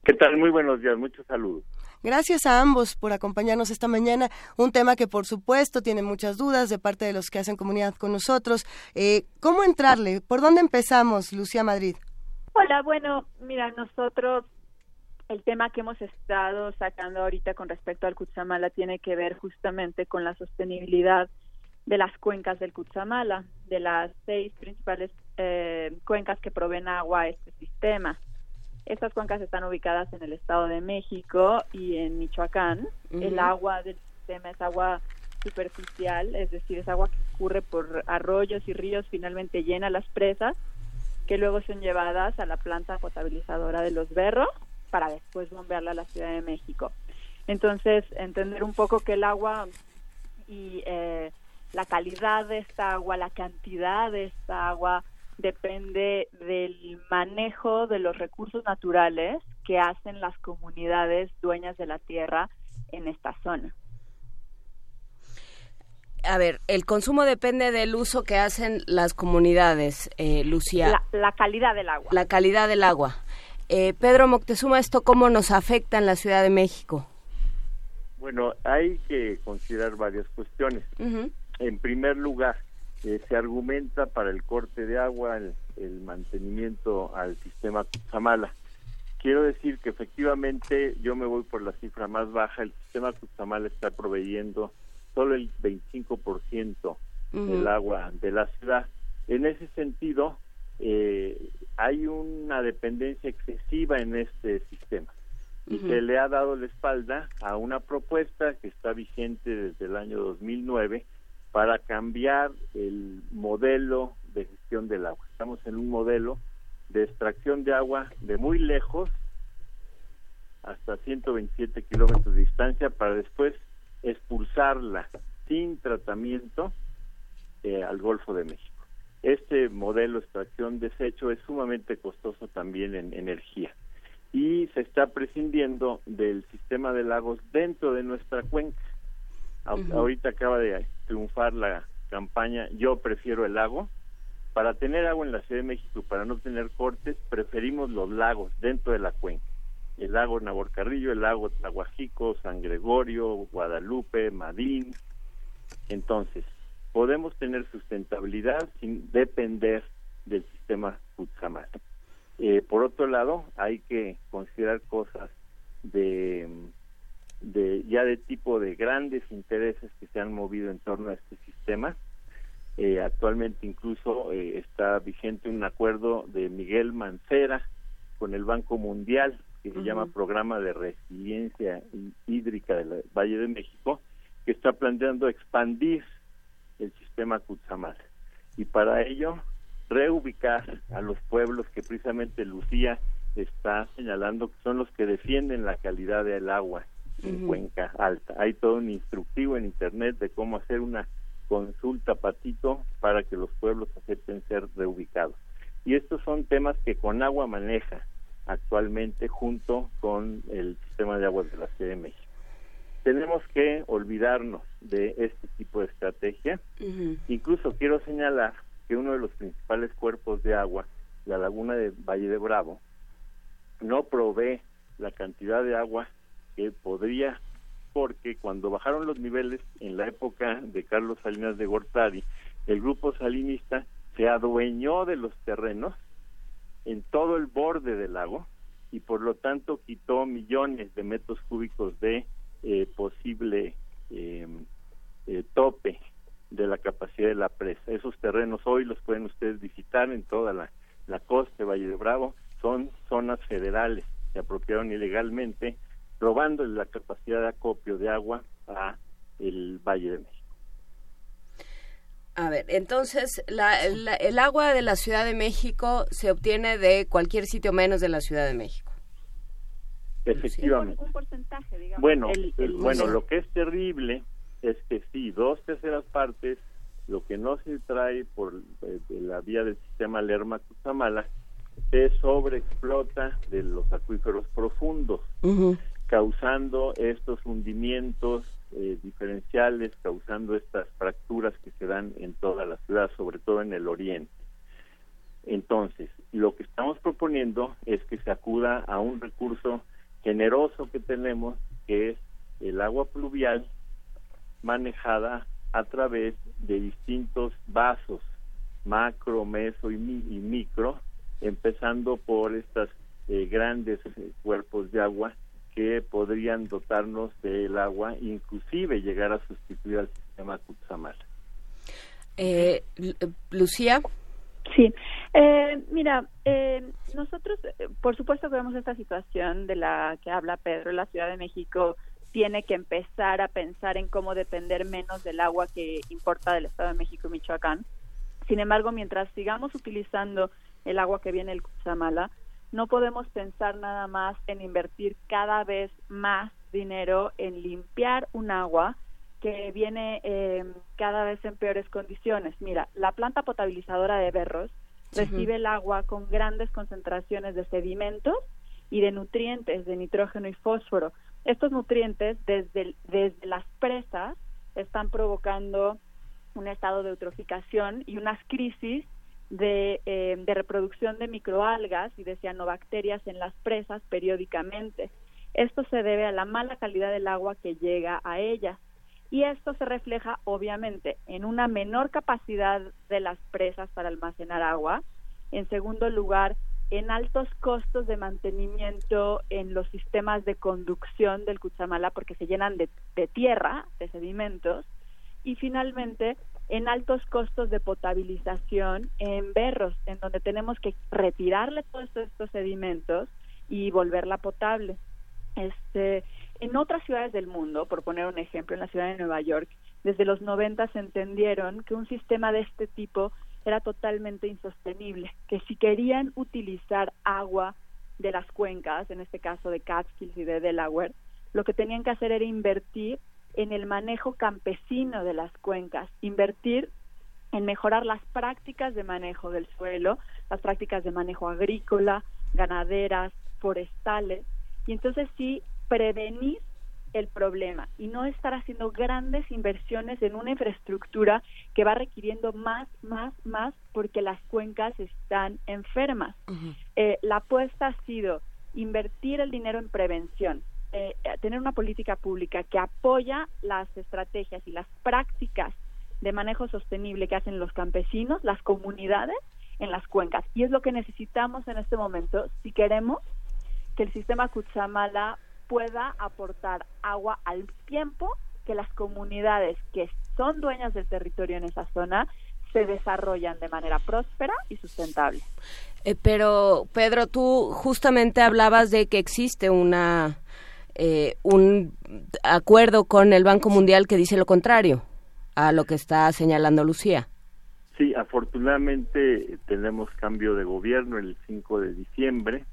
¿Qué tal? Muy buenos días, muchos saludos. Gracias a ambos por acompañarnos esta mañana. Un tema que por supuesto tiene muchas dudas de parte de los que hacen comunidad con nosotros. Eh, ¿Cómo entrarle? ¿Por dónde empezamos, Lucía Madrid? Hola, bueno, mira, nosotros el tema que hemos estado sacando ahorita con respecto al Cutzamala tiene que ver justamente con la sostenibilidad de las cuencas del Cutzamala, de las seis principales eh, cuencas que proveen agua a este sistema. Estas cuencas están ubicadas en el Estado de México y en Michoacán. El agua del sistema es agua superficial, es decir, es agua que escurre por arroyos y ríos, finalmente llena las presas, que luego son llevadas a la planta potabilizadora de los berros para después bombearla a la Ciudad de México. Entonces, entender un poco que el agua y eh, la calidad de esta agua, la cantidad de esta agua, depende del manejo de los recursos naturales que hacen las comunidades dueñas de la tierra en esta zona. A ver, el consumo depende del uso que hacen las comunidades, eh, Lucía. La, la, calidad del agua. La calidad del agua. Eh, Pedro Moctezuma, ¿esto cómo nos afecta en la Ciudad de México? Bueno, hay que considerar varias cuestiones. En primer lugar, eh, se argumenta para el corte de agua, el, mantenimiento al sistema Cutzamala. Quiero decir que efectivamente yo me voy por la cifra más baja, el sistema Cutzamala está proveyendo solo el 25% del agua de la ciudad. En ese sentido, eh, hay una dependencia excesiva en este sistema y se le ha dado la espalda a una propuesta que está vigente desde el año 2009 para cambiar el modelo de gestión del agua. Estamos en un modelo de extracción de agua de muy lejos hasta 127 kilómetros de distancia para después expulsarla sin tratamiento eh, al Golfo de México. Este modelo de extracción desecho es sumamente costoso también en energía y se está prescindiendo del sistema de lagos dentro de nuestra cuenca. Ahorita acaba de triunfar la campaña Yo prefiero el lago. Para tener agua en la Ciudad de México, para no tener cortes, preferimos los lagos dentro de la cuenca. El lago Naborcarrillo, el lago Tlahuajico, San Gregorio, Guadalupe, Madín. Entonces, podemos tener sustentabilidad sin depender del sistema Cutzamala. Eh, por otro lado, hay que considerar cosas de, de ya de tipo de grandes intereses que se han movido en torno a este sistema. Eh, actualmente incluso eh, está vigente un acuerdo de Miguel Mancera con el Banco Mundial que se llama Programa de Resiliencia Hídrica del Valle de México, que está planteando expandir el sistema Cutzamala. Y para ello, reubicar a los pueblos que precisamente Lucía está señalando que son los que defienden la calidad del agua en Cuenca Alta. Hay todo un instructivo en Internet de cómo hacer una consulta patito para que los pueblos acepten ser reubicados. Y estos son temas que con agua maneja actualmente junto con el sistema de aguas de la Ciudad de México tenemos que olvidarnos de este tipo de estrategia. Incluso quiero señalar que uno de los principales cuerpos de agua, la laguna de Valle de Bravo, no provee la cantidad de agua que podría, porque cuando bajaron los niveles en la época de Carlos Salinas de Gortari, el grupo salinista se adueñó de los terrenos en todo el borde del lago y por lo tanto quitó millones de metros cúbicos de eh, posible em, eh, tope de la capacidad de la presa. Esos terrenos hoy los pueden ustedes visitar en toda la, la costa de Valle de Bravo, son zonas federales, se apropiaron ilegalmente, robando la capacidad de acopio de agua a el Valle de México. A ver, entonces la, el agua de la Ciudad de México se obtiene de cualquier sitio menos de la Ciudad de México. Efectivamente. bueno, bueno, lo que es terrible es que sí, dos terceras partes, lo que no se trae por eh, la vía del sistema Lerma-Cutzamala, se sobreexplota de los acuíferos profundos, causando estos hundimientos eh, diferenciales, causando estas fracturas que se dan en toda la ciudad, sobre todo en el oriente. Entonces, lo que estamos proponiendo es que se acuda a un recurso generoso que tenemos, que es el agua pluvial manejada a través de distintos vasos, macro, meso y, micro, empezando por estos eh, grandes eh, cuerpos de agua que podrían dotarnos del agua, inclusive llegar a sustituir al sistema Cutzamala. Eh, Lucía. Sí, eh, mira, eh, nosotros, eh, por supuesto que vemos esta situación de la que habla Pedro, la Ciudad de México tiene que empezar a pensar en cómo depender menos del agua que importa del Estado de México y Michoacán. Sin embargo, mientras sigamos utilizando el agua que viene del Cutzamala, no podemos pensar nada más en invertir cada vez más dinero en limpiar un agua que viene eh, cada vez en peores condiciones. Mira, la planta potabilizadora de Berros recibe el agua con grandes concentraciones de sedimentos y de nutrientes, de nitrógeno y fósforo. Estos nutrientes desde, desde las presas están provocando un estado de eutroficación y unas crisis de, eh, de reproducción de microalgas y de cianobacterias en las presas periódicamente. Esto se debe a la mala calidad del agua que llega a ellas y esto se refleja obviamente en una menor capacidad de las presas para almacenar agua, en segundo lugar, en altos costos de mantenimiento en los sistemas de conducción del Cuchamala porque se llenan de, tierra, de sedimentos, y finalmente en altos costos de potabilización en berros, en donde tenemos que retirarle todos estos sedimentos y volverla potable. Este, en otras ciudades del mundo, por poner un ejemplo, en la ciudad de Nueva York, desde los 90 se entendieron que un sistema de este tipo era totalmente insostenible, que si querían utilizar agua de las cuencas, en este caso de Catskills y de Delaware, lo que tenían que hacer era invertir en el manejo campesino de las cuencas, invertir en mejorar las prácticas de manejo del suelo, las prácticas de manejo agrícola, ganaderas, forestales, y entonces sí prevenir el problema y no estar haciendo grandes inversiones en una infraestructura que va requiriendo más, más, más porque las cuencas están enfermas. Eh, la apuesta ha sido invertir el dinero en prevención, eh, tener una política pública que apoya las estrategias y las prácticas de manejo sostenible que hacen los campesinos, las comunidades en las cuencas. Y es lo que necesitamos en este momento si queremos que el sistema Cuchamala pueda aportar agua al tiempo que las comunidades que son dueñas del territorio en esa zona se desarrollan de manera próspera y sustentable. Eh, pero Pedro, tú justamente hablabas de que existe una eh, un acuerdo con el Banco Mundial que dice lo contrario a lo que está señalando Lucía. Sí, afortunadamente tenemos cambio de gobierno el 5 de diciembre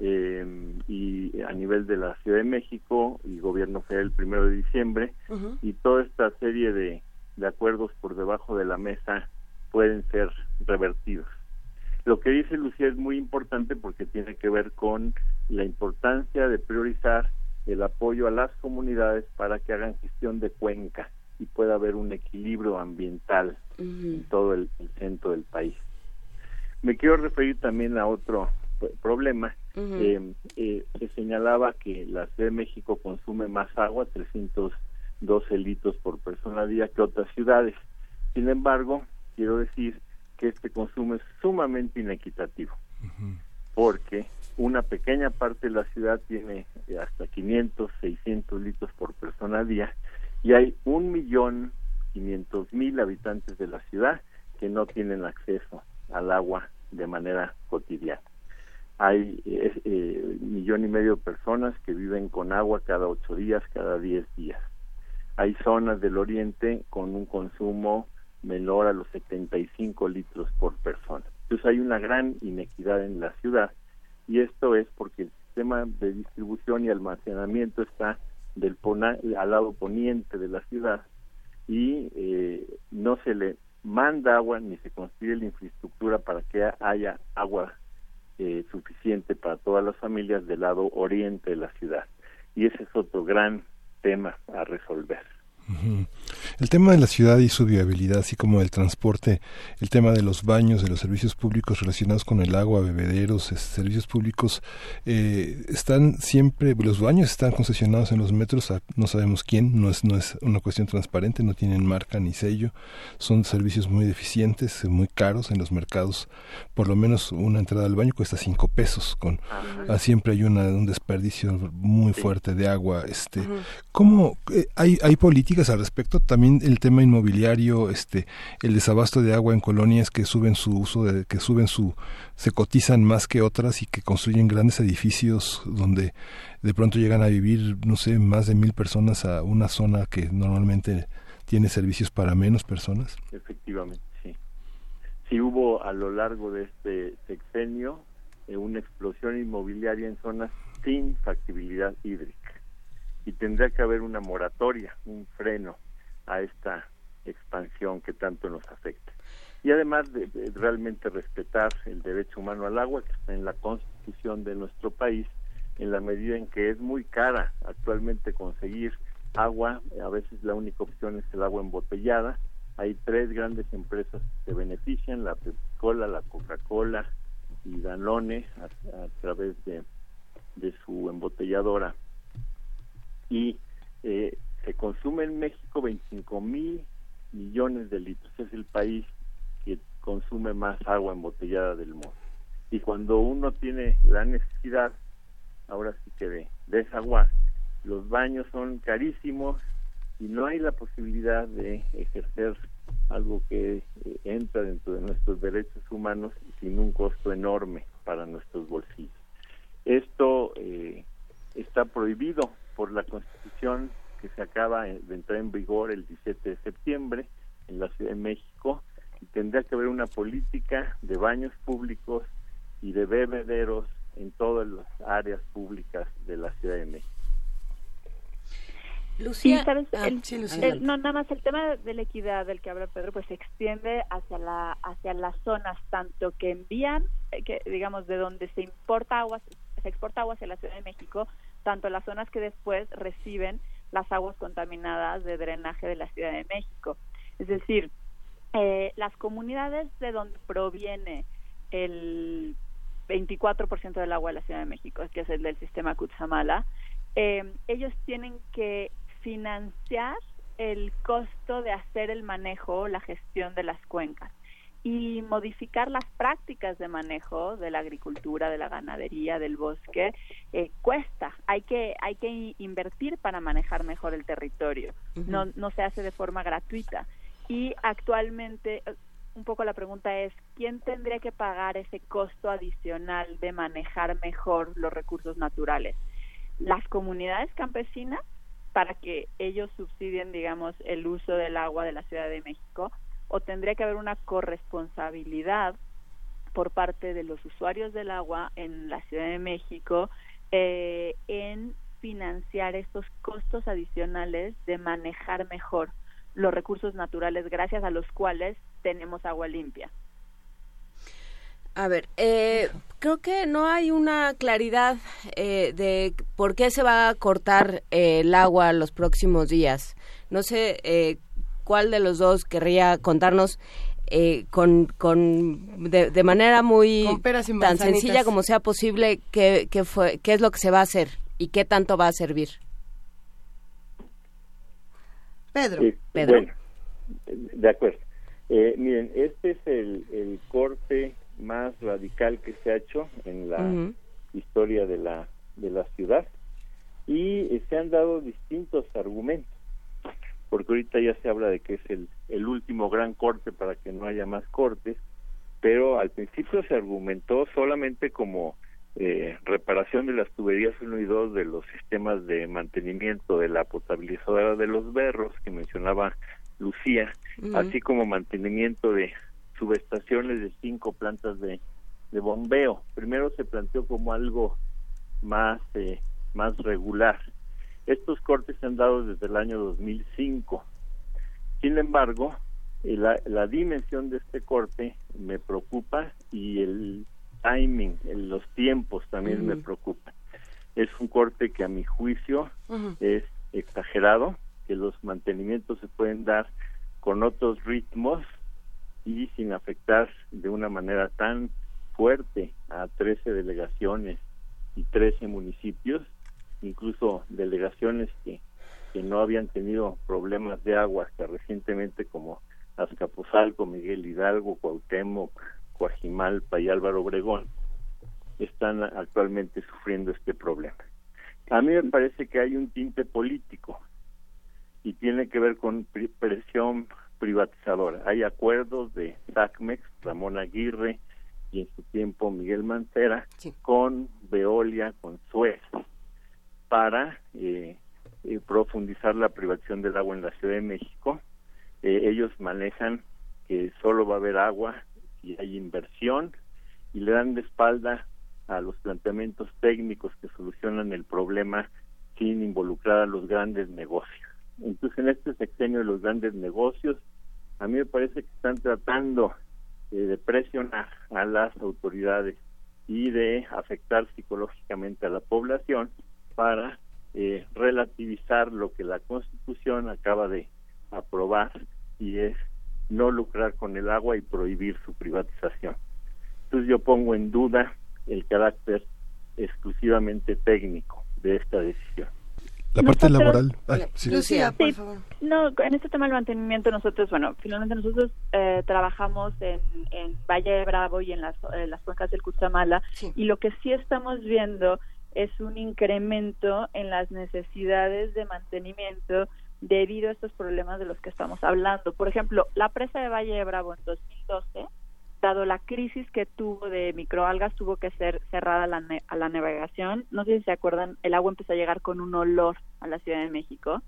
eh, y a nivel de la Ciudad de México y gobierno federal el primero de diciembre y toda esta serie de, de acuerdos por debajo de la mesa pueden ser revertidos. Lo que dice Lucía es muy importante porque tiene que ver con la importancia de priorizar el apoyo a las comunidades para que hagan gestión de cuenca y pueda haber un equilibrio ambiental en todo el, centro del país. Me quiero referir también a otro problema eh, eh, se señalaba que la Ciudad de México consume más agua, 312 litros por persona a día que otras ciudades. Sin embargo, quiero decir que este consumo es sumamente inequitativo, porque una pequeña parte de la ciudad tiene eh, hasta 500, 600 litros por persona a día y hay un millón quinientos mil habitantes de la ciudad que no tienen acceso al agua de manera cotidiana hay eh, un millón y medio de personas que viven con agua cada ocho días, cada diez días. Hay zonas del oriente con un consumo menor a los 75 litros por persona. Entonces hay una gran inequidad en la ciudad y esto es porque el sistema de distribución y almacenamiento está del al lado poniente de la ciudad y eh, no se le manda agua ni se construye la infraestructura para que haya agua eh, suficiente para todas las familias del lado oriente de la ciudad. Y ese es otro gran tema a resolver. El tema de la ciudad y su viabilidad, así como el transporte, el tema de los baños, de los servicios públicos relacionados con el agua, bebederos, servicios públicos, eh, están siempre, los baños están concesionados en los metros, no sabemos quién, no es, no es una cuestión transparente, no tienen marca ni sello, son servicios muy deficientes, muy caros en los mercados, por lo menos una entrada al baño cuesta cinco pesos, con ah, siempre hay una, un desperdicio muy fuerte de agua. Este, ¿Cómo eh, hay, hay políticas al respecto? También el tema inmobiliario, este, el desabasto de agua en colonias que suben su uso, de, que suben su, se cotizan más que otras y que construyen grandes edificios donde de pronto llegan a vivir, no sé, más de mil personas a una zona que normalmente tiene servicios para menos personas. Efectivamente, sí. Sí hubo a lo largo de este sexenio eh, una explosión inmobiliaria en zonas sin factibilidad hídrica y tendría que haber una moratoria, un freno a esta expansión que tanto nos afecta. Y además de, realmente respetar el derecho humano al agua que está en la constitución de nuestro país, en la medida en que es muy cara actualmente conseguir agua, a veces la única opción es el agua embotellada. Hay tres grandes empresas que se benefician, la Pepsi-Cola, la Coca-Cola y Danone a, través de, de su embotelladora. Y eh, se consume en México 25 mil millones de litros. Es el país que consume más agua embotellada del mundo. Y cuando uno tiene la necesidad, ahora sí que de desaguar, los baños son carísimos y no hay la posibilidad de ejercer algo que eh, entra dentro de nuestros derechos humanos sin un costo enorme para nuestros bolsillos. Esto eh, está prohibido por la Constitución que se acaba de entrar en vigor el 17 de septiembre en la Ciudad de México y tendría que haber una política de baños públicos y de bebederos en todas las áreas públicas de la Ciudad de México. Lucía, ah, no, nada más el tema de la equidad del que habla Pedro, pues se extiende hacia la hacia las zonas tanto que envían, eh, que digamos de donde se importa agua, se exporta agua hacia la Ciudad de México, tanto las zonas que después reciben las aguas contaminadas de drenaje de la Ciudad de México. Es decir, eh, las comunidades de donde proviene el 24% del agua de la Ciudad de México, que es el del sistema Cutzamala, eh, ellos tienen que financiar el costo de hacer el manejo, la gestión de las cuencas y modificar las prácticas de manejo de la agricultura, de la ganadería, del bosque, eh, cuesta. Hay que, hay que invertir para manejar mejor el territorio. no, no se hace de forma gratuita. Y actualmente, eh, un poco la pregunta es, ¿quién tendría que pagar ese costo adicional de manejar mejor los recursos naturales? ¿Las comunidades campesinas? para que ellos subsidien, digamos, el uso del agua de la Ciudad de México o tendría que haber una corresponsabilidad por parte de los usuarios del agua en la Ciudad de México eh, en financiar estos costos adicionales de manejar mejor los recursos naturales gracias a los cuales tenemos agua limpia. A ver, eh, creo que no hay una claridad eh, de por qué se va a cortar el agua los próximos días. No sé cuál de los dos querría contarnos eh, con, con de, manera muy tan sencilla como sea posible qué, qué, fue, qué es lo que se va a hacer y qué tanto va a servir. Pedro. Pedro. Bueno, de acuerdo. Eh, miren, este es el, el, corte más radical que se ha hecho en la historia de la, de la ciudad y se han dado distintos argumentos porque ahorita ya se habla de que es el, el último gran corte para que no haya más cortes, pero al principio se argumentó solamente como eh, reparación de las tuberías 1 y 2 de los sistemas de mantenimiento de la potabilizadora de los berros que mencionaba Lucía, así como mantenimiento de subestaciones de cinco plantas de, de bombeo. Primero se planteó como algo más, eh, más regular estos cortes se han dado desde el año 2005. Sin embargo, eh, la, dimensión de este corte me preocupa y el timing, los tiempos también me preocupan. Es un corte que a mi juicio es exagerado que los mantenimientos se pueden dar con otros ritmos y sin afectar de una manera tan fuerte a 13 delegaciones y 13 municipios, incluso delegaciones que, que no habían tenido problemas de agua hasta recientemente como Azcapotzalco, Miguel Hidalgo, Cuauhtémoc, Coajimalpa y Álvaro Obregón, están actualmente sufriendo este problema. A mí me parece que hay un tinte político y tiene que ver con presión privatizadora. Hay acuerdos de SACMEX, Ramón Aguirre y en su tiempo Miguel Mancera con Veolia, con Suez, para eh, eh, profundizar la privatización del agua en la Ciudad de México. Eh, ellos manejan que solo va a haber agua y hay inversión y le dan de espalda a los planteamientos técnicos que solucionan el problema sin involucrar a los grandes negocios. Entonces, en este sexenio de los grandes negocios, a mí me parece que están tratando eh, de presionar a las autoridades y de afectar psicológicamente a la población para eh, relativizar lo que la Constitución acaba de aprobar y es no lucrar con el agua y prohibir su privatización. Entonces yo pongo en duda el carácter exclusivamente técnico de esta decisión. La parte laboral. Lucía, por favor. No, en este tema del mantenimiento nosotros, bueno, finalmente nosotros eh, trabajamos en, en, Valle de Bravo y en las, las cuencas del Cuchamala y lo que sí estamos viendo es un incremento en las necesidades de mantenimiento debido a estos problemas de los que estamos hablando. Por ejemplo, la presa de Valle de Bravo en 2012 dado la crisis que tuvo de microalgas, tuvo que ser cerrada la a la navegación. No sé si se acuerdan, el agua empezó a llegar con un olor a la Ciudad de México.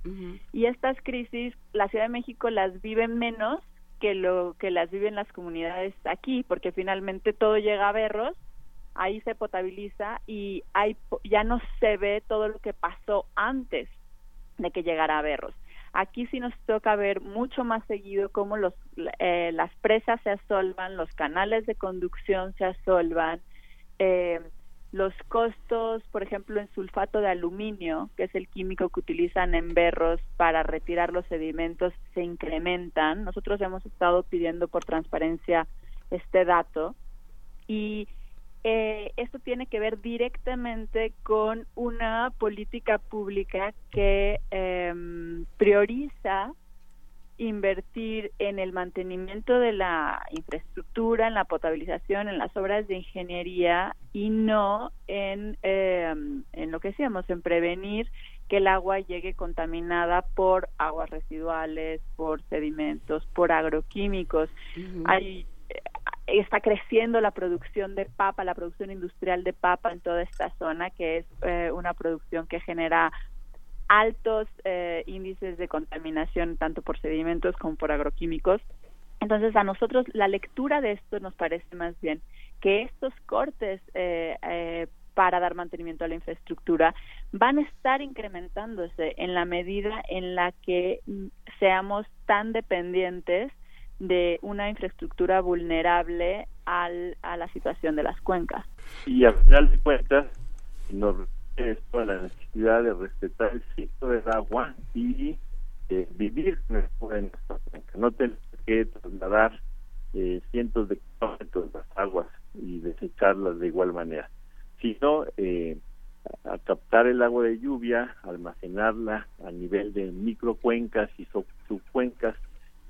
Y estas crisis, la Ciudad de México las vive menos que lo que las viven las comunidades aquí, porque finalmente todo llega a berros, ahí se potabiliza y hay, ya no se ve todo lo que pasó antes de que llegara a berros. Aquí sí nos toca ver mucho más seguido cómo los, eh, las presas se asolvan, los canales de conducción se asolvan, eh, los costos, por ejemplo, en sulfato de aluminio, que es el químico que utilizan en berros para retirar los sedimentos, se incrementan. Nosotros hemos estado pidiendo por transparencia este dato y eh, esto tiene que ver directamente con una política pública que em, prioriza invertir en el mantenimiento de la infraestructura, en la potabilización, en las obras de ingeniería y no en, em, en lo que decíamos, en prevenir que el agua llegue contaminada por aguas residuales, por sedimentos, por agroquímicos. Hay está creciendo la producción de papa, la producción industrial de papa en toda esta zona, que es eh, una producción que genera altos eh, índices de contaminación tanto por sedimentos como por agroquímicos. Entonces a nosotros la lectura de esto nos parece más bien que estos cortes eh, para dar mantenimiento a la infraestructura van a estar incrementándose en la medida en la que mm, seamos tan dependientes de una infraestructura vulnerable al, a la situación de las cuencas. Y al final de cuentas, nos esto a la necesidad de respetar el ciclo del agua y eh, vivir en nuestra cuenca, no tener que trasladar eh, cientos de kilómetros las aguas y desecharlas de igual manera, sino eh, a captar el agua de lluvia, almacenarla a nivel de microcuencas y subcuencas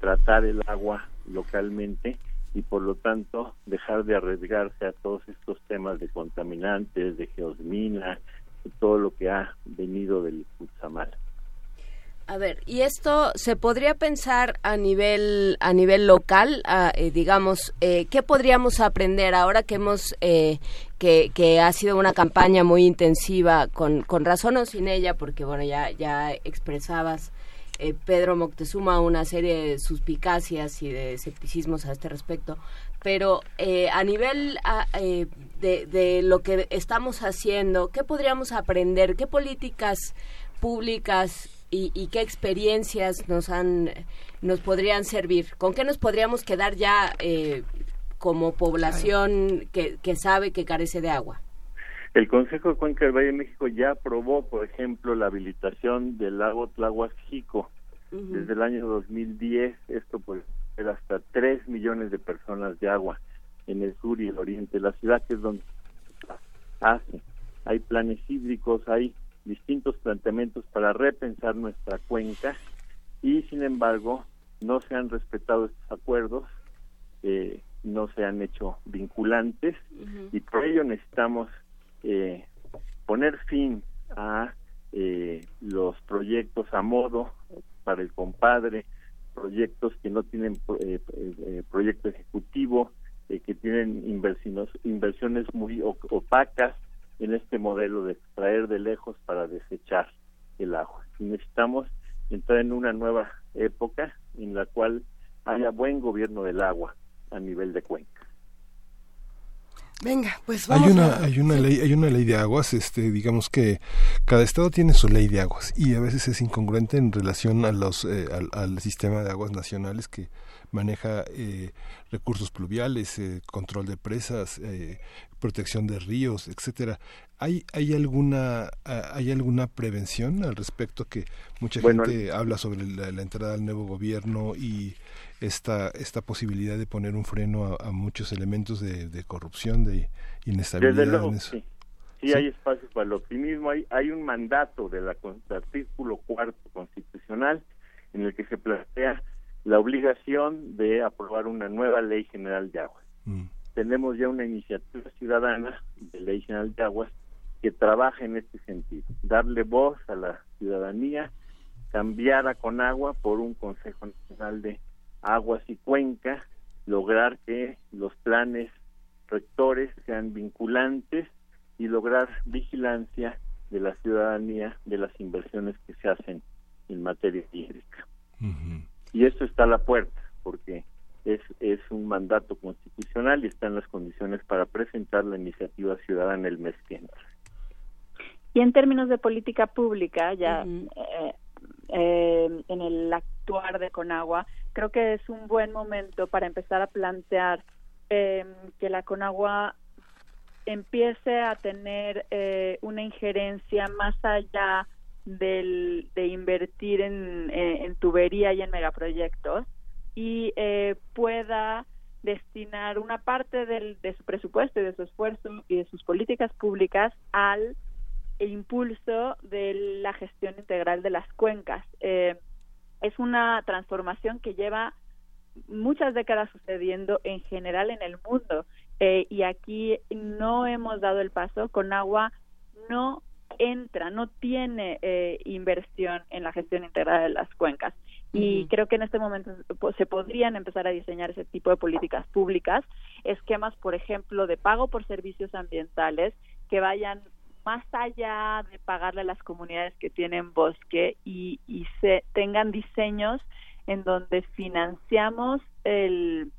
tratar el agua localmente y por lo tanto dejar de arriesgarse a todos estos temas de contaminantes, de geosmina, de todo lo que ha venido del Cuzamal. A ver, y esto se podría pensar a nivel a nivel local, eh, digamos, eh, ¿qué podríamos aprender ahora que hemos eh, que, que, ha sido una campaña muy intensiva con, con razón o sin ella, porque bueno ya ya expresabas eh, Pedro Moctezuma una serie de suspicacias y de escepticismos a este respecto, pero eh, a nivel eh, de, lo que estamos haciendo, ¿qué podríamos aprender? ¿Qué políticas públicas y, qué experiencias nos han nos podrían servir? ¿Con qué nos podríamos quedar ya como población que, que sabe que carece de agua? El Consejo de Cuenca del Valle de México ya aprobó, por ejemplo, la habilitación del lago Tlahuaxico Desde el año 2010 esto puede ser hasta 3 millones de personas de agua en el sur y el oriente de la ciudad, que es donde hace. Hay planes hídricos, hay distintos planteamientos para repensar nuestra cuenca y sin embargo no se han respetado estos acuerdos, eh, no se han hecho vinculantes y por ello necesitamos eh, poner fin a eh, los proyectos a modo para el compadre, proyectos que no tienen proyecto ejecutivo, que tienen inversiones, inversiones muy opacas en este modelo de extraer de lejos para desechar el agua. necesitamos entrar en una nueva época en la cual haya buen gobierno del agua a nivel de cuenca. Venga, pues vamos hay una hay una ley hay una ley de aguas, este digamos que cada estado tiene su ley de aguas y a veces es incongruente en relación a los eh, al, sistema de aguas nacionales que maneja eh, recursos pluviales, eh, control de presas, protección de ríos, etcétera. ¿Hay, hay, alguna, ¿Hay alguna prevención al respecto que mucha gente habla sobre la, entrada al nuevo gobierno y esta, esta posibilidad de poner un freno a, muchos elementos de, corrupción, de inestabilidad? en eso? Sí. hay espacio para el optimismo. Hay, hay un mandato del artículo cuarto constitucional en el que se plantea la obligación de aprobar una nueva ley general de agua. Mm. Tenemos ya una iniciativa ciudadana de ley general de aguas que trabaja en este sentido, darle voz a la ciudadanía, cambiar a Conagua por un Consejo Nacional de Aguas y Cuenca, lograr que los planes rectores sean vinculantes y lograr vigilancia de la ciudadanía de las inversiones que se hacen en materia hídrica. Y esto está a la puerta, porque es, es un mandato constitucional y están las condiciones para presentar la iniciativa ciudadana el mes que entra. Y en términos de política pública, ya eh, eh, en el actuar de Conagua, creo que es un buen momento para empezar a plantear eh, que la Conagua empiece a tener una injerencia más allá del, de invertir en, en tubería y en megaproyectos y pueda destinar una parte del, de su presupuesto y de su esfuerzo y de sus políticas públicas al impulso de la gestión integral de las cuencas. Eh, es una transformación que lleva muchas décadas sucediendo en general en el mundo eh, y aquí no hemos dado el paso. Con agua no entra, no tiene eh, inversión en la gestión integral de las cuencas. Y creo que en este momento se podrían empezar a diseñar ese tipo de políticas públicas, esquemas, por ejemplo, de pago por servicios ambientales que vayan más allá de pagarle a las comunidades que tienen bosque y, se tengan diseños en donde financiamos el,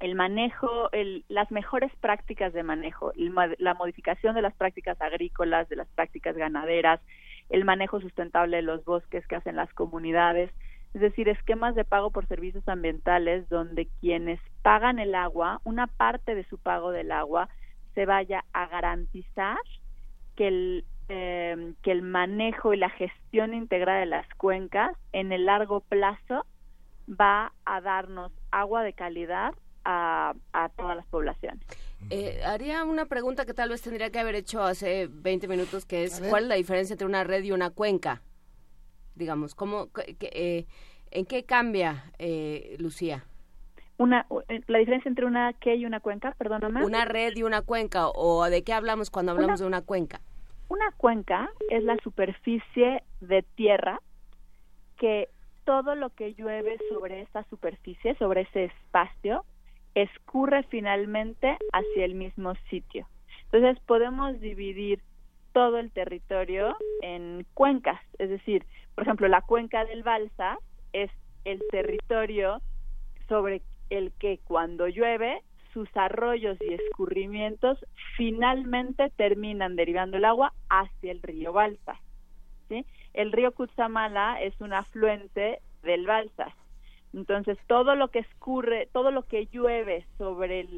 el manejo, el, las mejores prácticas de manejo, la modificación de las prácticas agrícolas, de las prácticas ganaderas, el manejo sustentable de los bosques que hacen las comunidades, es decir, esquemas de pago por servicios ambientales donde quienes pagan el agua, una parte de su pago del agua se vaya a garantizar que el, em, que el manejo y la gestión integrada de las cuencas en el largo plazo va a darnos agua de calidad a, a todas las poblaciones. Eh, haría una pregunta que tal vez tendría que haber hecho hace 20 minutos, que es ¿cuál es la diferencia entre una red y una cuenca? Digamos, ¿cómo, eh, ¿en qué cambia, eh, Lucía? Una, la diferencia entre una qué y una cuenca, perdóname. Una red y una cuenca, o de qué hablamos cuando hablamos de una cuenca. Una cuenca es la superficie de tierra que todo lo que llueve sobre esa superficie, sobre ese espacio, escurre finalmente hacia el mismo sitio. Entonces podemos dividir todo el territorio en cuencas, es decir, por ejemplo, la cuenca del Balsa es el territorio sobre el que cuando llueve sus arroyos y escurrimientos finalmente terminan derivando el agua hacia el río Balsas. El río Cutzamala es un afluente del Balsas. Entonces, todo lo que escurre, todo lo que llueve sobre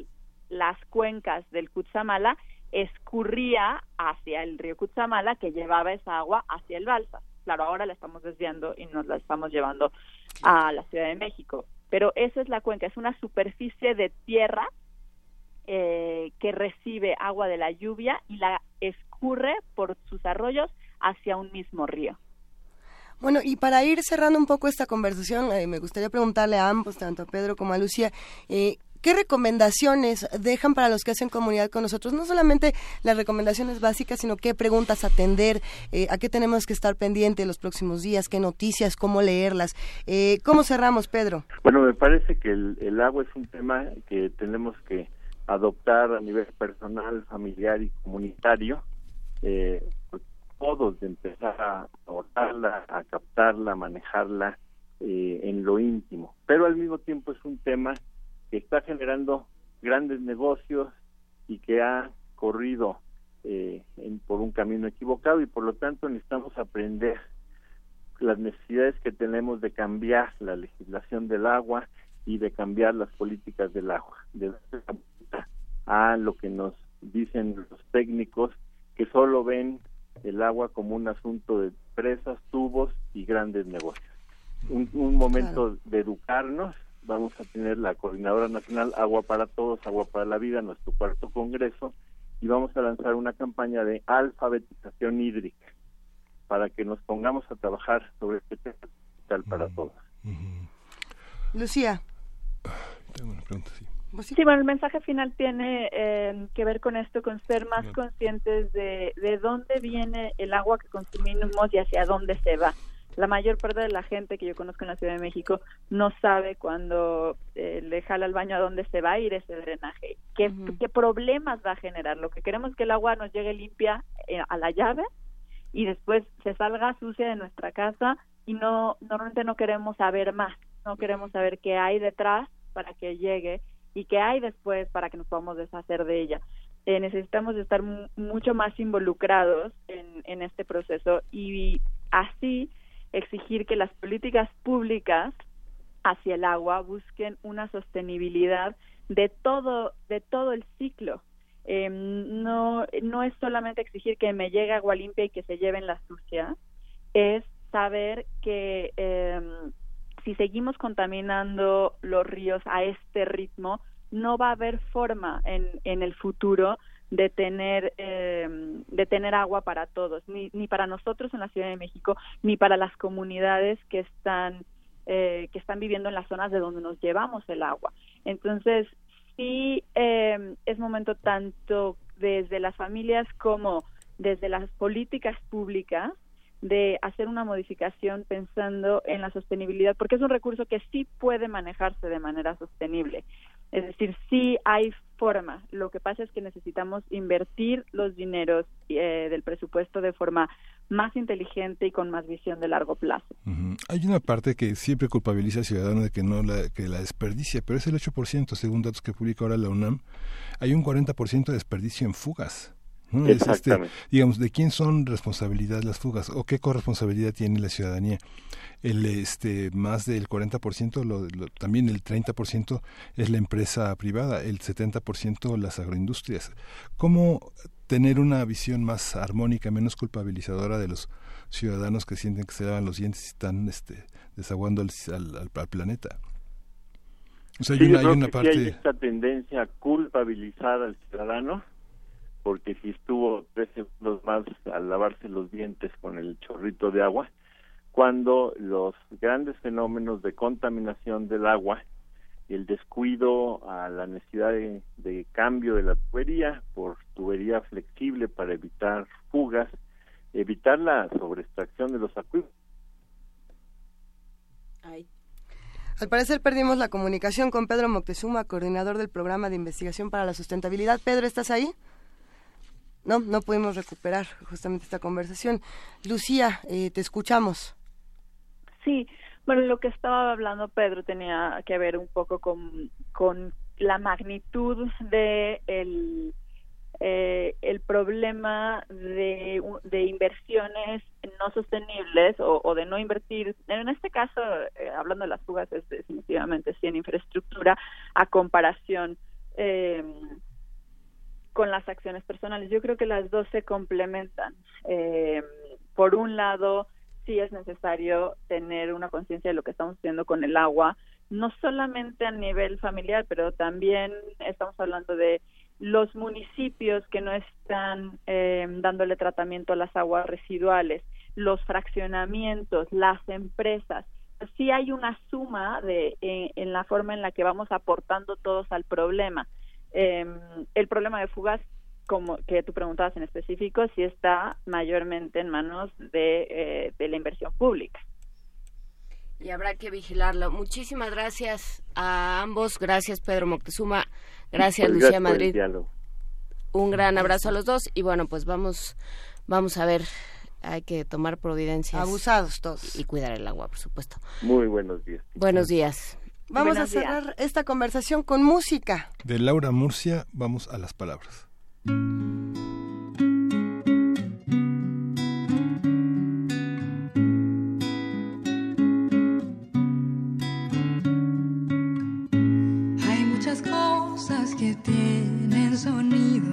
las cuencas del Cutzamala escurría hacia el río Cutzamala que llevaba esa agua hacia el Balsas. claro, ahora la estamos desviando y nos la estamos llevando a la Ciudad de México. Pero esa es la cuenca, es una superficie de tierra eh, que recibe agua de la lluvia y la escurre por sus arroyos hacia un mismo río. Bueno, y para ir cerrando un poco esta conversación, eh, me gustaría preguntarle a ambos, tanto a Pedro como a Lucía, eh, ¿Qué recomendaciones dejan para los que hacen comunidad con nosotros? No solamente las recomendaciones básicas, sino qué preguntas atender, eh, a qué tenemos que estar pendiente los próximos días, qué noticias, cómo leerlas. Eh, ¿Cómo cerramos, Pedro? Bueno, me parece que el, agua es un tema que tenemos que adoptar a nivel personal, familiar y comunitario. Eh, todos de empezar a abordarla, a captarla, a manejarla eh, en lo íntimo. Pero al mismo tiempo es un tema que está generando grandes negocios y que ha corrido eh, por un camino equivocado y por lo tanto necesitamos aprender las necesidades que tenemos de cambiar la legislación del agua y de cambiar las políticas del agua, de a lo que nos dicen los técnicos que solo ven el agua como un asunto de presas, tubos y grandes negocios. Un, momento de educarnos vamos a tener la Coordinadora Nacional Agua para Todos, Agua para la Vida, nuestro cuarto congreso, y vamos a lanzar una campaña de alfabetización hídrica para que nos pongamos a trabajar sobre este tema vital para todos. Lucía. Tengo una pregunta, sí. Pues sí. bueno, el mensaje final tiene eh, que ver con esto, con ser más conscientes de, de dónde viene el agua que consumimos y hacia dónde se va la mayor parte de la gente que yo conozco en la Ciudad de México no sabe cuando eh, le jala al baño a dónde se va a ir ese drenaje, qué, qué problemas va a generar. Lo que queremos es que el agua nos llegue limpia eh, a la llave y después se salga sucia de nuestra casa y no normalmente no queremos saber más, no queremos saber qué hay detrás para que llegue y qué hay después para que nos podamos deshacer de ella. Eh, necesitamos estar mucho más involucrados en, este proceso y así exigir que las políticas públicas hacia el agua busquen una sostenibilidad de todo de todo el ciclo em, no no es solamente exigir que me llegue agua limpia y que se lleven la sucia es saber que em, si seguimos contaminando los ríos a este ritmo no va a haber forma en, en el futuro de tener eh, de tener agua para todos ni, ni para nosotros en la Ciudad de México ni para las comunidades que están eh, que están viviendo en las zonas de donde nos llevamos el agua. Entonces sí eh, es momento tanto desde las familias como desde las políticas públicas de hacer una modificación pensando en la sostenibilidad, porque es un recurso que sí puede manejarse de manera sostenible. Es decir, sí hay forma. Lo que pasa es que necesitamos invertir los dineros eh, del presupuesto de forma más inteligente y con más visión de largo plazo. Hay una parte que siempre culpabiliza al ciudadano de que no la, que la desperdicia, pero es el 8%, según datos que publica ahora la UNAM. Hay un 40% de desperdicio en fugas. Este, digamos, ¿de quién son responsabilidad las fugas o qué corresponsabilidad tiene la ciudadanía? El, este, más del 40%, lo, también el 30% es la empresa privada, el 70% las agroindustrias. ¿Cómo tener una visión más armónica, menos culpabilizadora de los ciudadanos que sienten que se lavan los dientes y están este, desaguando al, al, planeta? O sea, hay, una, hay una parte... hay esta tendencia a culpabilizar al ciudadano porque si estuvo tres segundos más al lavarse los dientes con el chorrito de agua, cuando los grandes fenómenos de contaminación del agua, el descuido a la necesidad de, cambio de la tubería por tubería flexible para evitar fugas, evitar la sobreextracción de los acuíferos. Al parecer perdimos la comunicación con Pedro Moctezuma, coordinador del programa de investigación para la sustentabilidad. Pedro, ¿estás ahí? No, no pudimos recuperar justamente esta conversación. Lucía, eh, te escuchamos. Sí, bueno, lo que estaba hablando Pedro tenía que ver un poco con, con la magnitud de el, eh, el problema de, de inversiones no sostenibles o, de no invertir, en este caso, eh, hablando de las fugas, es definitivamente sí en infraestructura, a comparación eh, con las acciones personales. Yo creo que las dos se complementan. Eh, por un lado, sí es necesario tener una conciencia de lo que estamos haciendo con el agua, no solamente a nivel familiar, pero también estamos hablando de los municipios que no están eh, dándole tratamiento a las aguas residuales, los fraccionamientos, las empresas. Sí hay una suma de eh, en la forma en la que vamos aportando todos al problema. Em, el problema de fugas, como que tú preguntabas en específico, sí está mayormente en manos de, eh, de la inversión pública y habrá que vigilarlo. Muchísimas gracias a ambos. Gracias, Pedro Moctezuma. Gracias, Pues Lucía Madrid. Un gran abrazo a los dos y bueno, pues vamos vamos a ver. Hay que tomar providencias. Abusados todos. Y cuidar el agua, por supuesto. Muy buenos días. Buenos días. Vamos Buenos a días. cerrar esta conversación con música. De Laura Murcia, vamos a las palabras. Hay muchas cosas que tienen sonido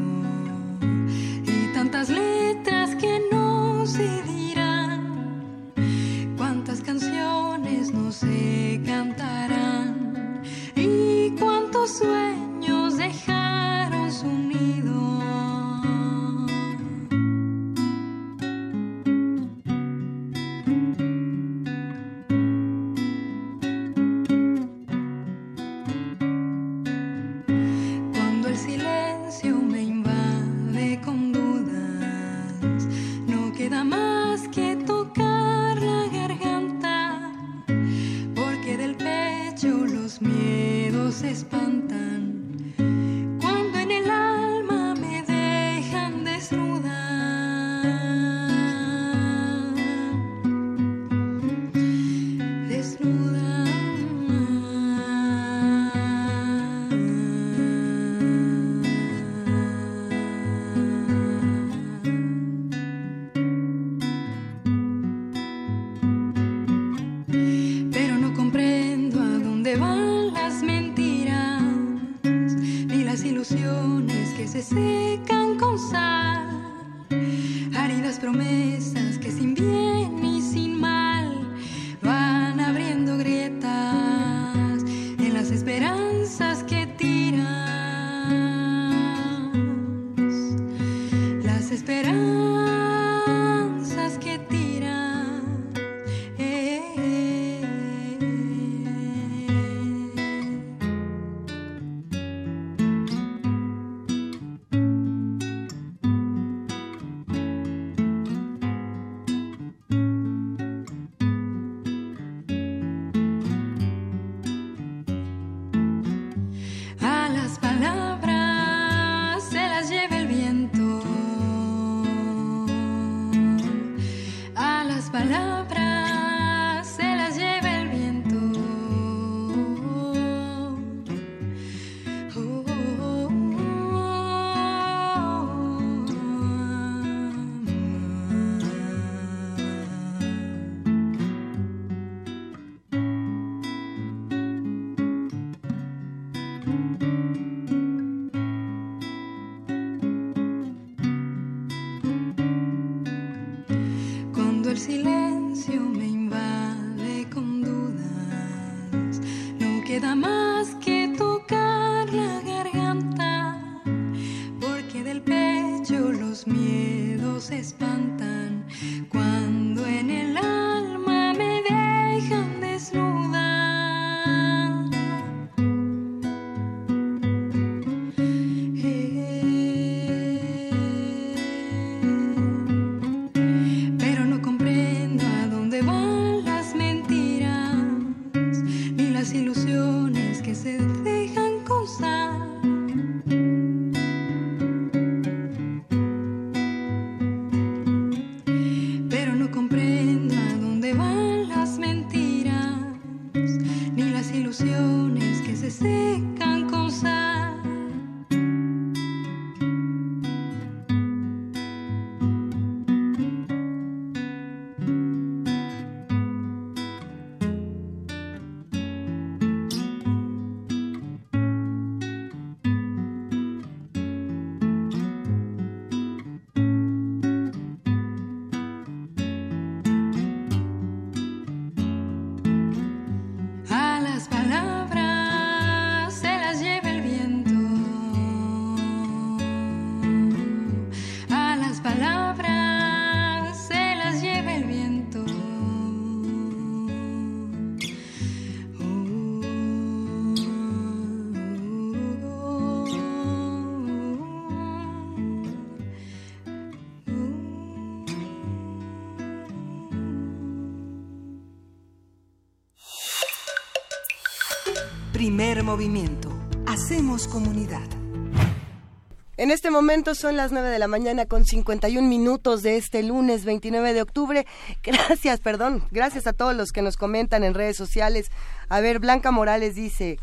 y tantas letras que no se dirán. Cuántas canciones no se cuántos sueños dejaron su nido. Queda más movimiento. Hacemos comunidad. En este momento son las 9 de la mañana con 51 minutos de este lunes 29 de octubre. *laughs* Gracias, perdón, gracias a todos los que nos comentan en redes sociales. A ver, Blanca Morales dice,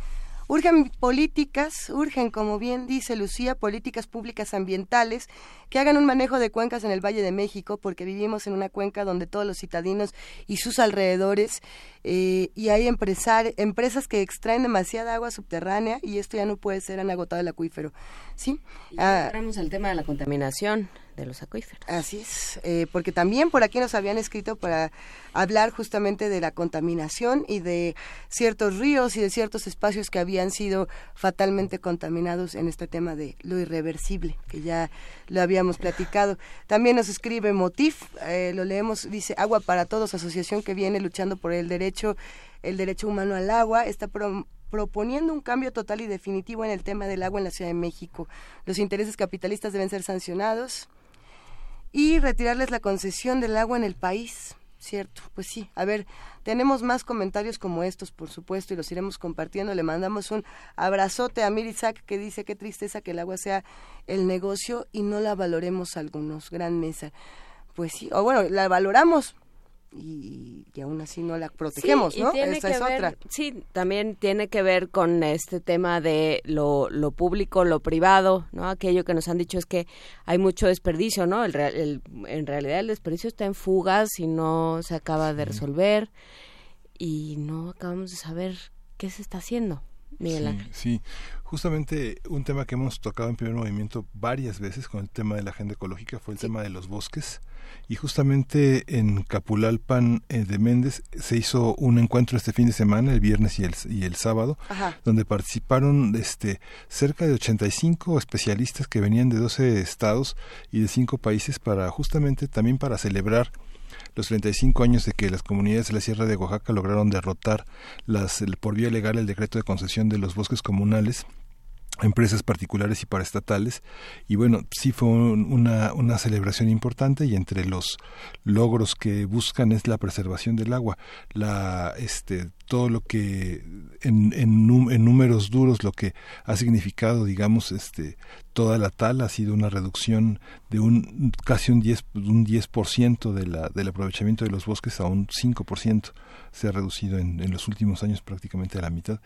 Urgen políticas, urgen, como bien dice Lucía, políticas públicas ambientales que hagan un manejo de cuencas en el Valle de México, porque vivimos en una cuenca donde todos los citadinos y sus alrededores, eh, y hay empresar, empresas que extraen demasiada agua subterránea y esto ya no puede ser, han agotado el acuífero. ¿Sí? Y ah, entramos al tema de la contaminación de los acuíferos. Así es, eh, porque también por aquí nos habían escrito para hablar justamente de la contaminación y de ciertos ríos y de ciertos espacios que habían sido fatalmente contaminados en este tema de lo irreversible, que ya lo habíamos platicado. También nos escribe Motif, eh, lo leemos, dice Agua para Todos, asociación que viene luchando por el derecho, el derecho humano al agua, está proponiendo un cambio total y definitivo en el tema del agua en la Ciudad de México. Los intereses capitalistas deben ser sancionados y retirarles la concesión del agua en el país. Cierto, pues sí. A ver, tenemos más comentarios como estos, por supuesto, y los iremos compartiendo. Le mandamos un abrazote a Mirisak que dice qué tristeza que el agua sea el negocio y no la valoremos algunos. Gran mesa. Pues sí, o bueno, la valoramos, y, aún así no la protegemos, ¿no? Esa es otra. Sí, también tiene que ver con este tema de lo, lo, público, lo privado, ¿no? Aquello que nos han dicho es que hay mucho desperdicio, ¿no? El, el, en realidad el desperdicio está en fugas y no se acaba de resolver y no acabamos de saber qué se está haciendo. Miguel Ángel. sí, justamente un tema que hemos tocado en primer movimiento varias veces con el tema de la agenda ecológica fue el tema de los bosques. Y justamente en Capulalpan eh, de Méndez se hizo un encuentro este fin de semana, el viernes y el, y el sábado, donde participaron este, cerca de 85 especialistas que venían de 12 estados y de 5 países para justamente también para celebrar los 35 años de que las comunidades de la Sierra de Oaxaca lograron derrotar las, por vía legal el decreto de concesión de los bosques comunales empresas particulares y paraestatales y bueno sí fue una, una celebración importante y entre los logros que buscan es la preservación del agua. La este todo lo que en, en, números duros lo que ha significado digamos este toda la tal ha sido una reducción de un casi un 10 un 10% de la del aprovechamiento de los bosques a un 5% se ha reducido en, en los últimos años prácticamente a la mitad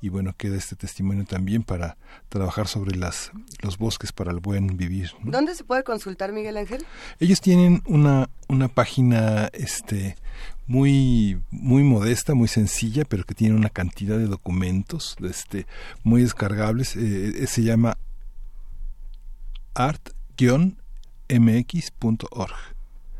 y bueno, queda este testimonio también para trabajar sobre las, los bosques para el buen vivir. ¿Dónde se puede consultar, Miguel Ángel? Ellos tienen una, una página este, muy, muy modesta, muy sencilla, pero que tiene una cantidad de documentos este, muy descargables. Eh, se llama art-mx.org.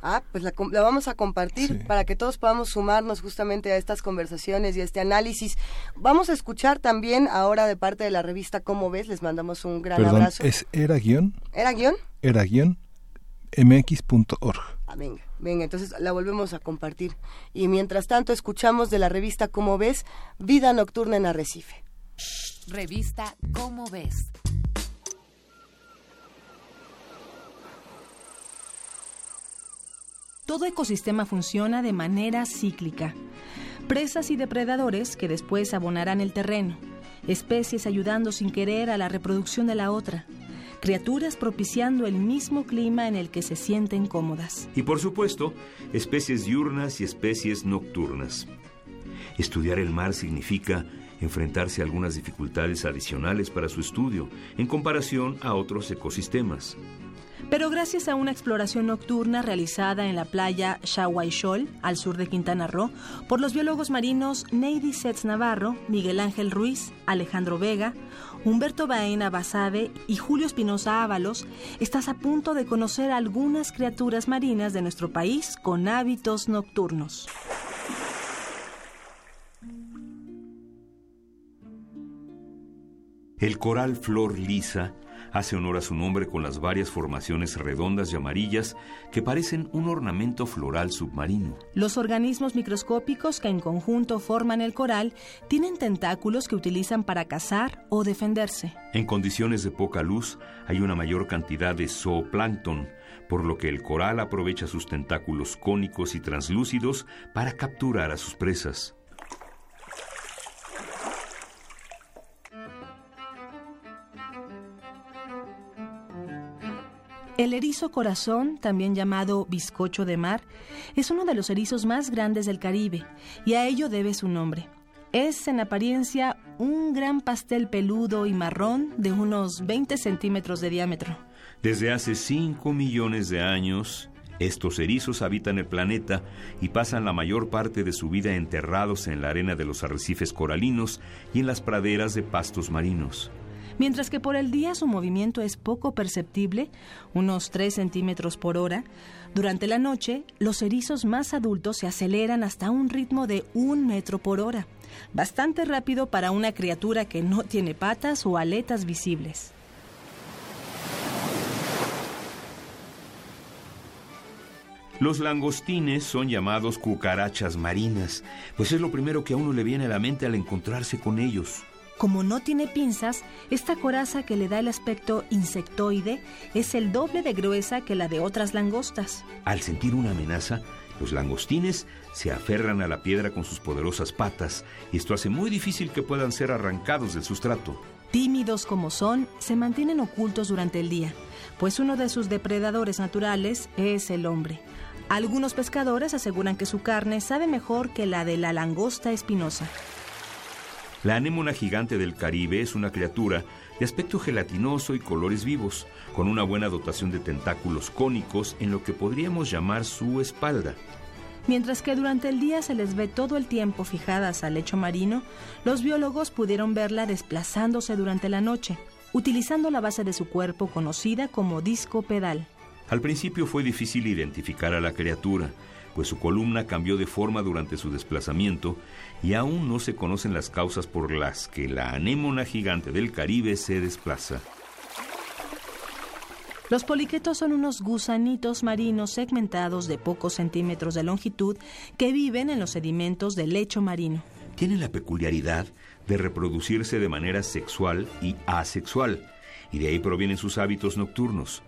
Ah, pues la, vamos a compartir para que todos podamos sumarnos justamente a estas conversaciones y a este análisis. Vamos a escuchar también ahora de parte de la revista Cómo ves, les mandamos un gran abrazo. Es era guion. ¿Era guion? Era guion mx.org. Ah, venga, venga, entonces la volvemos a compartir. Y mientras tanto escuchamos de la revista Cómo ves, Vida Nocturna en Arrecife. Revista Cómo ves. Todo ecosistema funciona de manera cíclica. Presas y depredadores que después abonarán el terreno. Especies ayudando sin querer a la reproducción de la otra. Criaturas propiciando el mismo clima en el que se sienten cómodas. Y por supuesto, especies diurnas y especies nocturnas. Estudiar el mar significa enfrentarse a algunas dificultades adicionales para su estudio en comparación a otros ecosistemas. Pero gracias a una exploración nocturna realizada en la playa Shahuaychol, al sur de Quintana Roo, por los biólogos marinos Neidy Setz Navarro, Miguel Ángel Ruiz, Alejandro Vega, Humberto Baena Basabe y Julio Espinosa Ábalos, estás a punto de conocer algunas criaturas marinas de nuestro país con hábitos nocturnos. El coral flor lisa hace honor a su nombre con las varias formaciones redondas y amarillas que parecen un ornamento floral submarino. Los organismos microscópicos que en conjunto forman el coral tienen tentáculos que utilizan para cazar o defenderse. En condiciones de poca luz hay una mayor cantidad de zooplancton, por lo que el coral aprovecha sus tentáculos cónicos y translúcidos para capturar a sus presas. El erizo corazón, también llamado bizcocho de mar, es uno de los erizos más grandes del Caribe y a ello debe su nombre. Es en apariencia un gran pastel peludo y marrón de unos 20 centímetros de diámetro. Desde hace 5 millones de años, estos erizos habitan el planeta y pasan la mayor parte de su vida enterrados en la arena de los arrecifes coralinos y en las praderas de pastos marinos. Mientras que por el día su movimiento es poco perceptible, unos 3 centímetros por hora, durante la noche los erizos más adultos se aceleran hasta un ritmo de un metro por hora, bastante rápido para una criatura que no tiene patas o aletas visibles. Los langostines son llamados cucarachas marinas, pues es lo primero que a uno le viene a la mente al encontrarse con ellos. Como no tiene pinzas, esta coraza que le da el aspecto insectoide es el doble de gruesa que la de otras langostas. Al sentir una amenaza, los langostines se aferran a la piedra con sus poderosas patas y esto hace muy difícil que puedan ser arrancados del sustrato. Tímidos como son, se mantienen ocultos durante el día, pues uno de sus depredadores naturales es el hombre. Algunos pescadores aseguran que su carne sabe mejor que la de la langosta espinosa. La anémona gigante del Caribe es una criatura de aspecto gelatinoso y colores vivos, con una buena dotación de tentáculos cónicos en lo que podríamos llamar su espalda. Mientras que durante el día se les ve todo el tiempo fijadas al lecho marino, los biólogos pudieron verla desplazándose durante la noche, utilizando la base de su cuerpo conocida como disco pedal. Al principio fue difícil identificar a la criatura, pues su columna cambió de forma durante su desplazamiento y aún no se conocen las causas por las que la anémona gigante del Caribe se desplaza. Los poliquetos son unos gusanitos marinos segmentados de pocos centímetros de longitud que viven en los sedimentos del lecho marino. Tienen la peculiaridad de reproducirse de manera sexual y asexual, y de ahí provienen sus hábitos nocturnos.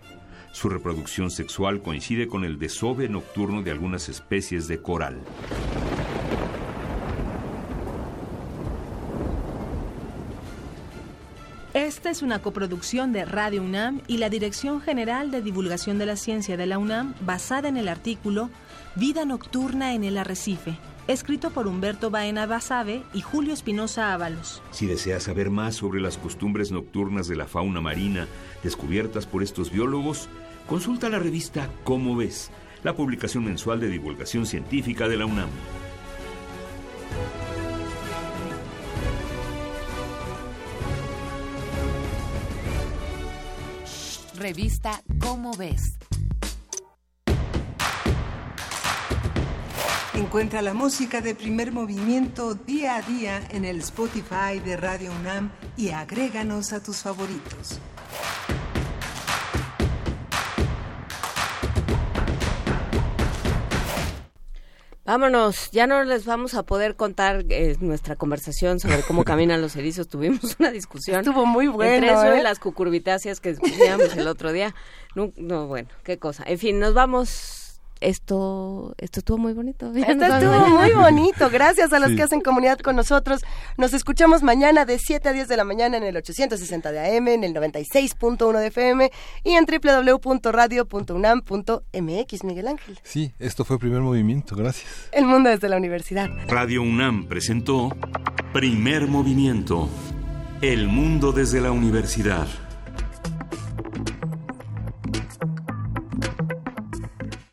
Su reproducción sexual coincide con el desove nocturno de algunas especies de coral. Esta es una coproducción de Radio UNAM y la Dirección General de Divulgación de la Ciencia de la UNAM basada en el artículo Vida Nocturna en el Arrecife, escrito por Humberto Baena Basabe y Julio Espinosa Ábalos. Si deseas saber más sobre las costumbres nocturnas de la fauna marina descubiertas por estos biólogos, consulta la revista Cómo ves, la publicación mensual de divulgación científica de la UNAM. Revista Cómo ves. Encuentra la música de primer movimiento día a día en el Spotify de Radio UNAM y agréganos a tus favoritos. Vámonos, ya no les vamos a poder contar eh, nuestra conversación sobre cómo *laughs* caminan los erizos. Tuvimos una discusión. Estuvo muy bueno. Entre eso ¿eh? y las cucurbitáceas que discutíamos el otro día. No, no, bueno, qué cosa. En fin, nos vamos. Esto, esto estuvo muy bonito. Ya *laughs* Esto estuvo muy bonito. Gracias a los Sí. que hacen comunidad con nosotros. Nos escuchamos mañana de 7 a 10 de la mañana en el 860 de AM, en el 96.1 de FM y en www.radio.unam.mx. Miguel Ángel. Sí, esto fue primer movimiento, gracias. El mundo desde la universidad. Radio UNAM presentó Primer Movimiento. El mundo desde la universidad.